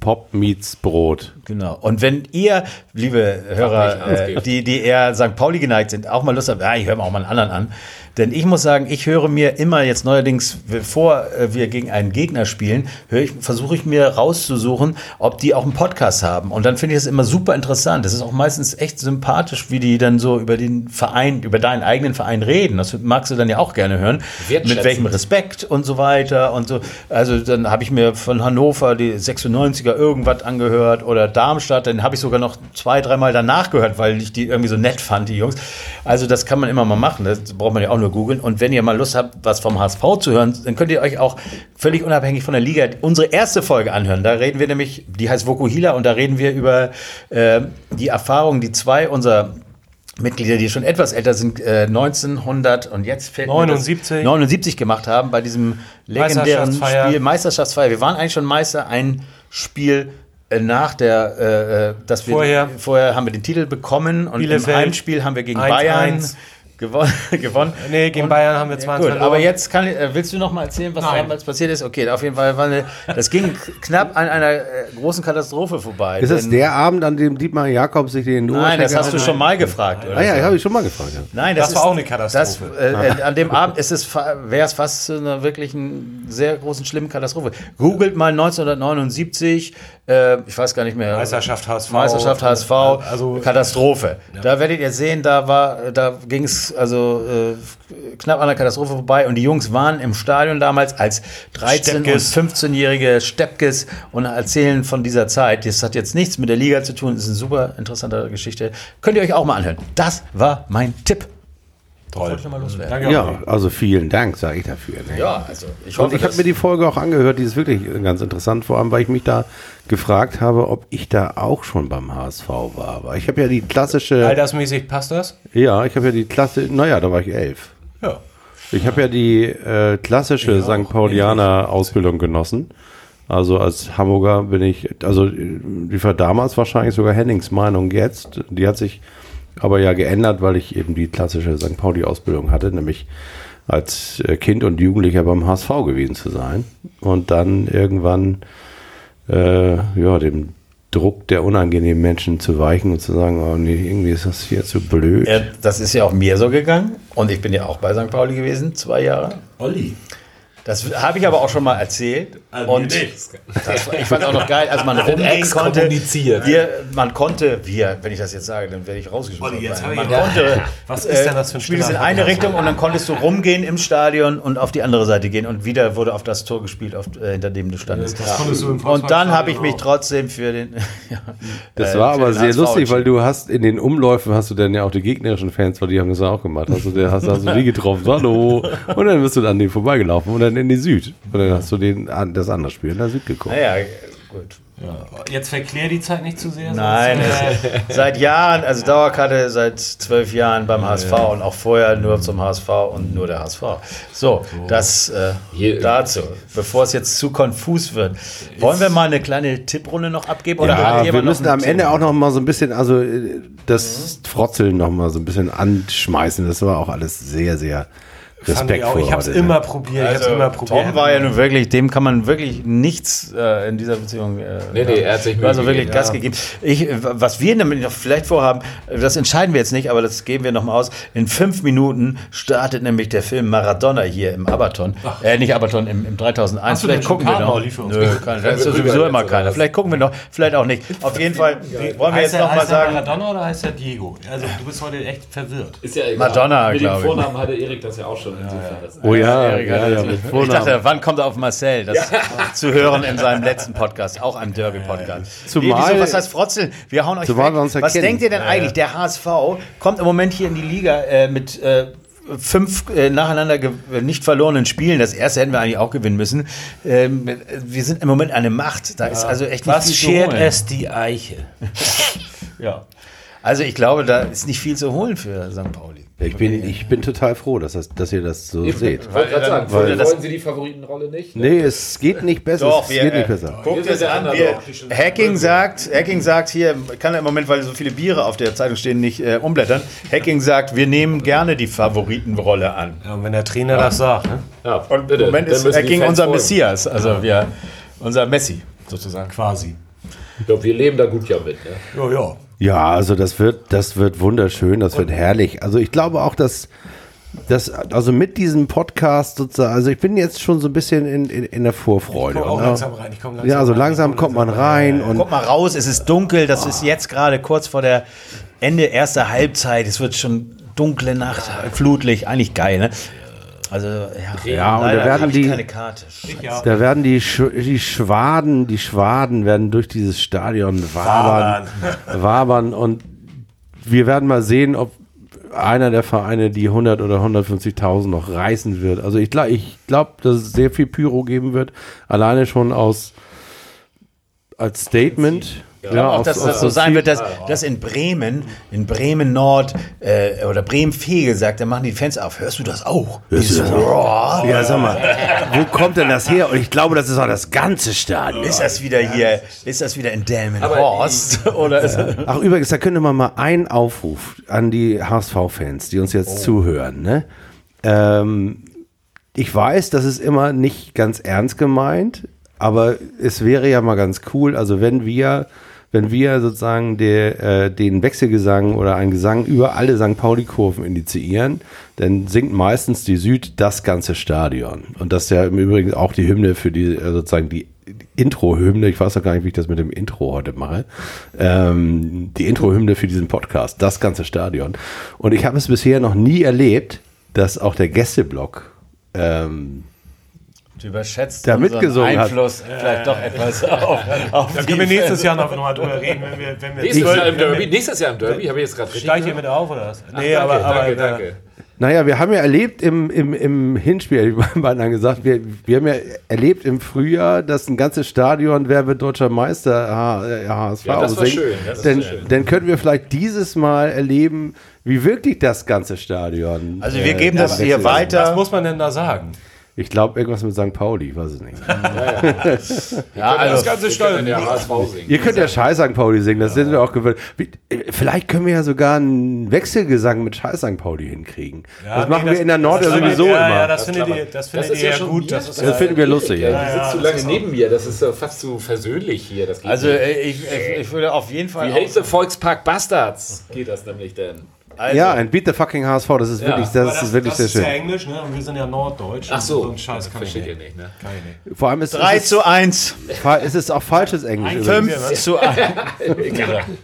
Pop meets Brot. Genau. Und wenn ihr, liebe Hörer, äh, die, die eher St. Pauli geneigt sind, auch mal Lust haben, ja, ich höre mir auch mal einen anderen an. Denn ich muss sagen, ich höre mir immer jetzt neuerdings, bevor äh, wir gegen einen Gegner spielen, versuche ich mir rauszusuchen, ob die auch einen Podcast haben. Und dann finde ich es immer super interessant. Das ist auch meistens echt sympathisch, wie die dann so über den Verein, über deinen eigenen Verein reden. Das magst du dann ja auch gerne hören. Mit welchem Respekt und so weiter und so. Also dann habe ich mir von Hannover die 96er irgendwas angehört oder Darmstadt, dann habe ich sogar noch zwei, dreimal danach gehört, weil ich die irgendwie so nett fand, die Jungs. Also das kann man immer mal machen, das braucht man ja auch nur googeln. Und wenn ihr mal Lust habt, was vom HSV zu hören, dann könnt ihr euch auch völlig unabhängig von der Liga unsere erste Folge anhören. Da reden wir nämlich, die heißt Vokuhila und da reden wir über äh, die Erfahrungen, die zwei unserer Mitglieder, die schon etwas älter sind, äh, 1900 und jetzt fällt mir das- 79. 79 gemacht haben bei diesem legendären Meisterschaftsfeier. Spiel Meisterschaftsfeier. Wir waren eigentlich schon Meister, ein Spiel äh, nach der, äh, äh, dass wir Vorher. vorher haben wir den Titel bekommen und Bielefeld. im Heimspiel haben wir gegen 1-1. Bayern gewonnen. gewonnen. Nee, gegen Und- Bayern haben wir 2 Gut, aber jetzt kann, äh, willst du noch mal erzählen, was Nein. damals passiert ist? Okay, auf jeden Fall war eine, das ging knapp an einer äh, großen Katastrophe vorbei. Ist das der Abend, an dem Dietmar Jakob sich den Nein, das hast du schon mal gefragt. Oder Ah ja, so. habe ich schon mal gefragt. Ja. Nein, Das das, war ist, auch eine Katastrophe. Das, äh, äh, an dem Abend ist es, wäre es fast zu einer wirklich einen sehr großen, schlimmen Katastrophe. Googelt mal 1979, äh, ich weiß gar nicht mehr. Meisterschaft HSV. Meisterschaft HSV, Also- Katastrophe. Da werdet ihr sehen, da war, da ging es also äh, knapp an der Katastrophe vorbei und die Jungs waren im Stadion damals als 13- Steppkes. und 15-jährige Steppkes und erzählen von dieser Zeit. Das hat jetzt nichts mit der Liga zu tun, das ist eine super interessante Geschichte. Könnt ihr euch auch mal anhören. Das war mein Tipp. Toll. mal loswerden. Danke Ja, also vielen Dank, sage ich dafür. Ne? Ja, also ich Und hoffe, ich habe mir die Folge auch angehört, die ist wirklich ganz interessant, vor allem, weil ich mich da gefragt habe, ob ich da auch schon beim HSV war. Aber ich habe ja die klassische, Altersmäßig passt das? ja, ich habe ja die klasse, naja, da war ich elf. Ja. Ich habe ja die äh, klassische St. Paulianer Ausbildung genossen. Also als Hamburger bin ich, also die war damals wahrscheinlich sogar Hennings Meinung jetzt. Die hat sich aber ja geändert, weil ich eben die klassische St. Pauli Ausbildung hatte, nämlich als äh, Kind und Jugendlicher beim HSV gewesen zu sein. Und dann irgendwann äh, ja, dem Druck der unangenehmen Menschen zu weichen und zu sagen, oh nee, irgendwie ist das hier zu blöd. Ja, das ist ja auch mir so gegangen. Und ich bin ja auch bei St. Pauli gewesen, zwei Jahre. Olli. Das habe ich aber auch schon mal erzählt. Also und das, ich fand auch noch geil, als man rumgehen konnte. Wir, man konnte, wir, wenn ich das jetzt sage, dann werde ich rausgeschmissen. Ich- man konnte, Was ist denn das für ein Spiel ist in eine? Richtung und dann konntest du rumgehen im Stadion und auf die andere Seite gehen und wieder wurde auf das Tor gespielt, auf, äh, hinter dem du standest. Das konntest du im Und dann habe ich mich Volksparkstadion trotzdem für den. ja, Das äh, war aber sehr HSV lustig, weil du hast in den Umläufen hast du dann ja auch die gegnerischen Fans, weil die haben das auch gemacht. Hast du, der, hast, hast du die getroffen, hallo. Und dann bist du an denen vorbeigelaufen und dann in die Süd. Und dann hast du den, das andere Spiel in der Süd geguckt. Naja, gut. Jetzt verklär die Zeit nicht zu sehr. Nein, äh, es- seit Jahren, also Dauerkarte seit zwölf Jahren beim HSV und auch vorher nur zum HSV und nur der HSV. So, das äh, Hier- dazu. Bevor es jetzt zu konfus wird, wollen wir mal eine kleine Tipprunde noch abgeben? Oder Ja, wir müssen am Ende auch noch mal so ein bisschen, also äh, das Frotzeln noch mal so ein bisschen anschmeißen. Das war auch alles sehr, sehr ich auch. respektvoll. Ich habe es heute, immer ne? probiert. ich Also, hab's immer probiert. Tom war ja nun wirklich, dem kann man wirklich nichts äh, in dieser Beziehung. Äh, Nee, nee, er hat sich also wirklich gegeben, Gas ja. gegeben. Ich, was wir nämlich noch vielleicht vorhaben, das entscheiden wir jetzt nicht, aber das geben wir noch mal aus. In fünf Minuten startet nämlich der Film Maradona hier im Abaton. Äh, nicht Abaton, im, im 3001. Hast du vielleicht gucken wir noch. Olli, für uns? Nö, kein, da ist sowieso immer keiner. Vielleicht gucken wir noch, vielleicht auch nicht. Auf jeden Fall wollen wir heißt jetzt noch mal heißt er sagen. Maradona oder heißt er Diego? Also du bist heute echt verwirrt. Ist ja egal. Madonna, Mit dem glaub ich. Vornamen hatte Erik das ja auch schon. Insofern das- Oh ja, ja, ja, ich dachte, wann kommt er auf Marcel? Das zu hören in seinem letzten Podcast, auch einem Derby-Podcast. Zumal- wieso, was heißt Frotzeln? Wir hauen euch Zumal wir uns Was denkt ihr denn eigentlich? Der HSV kommt im Moment hier in die Liga äh, mit äh, fünf äh, nacheinander äh, nicht verlorenen Spielen. Das erste hätten wir eigentlich auch gewinnen müssen. Ähm, wir sind im Moment eine Macht. Da ist also echt nicht Was viel zu schert es die Eiche? Ja. Also ich glaube, da ist nicht viel zu holen für St. Pauli. Ich bin, ich bin total froh, dass, das, dass ihr das so seht. Ich wollte gerade sagen, Weil- wollen Sie die Favoritenrolle nicht? Nee, es geht nicht besser. Doch, es wir, geht nicht äh, besser. Guckt es an. Wir. Hacking sagt, Hacking sagt hier, kann er im Moment, weil so viele Biere auf der Zeitung stehen, nicht äh, umblättern. Hacking sagt, wir nehmen gerne die Favoritenrolle an. Ja, und wenn der Trainer das sagt, ne? Ja, Und bitte, im Moment ist Hacking unser folgen. Messias, also wir, unser Messi sozusagen. quasi. Ich glaube, wir leben da gut ja mit. Ne? Ja, ja. Ja, also das wird, das wird wunderschön, das wird herrlich. Also ich glaube auch, dass, dass also mit diesem Podcast sozusagen, also ich bin jetzt schon so ein bisschen in, in, in der Vorfreude. Ich komm auch langsam rein, ich komm langsam ja, also rein, langsam komm kommt man rein rein. und Guck mal raus, es ist dunkel, das ist jetzt gerade kurz vor der Ende erster Halbzeit. Es wird schon dunkle Nacht, Flutlicht, eigentlich geil, ne? Also, ja, Ja, und da werden die- keine Karte. Ja. da werden die, Sch die Schwaden, die Schwaden werden durch dieses Stadion wabern, wabern und wir werden mal sehen, ob einer der Vereine die 100 oder 150.000 noch reißen wird. Also ich glaube, ich glaub, dass es sehr viel Pyro geben wird, alleine schon aus als Statement. Ja, Ich glaube auch, dass das so sein wird, dass, dass in Bremen, in Bremen Nord äh, oder Bremen Fege sagt, da machen die Fans auf. Hörst du das auch? Hörst du das Roar? Ja, sag mal, wo kommt denn das her? Und ich glaube, das ist auch das ganze Stadion. Ist das wieder hier, ist das wieder in Delmenhorst? Oder ist Ach, übrigens, da könnte man mal einen Aufruf an die HSV-Fans, die uns jetzt zuhören. Ne? Ähm, ich weiß, das ist immer nicht ganz ernst gemeint, aber es wäre ja mal ganz cool, also wenn wir, wenn wir sozusagen der, äh, den Wechselgesang oder einen Gesang über alle St. Pauli-Kurven initiieren, dann singt meistens die Süd das ganze Stadion. Und das ist ja im Übrigen auch die Hymne für die, äh, sozusagen die Intro-Hymne, ich weiß auch gar nicht, wie ich das mit dem Intro heute mache, ähm, die Intro-Hymne für diesen Podcast, das ganze Stadion. Und ich habe es bisher noch nie erlebt, dass auch der Gästeblock ähm, Du überschätzt Der unseren mitgesungen hat. Einfluss vielleicht doch etwas auf, auf Da können wir nächstes. Jahr noch mal drüber reden, wenn wir, wenn wir Nächstes Jahr im wenn wir- Derby, nächstes Jahr im Derby, habe ich jetzt gerade richtig Steig hier mit auf oder was? Ach, danke, danke, danke. Naja, wir haben ja erlebt im, im, im Hinspiel, ich habe dann gesagt, wir, wir haben ja erlebt im Frühjahr, dass ein ganzes Stadion, wer wird deutscher Meister, H- äh, HSV Ja, das war schön, das Dann, war schön. dann können wir vielleicht dieses Mal erleben, wie wirklich das ganze Stadion. Also wir äh, geben das hier wechselt. Was weiter. muss man denn da sagen? Ich glaube, irgendwas mit St. Pauli, ich weiß es nicht. Ja, also, ganze Wir können ja HSV singen. Ihr könnt ja Scheiß St. Pauli singen, das sind wir auch gewöhnt. Äh, Vielleicht können wir ja sogar einen Wechselgesang mit Scheiß St. Pauli hinkriegen. das machen wir in der Nord ja das- sowieso ja, immer. Ja, das, Das findet ihr, das Das findet ihr ja ja schon gut. Das ist Das finden wir lustig. Ja, Ja. die sitzt zu lange neben mir, das ist ja fast zu versöhnlich hier. Das geht also äh, ich, ich, ich würde auf jeden Fall. Wie hältst du Volkspark Bastards? Geht das nämlich denn? Also, Ja, ein Beat the fucking HSV, das ist wirklich, aber das, ist wirklich sehr ist ja schön. Englisch, ne? Und wir sind ja Norddeutsch. Ach so, So ein Scheiß kann ich versteht ihr nicht. nicht, ne? Kann ich nicht. Vor allem ist, 3 ist, zu 1, es, ist auch falsches Englisch. übrigens. 5 zu 1.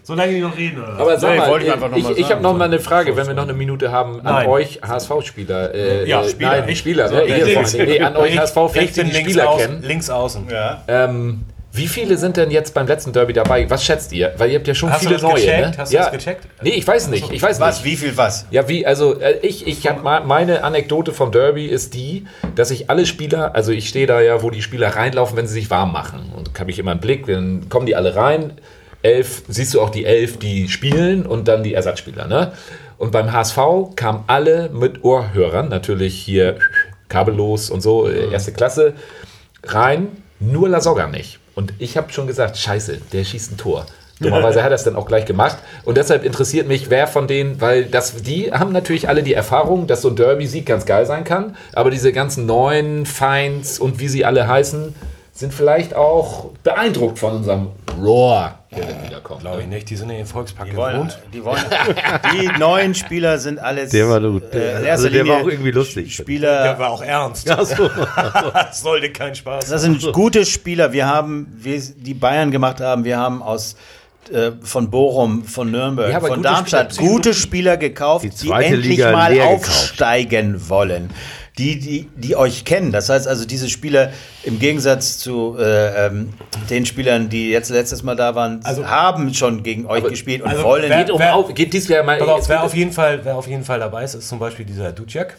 Solange die noch reden, oder? Aber sag Nee, mal, wollte ich einfach noch ich, ich, ich habe noch mal eine Frage, wenn wir noch eine Minute haben an Nein. euch HSV-Spieler. Äh, Ja, Spieler. Nein, Ich- Spieler, so, ne? Allem. nee, an euch Ich- HSV-Fans, ich die Spieler kennen. links außen. Ja. Ähm, wie viele sind denn jetzt beim letzten Derby dabei? Was schätzt ihr? Weil ihr habt ja schon Hast du viele das neue. gecheckt? Ne? Hast du ja. das gecheckt? Nee, ich weiß nicht. Ich weiß Was, nicht. wie viel was? Ja, wie, also äh, ich, ich habe mal, meine Anekdote vom Derby ist die, dass ich alle Spieler, also ich stehe da ja, wo die Spieler reinlaufen, wenn sie sich warm machen. Und habe ich immer einen Blick, dann kommen die alle rein. Elf, siehst du auch die elf, die spielen und dann die Ersatzspieler, ne? Und beim HSV kamen alle mit Ohrhörern, natürlich hier kabellos und so, äh, erste Klasse, rein, nur Lasogga nicht. Und ich habe schon gesagt, scheiße, der schießt ein Tor. Dummerweise hat er es dann auch gleich gemacht. Und deshalb interessiert mich, wer von denen, weil das, die haben natürlich alle die Erfahrung, dass so ein Derby-Sieg ganz geil sein kann. Aber diese ganzen neuen Feinds und wie sie alle heißen, sind vielleicht auch beeindruckt von unserem Roar, der dann wiederkommt. Glaube ich nicht, die sind in den Volkspark Die wollen, gewohnt. die, wollen, die neuen Spieler sind alles. Der war gut. Äh, in Also der war auch irgendwie lustig. Spieler. Der war auch ernst. Achso. das sollte kein Spaß Das sind gute Spieler. Wir haben, wir, die Bayern gemacht haben, wir haben aus äh, von Bochum, von Nürnberg, Ja, von gute Darmstadt Spieler, gute Spieler gekauft, Die die, endlich Liga mal leer gekauft. aufsteigen wollen. Die, die, die euch kennen. Das heißt also, diese Spieler im Gegensatz zu äh, ähm, den Spielern, die jetzt letztes Mal da waren, Also- haben schon gegen euch gespielt und also, wollen. wer- Geht, um Wer- auf, geht dies Jahr mal. Pass auf, jetzt wer auf jeden Fall, wer auf jeden Fall dabei ist, ist zum Beispiel dieser Duciak.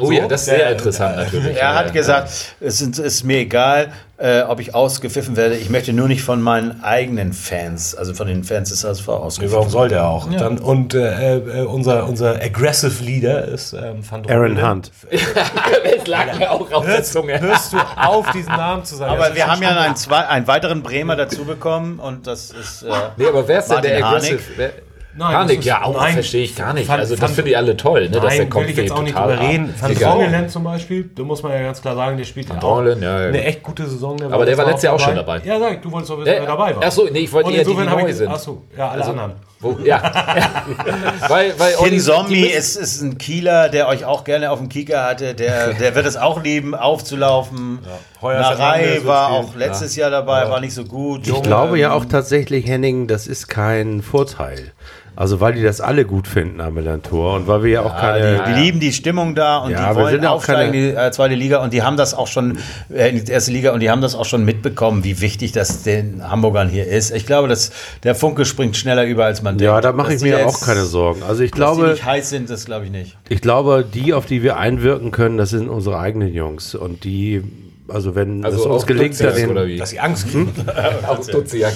Oh ja, das ist sehr interessant natürlich. Er Ja, hat ja. gesagt, es ist, ist mir egal, äh, ob ich ausgepfiffen werde. Ich möchte nur nicht von meinen eigenen Fans, also von den Fans des HSV Warum ausgepfiffen. soll der auch? Dann, und äh, äh, unser, unser Aggressive Leader ist ähm, Van Aaron. Hunt. Es lag mir auch auf der Hörst, Zunge. hörst du auf, diesen Namen zu sagen? Das Aber wir haben ja einen, zwei, einen weiteren Bremer dazu bekommen und das ist. Äh, Nee, aber wer ist denn der. Aggressive? Wer- Nein, das ist- ja, auch nein. verstehe ich gar nicht. Fand- also das finde ich alle toll, ne, dass der Nein, kommt will ich jetzt auch nicht drüber reden. Van. Drongelen zum Beispiel, da muss man ja ganz klar sagen, der spielt ja auch Drongelen, ja, ja. eine echt gute Saison. Aber der war letztes Jahr auch schon dabei. Ja, sag ich, du wolltest doch wissen, Der- wer dabei war. Ach so, nee, ich wollte eher die, die neu sind. Ach so, ja, alle Also- anderen. Wo, ja. weil, weil Kin Olli- Zombie ist, ist ein Kieler, der euch auch gerne auf dem Kicker hatte. Der, der wird es auch lieben, aufzulaufen. Heuer Narei war auch letztes Jahr dabei, war nicht so gut. Ich glaube ja auch tatsächlich, Henning, das ist kein Vorteil. Also weil die das alle gut finden am Melantor und weil wir ja auch keine... Die, die lieben die Stimmung da und Ja, die wir wollen sind ja auch aufsteigen in keine- die äh, zweite Liga und die haben das auch schon äh, in die erste Liga und die haben das auch schon mitbekommen, wie wichtig das den Hamburgern hier ist. Ich glaube, dass der Funke springt schneller über, als man denkt. ja, da mache ich die mir jetzt- auch keine Sorgen. Also ich Dass die glaube, nicht heiß sind, das glaube ich nicht. ich glaube, die, auf die wir einwirken können, das sind unsere eigenen Jungs. Und die, also wenn Also es uns gelingt, den? Dass sie Angst kriegen. Auch Duziak.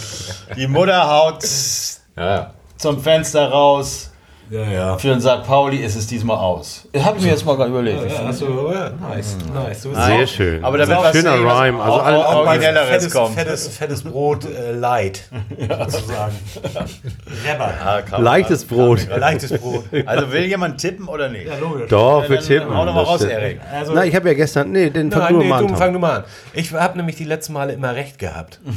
Die Mutter haut Ja. Zum Fenster raus. ja, ja. Für den St. Pauli ist es diesmal aus. Habe ich mir jetzt mal gerade überlegt. Ja, also, nice, nice. Du bist sehr auch- schön. Aber da wird was Schöner Rhyme. Also auch- auch- Originelleres fettes, kommt. fettes, fettes Brot äh, light, sozusagen. Rebber. Ah, leichtes Brot. Leichtes Brot. Also will jemand tippen oder nicht? Ja, logisch. Doch, wir tippen. hau doch mal Das raus. Erik. Also, Na, ich habe ja gestern, nee, den fang Nein, du nee, du, an. fang du mal an. Ich habe nämlich die letzten Male immer recht gehabt.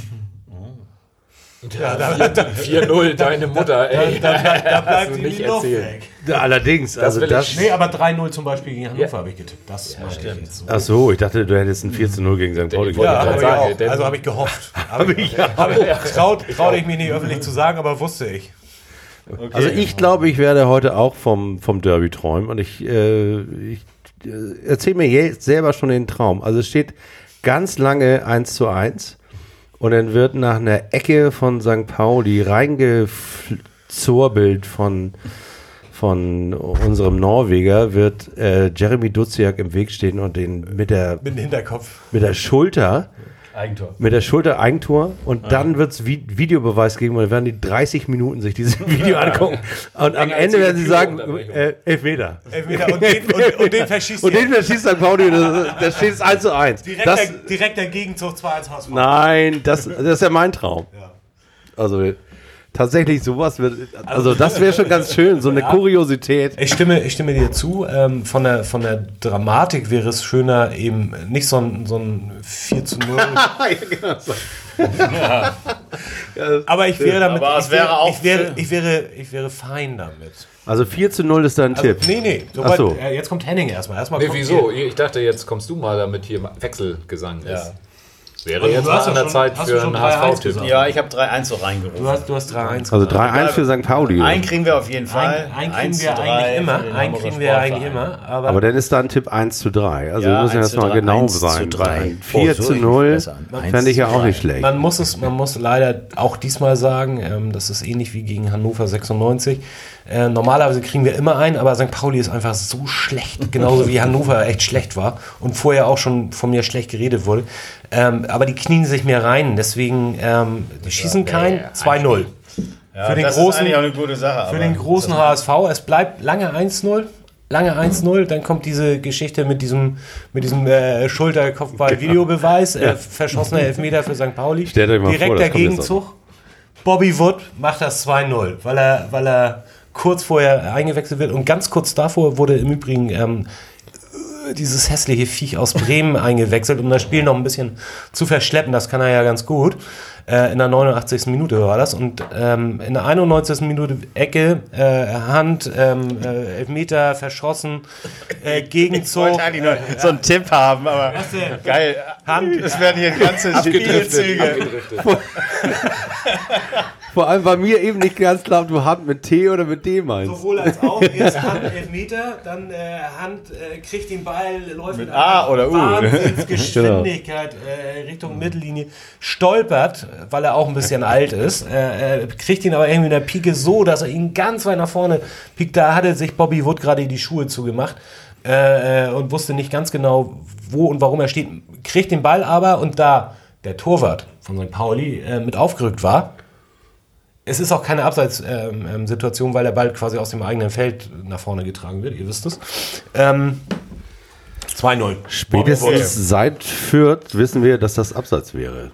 Ja, 4-0, deine Mutter, ey. Da, bleibt- da bleibt die nicht Luft erzählen. weg. Ja, Allerdings, also will das. ich- Nee, aber 3-0 zum Beispiel gegen Hannover habe ich getippt. Das ja, stimmt. Jetzt so. Ach so, ich dachte, du hättest ein 4 zu 0 gegen St. Pauli Ich Ja, habe ich sagen, Also habe ich gehofft. Habe ich, hab ich, traut, traute ich mich nicht öffentlich zu sagen, aber wusste ich. Also ich glaube, ich werde heute auch vom, vom Derby träumen und ich, äh, ich äh, erzähle mir jetzt selber schon den Traum. Also es steht ganz lange 1 zu 1 und dann wird nach einer Ecke von St. Pauli reingezorbelt von, von unserem Norweger, wird äh, Jeremy Duziak im Weg stehen und den mit der, Mit dem Hinterkopf. mit der Schulter Eigentor. mit der Schulter Eigentor und dann wird es Vi Videobeweis geben und dann werden die 30 Minuten sich dieses Video angucken und am Ende werden sie sagen, äh, Elfmeter. Elfmeter und den, und, und den verschießt Und den verschießt St. Pauli, das, das steht es 1 zu 1. Direkter, Das, direkter Gegenzug 2-1 HSV. nein, das, das ist ja mein Traum. Also tatsächlich sowas wird, also das wäre schon ganz schön, so eine Kuriosität. Ich stimme, ich stimme dir zu. Ähm, von, der, von der Dramatik wäre es schöner, eben nicht so ein, so ein 4 zu 0. Aber ich wäre damit. Aber es ich wäre, auch ich wäre, ich wäre, ich wäre fein damit. Also 4 zu 0 ist dein Also, Tipp. nee, nee. Ach so. Sobald, äh, jetzt kommt Henning erstmal. erstmal Nee, wieso? ihr. Ich dachte, jetzt kommst du mal, damit hier Wechselgesang ist. Wäre Also, jetzt du mal an ja der schon- Zeit hast für du schon einen 3-1 HSV-Tipp. Ja, ich habe 3-1 so reingerufen. Du hast, du hast 3-1. Also 3-1 für St. Pauli. Einen kriegen wir auf jeden Fall. Ein, einen kriegen 1 wir zu 3 eigentlich immer. Einen kriegen wir eigentlich immer. Aber, Aber dann ist da ein Tipp 1 zu 3. Also Ja, wir müssen 1 jetzt zu mal 3, genau 1 zu sein. 3. 4 Oh, so zu richtig 0 besser. 1 fände ich ja auch 3. nicht schlecht. Man muss es, man muss leider auch diesmal sagen, ähm, das ist ähnlich wie gegen Hannover 96. Äh, normalerweise kriegen wir immer einen, aber St. Pauli ist einfach so schlecht, genauso wie Hannover echt schlecht war und vorher auch schon von mir schlecht geredet wurde. Ähm, aber die knien sich mehr rein, deswegen ähm, die schießen kein 2-0. Ja, für den das großen- ist eigentlich auch eine gute Sache. Für aber den großen HSV, es bleibt lange 1-0. Lange 1-0, dann kommt diese Geschichte mit diesem, mit diesem äh, Schulter-Kopfball-Videobeweis, äh, verschossener Elfmeter für St. Pauli. Vor, Direkter Gegenzug. Bobby Wood macht das 2-0, weil er, weil er kurz vorher eingewechselt wird. Und ganz kurz davor wurde im Übrigen ähm, dieses hässliche Viech aus Bremen eingewechselt, um das Spiel noch ein bisschen zu verschleppen. Das kann er ja ganz gut. Äh, in der 89. Minute war das. Und ähm, in der 91. Minute Ecke, äh, Hand, ähm, äh, Elfmeter verschossen, äh, Ich Gegenzug. wollte eigentlich nur so einen Tipp haben, aber geil. Hand. Es werden hier ganze Spielzüge. Vor allem war mir eben nicht ganz klar, ob du Hand mit T oder mit D meinst. Sowohl als auch. Erst Hand Elfmeter, dann äh, Hand äh, kriegt den Ball, läuft mit, A oder U. Wahnsinnsgeschwindigkeit äh, Richtung Mittellinie, stolpert, weil er auch ein bisschen alt ist, äh, äh, kriegt ihn aber irgendwie in der Pike so, dass er ihn ganz weit nach vorne piekt. Da hatte sich Bobby Wood gerade die Schuhe zugemacht. äh, und wusste nicht ganz genau, wo und warum er steht. Kriegt den Ball aber und da der Torwart von St. Pauli äh, mit aufgerückt war, es ist auch keine Abseitssituation, weil der Ball quasi aus dem eigenen Feld nach vorne getragen wird, ihr wisst es. Ähm, 2-0. Spätestens seit Fürth wissen wir, dass das Abseits wäre.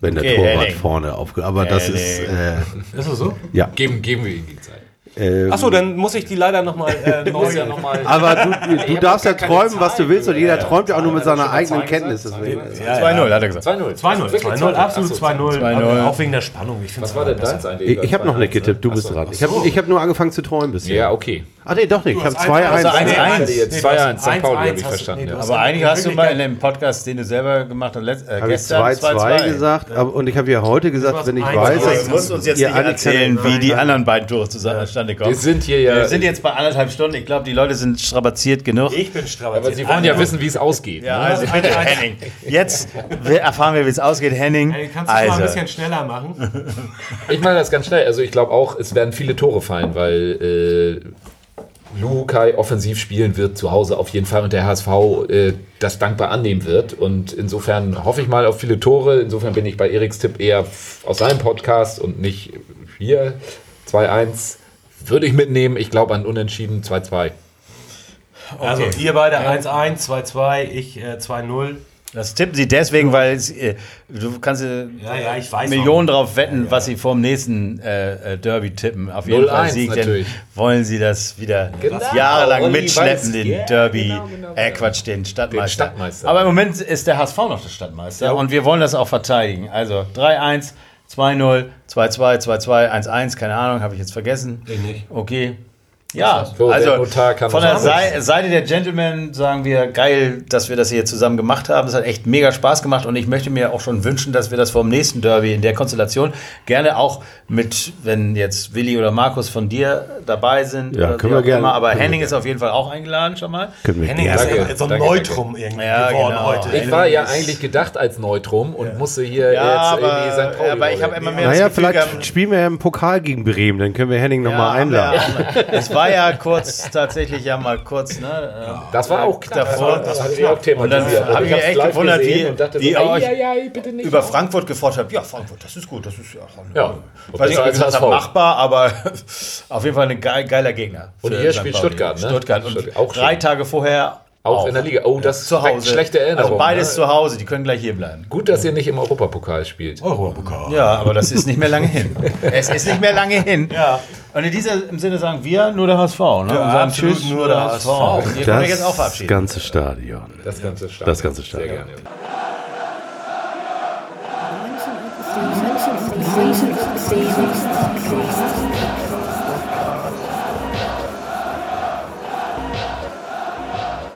Wenn der Okay, Torwart Henning. vorne aufge... Aber das ist... Äh, Ist es so? ja. Geben, geben wir ihm die Zeit. Ähm, Achso, dann muss ich die leider nochmal äh, neu. ja noch mal aber du, du darfst ja träumen, was du willst und jeder ja, träumt ja auch nur mit er seiner eigenen Kenntnis. gesagt? Deswegen. Ja, 2-0, hat er gesagt. 2-0. 2-0, Wirklich 2-0, absolut Achso, 2-0. 2-0. aber Auch wegen der Spannung. Ich Was war denn deins eigentlich? Ich, ich habe noch nicht 2-1, getippt, du bist dran. Ich habe nur angefangen zu träumen bisher. Ja, okay. Ach nee, doch nicht. Ich habe hast 2-1. Also 1-1. Nee, jetzt du hast 2-1, St. Pauli, 1-1 hab ich verstanden, nee, ja. Aber eigentlich hast du mal in dem Podcast, den du selber gemacht hast, letzt, äh, Habe gestern 2-2 gesagt und ich habe ja heute gesagt, wenn ich 1-1. weiß, Aber Das du musst uns jetzt ihr nicht erzählen, wie die anderen beiden Tore zustande kommen. Wir sind hier ja. Wir sind jetzt bei anderthalb Stunden. Ich glaube, die Leute sind strapaziert genug. Ich bin strapaziert. aber Sie wollen ja wissen, wie es ausgeht. Ja, ne? also bitte, Henning. Jetzt erfahren wir, wie es ausgeht, Henning. Kannst du es mal ein Also, bisschen schneller machen? Ich mache das ganz schnell. Also ich glaube auch, es werden viele Tore fallen, weil äh, Lukai offensiv spielen wird zu Hause auf jeden Fall und der HSV äh, das dankbar annehmen wird. Und insofern hoffe ich mal auf viele Tore. Insofern bin ich bei Eriks Tipp eher aus seinem Podcast und nicht hier. 2-1 würde ich mitnehmen. Ich glaube an Unentschieden 2-2. Also, ihr beide 1-1, 2-2, ich äh, 2-0. Das tippen sie deswegen, weil äh, du kannst äh, Ja, ja, ich weiß Millionen drauf wetten, was sie vor dem nächsten äh, äh, Derby tippen. Auf jeden 0-1 Fall Sieg, denn natürlich. wollen sie das wieder Genau, jahrelang Olli mitschleppen, weiß- den Ja, Derby, genau, genau, äh genau. Quatsch, den Stadtmeister. Den Stadtmeister. Aber im Moment ist der HSV noch der Stadtmeister und wir wollen das auch verteidigen. Also 3-1, 2-0, 2-2, 2-2, 1-1, keine Ahnung, habe ich jetzt vergessen. Ich nicht. Okay. Ja, So, der also Notar kann von der Seite der Gentlemen sagen wir, geil, dass wir das hier zusammen gemacht haben. Es hat echt mega Spaß gemacht und ich möchte mir auch schon wünschen, dass wir das vor dem nächsten Derby in der Konstellation gerne auch mit, wenn jetzt Willi oder Markus von dir dabei sind. Ja, oder können wir gerne. Immer. Aber Henning ist auf jeden Fall auch eingeladen schon mal. Können wir Henning gerne. ist Danke, ja so ein danke, Neutrum irgendwie Ja, geworden genau. heute. Ich war ja eigentlich gedacht als Neutrum und musste hier Ja, jetzt irgendwie St. aber, Pauli aber ich habe immer mehr Naja, vielleicht spielen wir ja im Pokal gegen Bremen, dann können wir Henning nochmal haben wir- einladen. Es war ja kurz, tatsächlich ja mal kurz, ne? äh, Das war auch knapp. Davor- das hatte ich auch Und dann habe ich mich echt gewundert, wie, dachte wie so, ihr euch über auf. Frankfurt gefordert habt. Ja, Frankfurt, das ist gut, das ist ja, Ja. Ich weiß nicht, ob ich HSV. machbar, aber auf jeden Fall ein geil, geiler Gegner. Und St. spielt. Stuttgart, ne? Stuttgart. Und drei. Tage vorher Auch in der Liga. Oh, das zu weckt Hause. schlechte Erinnerungen. Also beides ne? zu Hause, die können gleich hier bleiben. Gut, dass ihr nicht im Europapokal spielt. Europapokal. Ja, aber das ist nicht mehr lange hin. es ist nicht mehr lange hin. Ja. Und in diesem Sinne sagen wir nur der HSV. Ne? Ja, Und sagen Tschüss, nur der der HSV. Und ihr könnt euch jetzt auch Das verabschieden. ganze Stadion. Das ganze Stadion. Das ganze Stadion. Sehr gerne. Menschen, Menschen,